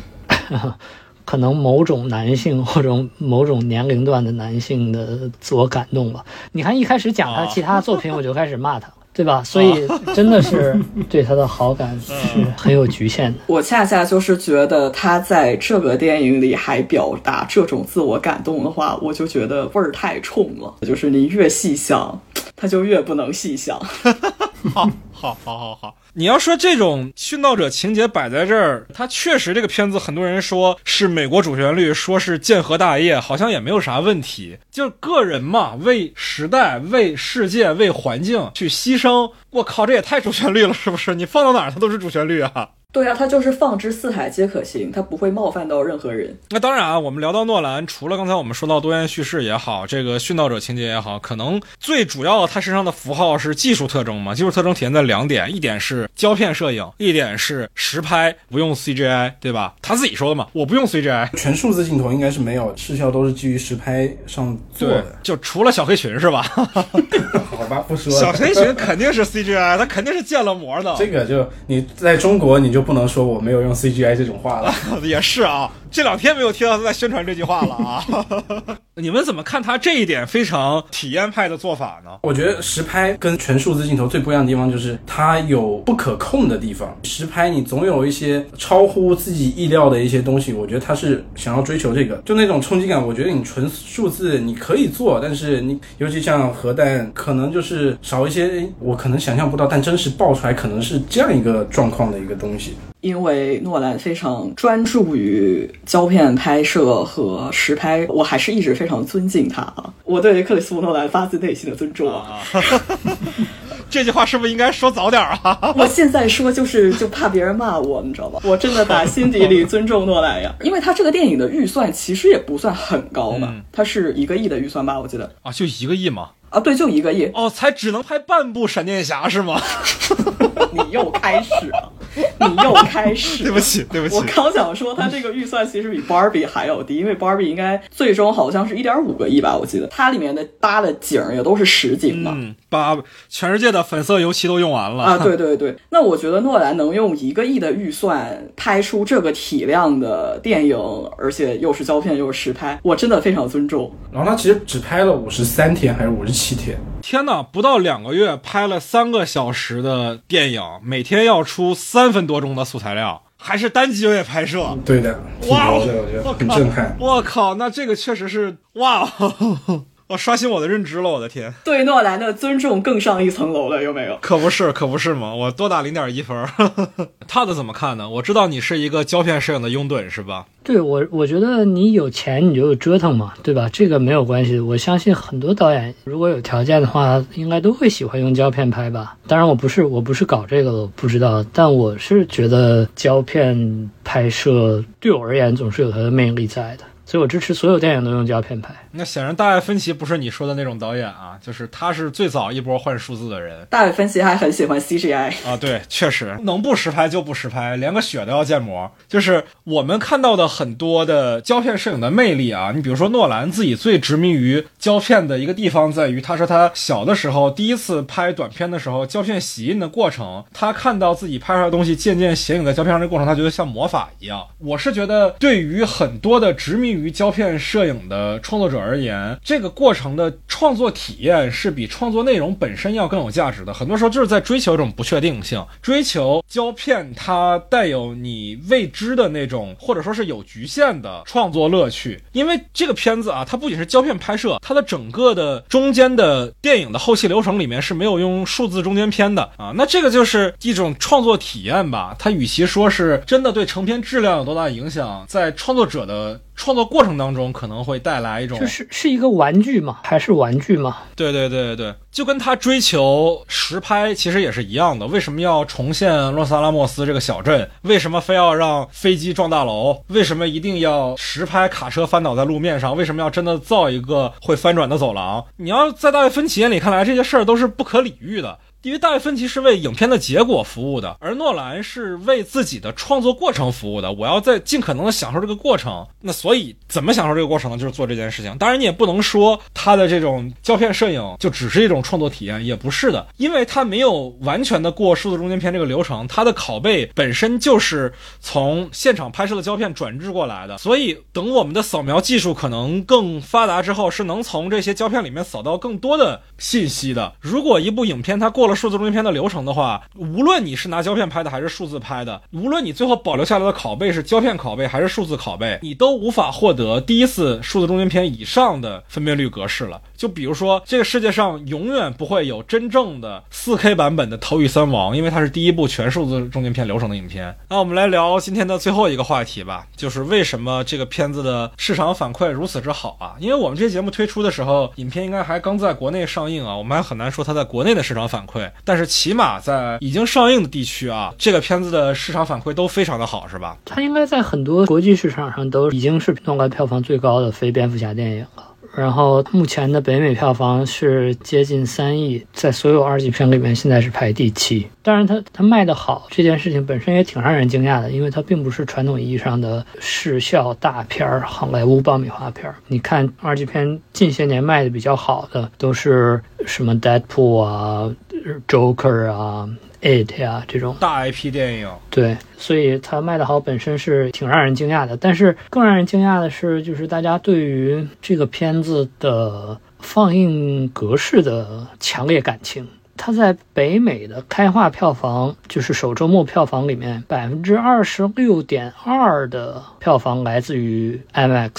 Speaker 1: 可能某种男性或者某种年龄段的男性的自我感动吧。你看一开始讲他其他作品，我就开始骂他，对吧？所以真的是对他的好感是很有局限的。
Speaker 2: 我恰恰就是觉得他在这个电影里还表达这种自我感动的话，我就觉得味儿太冲了。就是你越细想，他就越不能细想。
Speaker 3: 好，好，好，好，好。你要说这种殉道者情节摆在这儿，它确实这个片子很多人说是美国主旋律，说是建和大业，好像也没有啥问题。就个人嘛，为时代、为世界、为环境去牺牲，我靠，这也太主旋律了，是不是？你放到哪儿它都是主旋律啊。
Speaker 2: 对啊，他就是放之四海皆可行，他不会冒犯到任何人。
Speaker 3: 那当然啊，我们聊到诺兰，除了刚才我们说到多元叙事也好，这个殉道者情节也好，可能最主要他身上的符号是技术特征嘛。技术特征体现在两点，一点是胶片摄影，一点是实拍，不用 CGI，对吧？他自己说的嘛，我不用 CGI，
Speaker 4: 全数字镜头应该是没有，视效都是基于实拍上做的。
Speaker 3: 就除了小黑裙是吧？
Speaker 4: 好吧，不说。
Speaker 3: 小黑裙肯定是 CGI，他肯定是建了模的。
Speaker 4: 这个就你在中国你就。不能说我没有用 CGI 这种话了，
Speaker 3: 也是啊。这两天没有听到他在宣传这句话了啊！你们怎么看他这一点非常体验派的做法呢？
Speaker 4: 我觉得实拍跟全数字镜头最不一样的地方就是它有不可控的地方。实拍你总有一些超乎自己意料的一些东西，我觉得他是想要追求这个，就那种冲击感。我觉得你纯数字你可以做，但是你尤其像核弹，可能就是少一些，我可能想象不到，但真实爆出来可能是这样一个状况的一个东西。
Speaker 2: 因为诺兰非常专注于胶片拍摄和实拍，我还是一直非常尊敬他啊！我对克里斯·诺兰发自内心的尊重啊！
Speaker 3: 这句话是不是应该说早点啊？
Speaker 2: 我现在说就是就怕别人骂我，你知道吧？我真的打心底里尊重诺兰呀，因为他这个电影的预算其实也不算很高嘛，他是一个亿的预算吧？我记得
Speaker 3: 啊，就一个亿嘛。
Speaker 2: 啊，对，就一个亿
Speaker 3: 哦，才只能拍半部闪电侠是吗？
Speaker 2: 你又开始了，你又开始。
Speaker 3: 对不起，对不起。
Speaker 2: 我刚想说，他这个预算其实比 Barbie 还要低，因为 Barbie 应该最终好像是一点五个亿吧，我记得它里面的搭的景也都是实景嘛。
Speaker 3: 嗯，把全世界的粉色油漆都用完了
Speaker 2: 啊！对对对，那我觉得诺兰能用一个亿的预算拍出这个体量的电影，而且又是胶片又是实拍，我真的非常尊重。
Speaker 4: 然后他其实只拍了五十三天还是五十七天？
Speaker 3: 天呐，不到两个月拍了三个小时的电影，每天要出三分多钟的素材量，还是单机位拍摄？
Speaker 4: 对的，
Speaker 3: 哇，
Speaker 4: 我觉得很震撼。
Speaker 3: 我靠，那这个确实是哇。我刷新我的认知了，我的天！
Speaker 2: 对诺兰的尊重更上一层楼了，有没有？
Speaker 3: 可不是，可不是嘛！我多打零点一分。他的怎么看呢？我知道你是一个胶片摄影的拥趸，是吧？
Speaker 1: 对我，我觉得你有钱你就折腾嘛，对吧？这个没有关系。我相信很多导演如果有条件的话，应该都会喜欢用胶片拍吧。当然，我不是，我不是搞这个的，不知道。但我是觉得胶片拍摄对我而言总是有它的魅力在的。所以我支持所有电影都用胶片拍。
Speaker 3: 那显然，大卫芬奇不是你说的那种导演啊，就是他是最早一波换数字的人。
Speaker 2: 大卫芬奇还很喜欢 CGI
Speaker 3: 啊，对，确实能不实拍就不实拍，连个血都要建模。就是我们看到的很多的胶片摄影的魅力啊，你比如说诺兰自己最执迷于胶片的一个地方在于，他说他小的时候第一次拍短片的时候，胶片洗印的过程，他看到自己拍出来的东西渐渐显影在胶片上的过程，他觉得像魔法一样。我是觉得对于很多的执迷。于胶片摄影的创作者而言，这个过程的创作体验是比创作内容本身要更有价值的。很多时候就是在追求一种不确定性，追求胶片它带有你未知的那种，或者说是有局限的创作乐趣。因为这个片子啊，它不仅是胶片拍摄，它的整个的中间的电影的后期流程里面是没有用数字中间片的啊。那这个就是一种创作体验吧。它与其说是真的对成片质量有多大影响，在创作者的。创作过程当中可能会带来一种，
Speaker 1: 就是是一个玩具吗，还是玩具吗？
Speaker 3: 对对对对就跟他追求实拍其实也是一样的。为什么要重现洛萨拉莫斯这个小镇？为什么非要让飞机撞大楼？为什么一定要实拍卡车翻倒在路面上？为什么要真的造一个会翻转的走廊？你要在大卫芬奇眼里看来，这些事儿都是不可理喻的。因为大卫芬奇是为影片的结果服务的，而诺兰是为自己的创作过程服务的。我要在尽可能的享受这个过程，那所以怎么享受这个过程呢？就是做这件事情。当然，你也不能说他的这种胶片摄影就只是一种创作体验，也不是的，因为他没有完全的过数字中间片这个流程，他的拷贝本身就是从现场拍摄的胶片转制过来的。所以，等我们的扫描技术可能更发达之后，是能从这些胶片里面扫到更多的信息的。如果一部影片它过了数字中间片的流程的话，无论你是拿胶片拍的还是数字拍的，无论你最后保留下来的拷贝是胶片拷贝还是数字拷贝，你都无法获得第一次数字中间片以上的分辨率格式了。就比如说，这个世界上永远不会有真正的 4K 版本的《逃狱三王》，因为它是第一部全数字中间片流程的影片。那我们来聊今天的最后一个话题吧，就是为什么这个片子的市场反馈如此之好啊？因为我们这节目推出的时候，影片应该还刚在国内上映啊，我们还很难说它在国内的市场反馈。但是起码在已经上映的地区啊，这个片子的市场反馈都非常的好，是吧？
Speaker 1: 它应该在很多国际市场上都已经是诺兰票房最高的非蝙蝠侠电影了。然后目前的北美票房是接近三亿，在所有二级片里面现在是排第七。当然，它它卖得好这件事情本身也挺让人惊讶的，因为它并不是传统意义上的视效大片儿、好莱坞爆米花片儿。你看二级片近些年卖的比较好的都是什么 Deadpool 啊、Joker 啊。It 呀，这种
Speaker 3: 大 IP 电影，
Speaker 1: 对，所以它卖得好本身是挺让人惊讶的。但是更让人惊讶的是，就是大家对于这个片子的放映格式的强烈感情。它在北美的开画票房，就是首周末票房里面，百分之二十六点二的票房来自于 IMAX，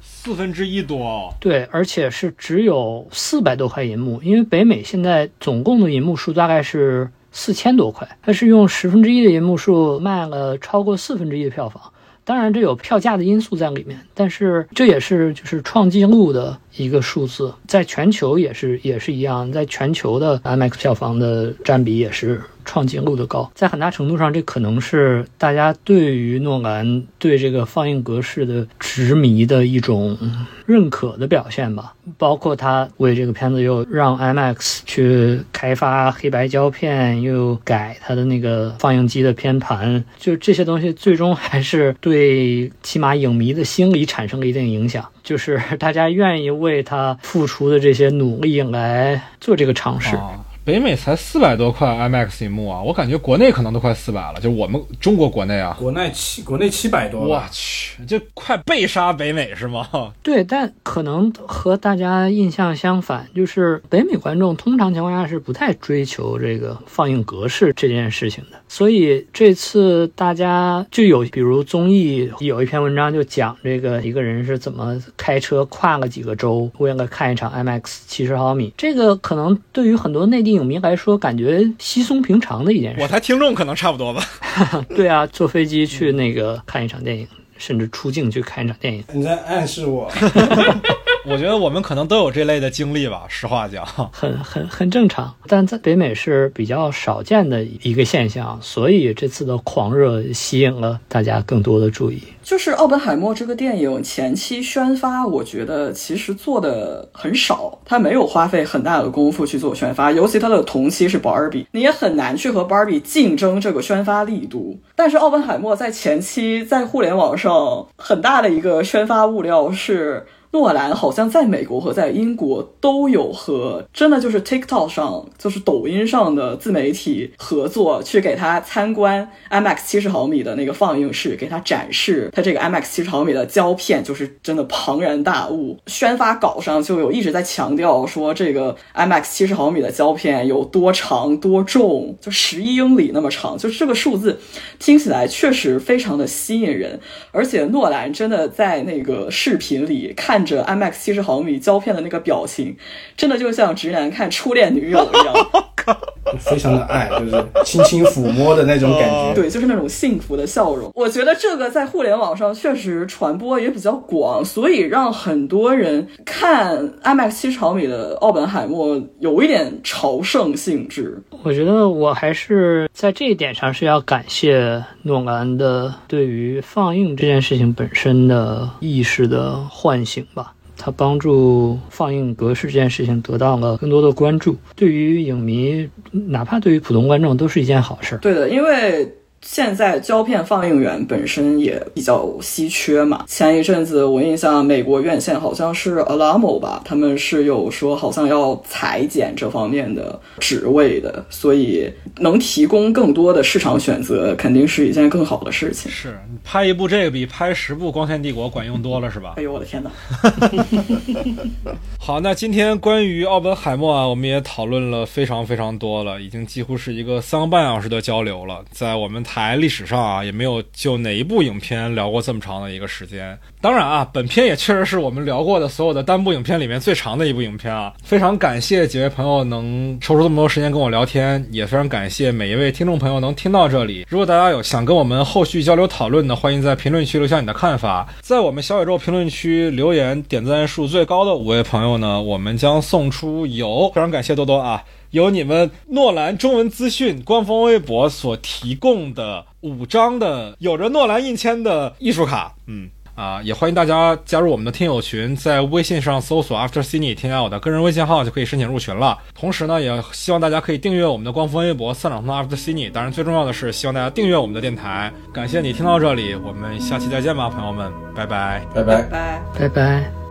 Speaker 3: 四分之一多。
Speaker 1: 对，而且是只有四百多块银幕，因为北美现在总共的银幕数大概是。四千多块，它是用十分之一的银幕数卖了超过四分之一的票房。当然，这有票价的因素在里面，但是这也是就是创纪录的一个数字，在全球也是也是一样，在全球的 IMAX 票房的占比也是。创纪录的高，在很大程度上，这可能是大家对于诺兰对这个放映格式的执迷的一种认可的表现吧。包括他为这个片子又让 IMAX 去开发黑白胶片，又改他的那个放映机的偏盘，就这些东西，最终还是对起码影迷的心理产生了一定影响。就是大家愿意为他付出的这些努力来做这个尝试。
Speaker 3: 北美才四百多块 IMAX 银幕啊，我感觉国内可能都快四百了，就我们中国国内啊，
Speaker 4: 国内七国内七百多，
Speaker 3: 我去，这快被杀北美是吗？
Speaker 1: 对，但可能和大家印象相反，就是北美观众通常情况下是不太追求这个放映格式这件事情的，所以这次大家就有，比如综艺有一篇文章就讲这个一个人是怎么开车跨了几个州，为了看一场 IMAX 七十毫米，这个可能对于很多内地。影迷来说，感觉稀松平常的一件事。
Speaker 3: 我猜听众可能差不多吧。
Speaker 1: 对啊，坐飞机去那个看一场电影，甚至出境去看一场电影。
Speaker 4: 你在暗示我？
Speaker 3: 我觉得我们可能都有这类的经历吧。实话讲，
Speaker 1: 很很很正常，但在北美是比较少见的一个现象，所以这次的狂热吸引了大家更多的注意。
Speaker 2: 就是奥本海默这个电影前期宣发，我觉得其实做的很少，他没有花费很大的功夫去做宣发，尤其他的同期是 Barbie，你也很难去和 Barbie 竞争这个宣发力度。但是奥本海默在前期在互联网上很大的一个宣发物料是。诺兰好像在美国和在英国都有和真的就是 TikTok 上，就是抖音上的自媒体合作，去给他参观 IMAX 七十毫米的那个放映室，给他展示他这个 IMAX 七十毫米的胶片，就是真的庞然大物。宣发稿上就有一直在强调说，这个 IMAX 七十毫米的胶片有多长多重，就十一英里那么长，就是这个数字听起来确实非常的吸引人。而且诺兰真的在那个视频里看。着 IMAX 七十毫米胶片的那个表情，真的就像直男看初恋女友一样，
Speaker 4: 非常的爱，就是轻轻抚摸的那种感觉，
Speaker 2: 对，就是那种幸福的笑容。我觉得这个在互联网上确实传播也比较广，所以让很多人看 IMAX 七十毫米的奥本海默有一点朝圣性质。
Speaker 1: 我觉得我还是在这一点上是要感谢诺兰的对于放映这件事情本身的意识的唤醒。吧，它帮助放映格式这件事情得到了更多的关注。对于影迷，哪怕对于普通观众，都是一件好事。
Speaker 2: 对的，因为。现在胶片放映员本身也比较稀缺嘛。前一阵子我印象，美国院线好像是 Alamo 吧，他们是有说好像要裁减这方面的职位的，所以能提供更多的市场选择，肯定是一件更好的事情。
Speaker 3: 是你拍一部这个比拍十部《光线帝国》管用多了，是吧？
Speaker 2: 哎呦我的天哪！
Speaker 3: 好，那今天关于奥本海默啊，我们也讨论了非常非常多了，已经几乎是一个三个半小时的交流了，在我们。台历史上啊，也没有就哪一部影片聊过这么长的一个时间。当然啊，本片也确实是我们聊过的所有的单部影片里面最长的一部影片啊。非常感谢几位朋友能抽出这么多时间跟我聊天，也非常感谢每一位听众朋友能听到这里。如果大家有想跟我们后续交流讨论的，欢迎在评论区留下你的看法。在我们小宇宙评论区留言点赞数最高的五位朋友呢，我们将送出有非常感谢多多啊。有你们诺兰中文资讯官方微博所提供的五张的有着诺兰印签的艺术卡，嗯啊，也欢迎大家加入我们的听友群，在微信上搜索 After Cine，添加我的个人微信号就可以申请入群了。同时呢，也希望大家可以订阅我们的官方微博散场通 After Cine。当然，最重要的是希望大家订阅我们的电台。感谢你听到这里，我们下期再见吧，朋友们，拜拜拜，
Speaker 4: 拜拜，
Speaker 2: 拜
Speaker 1: 拜拜。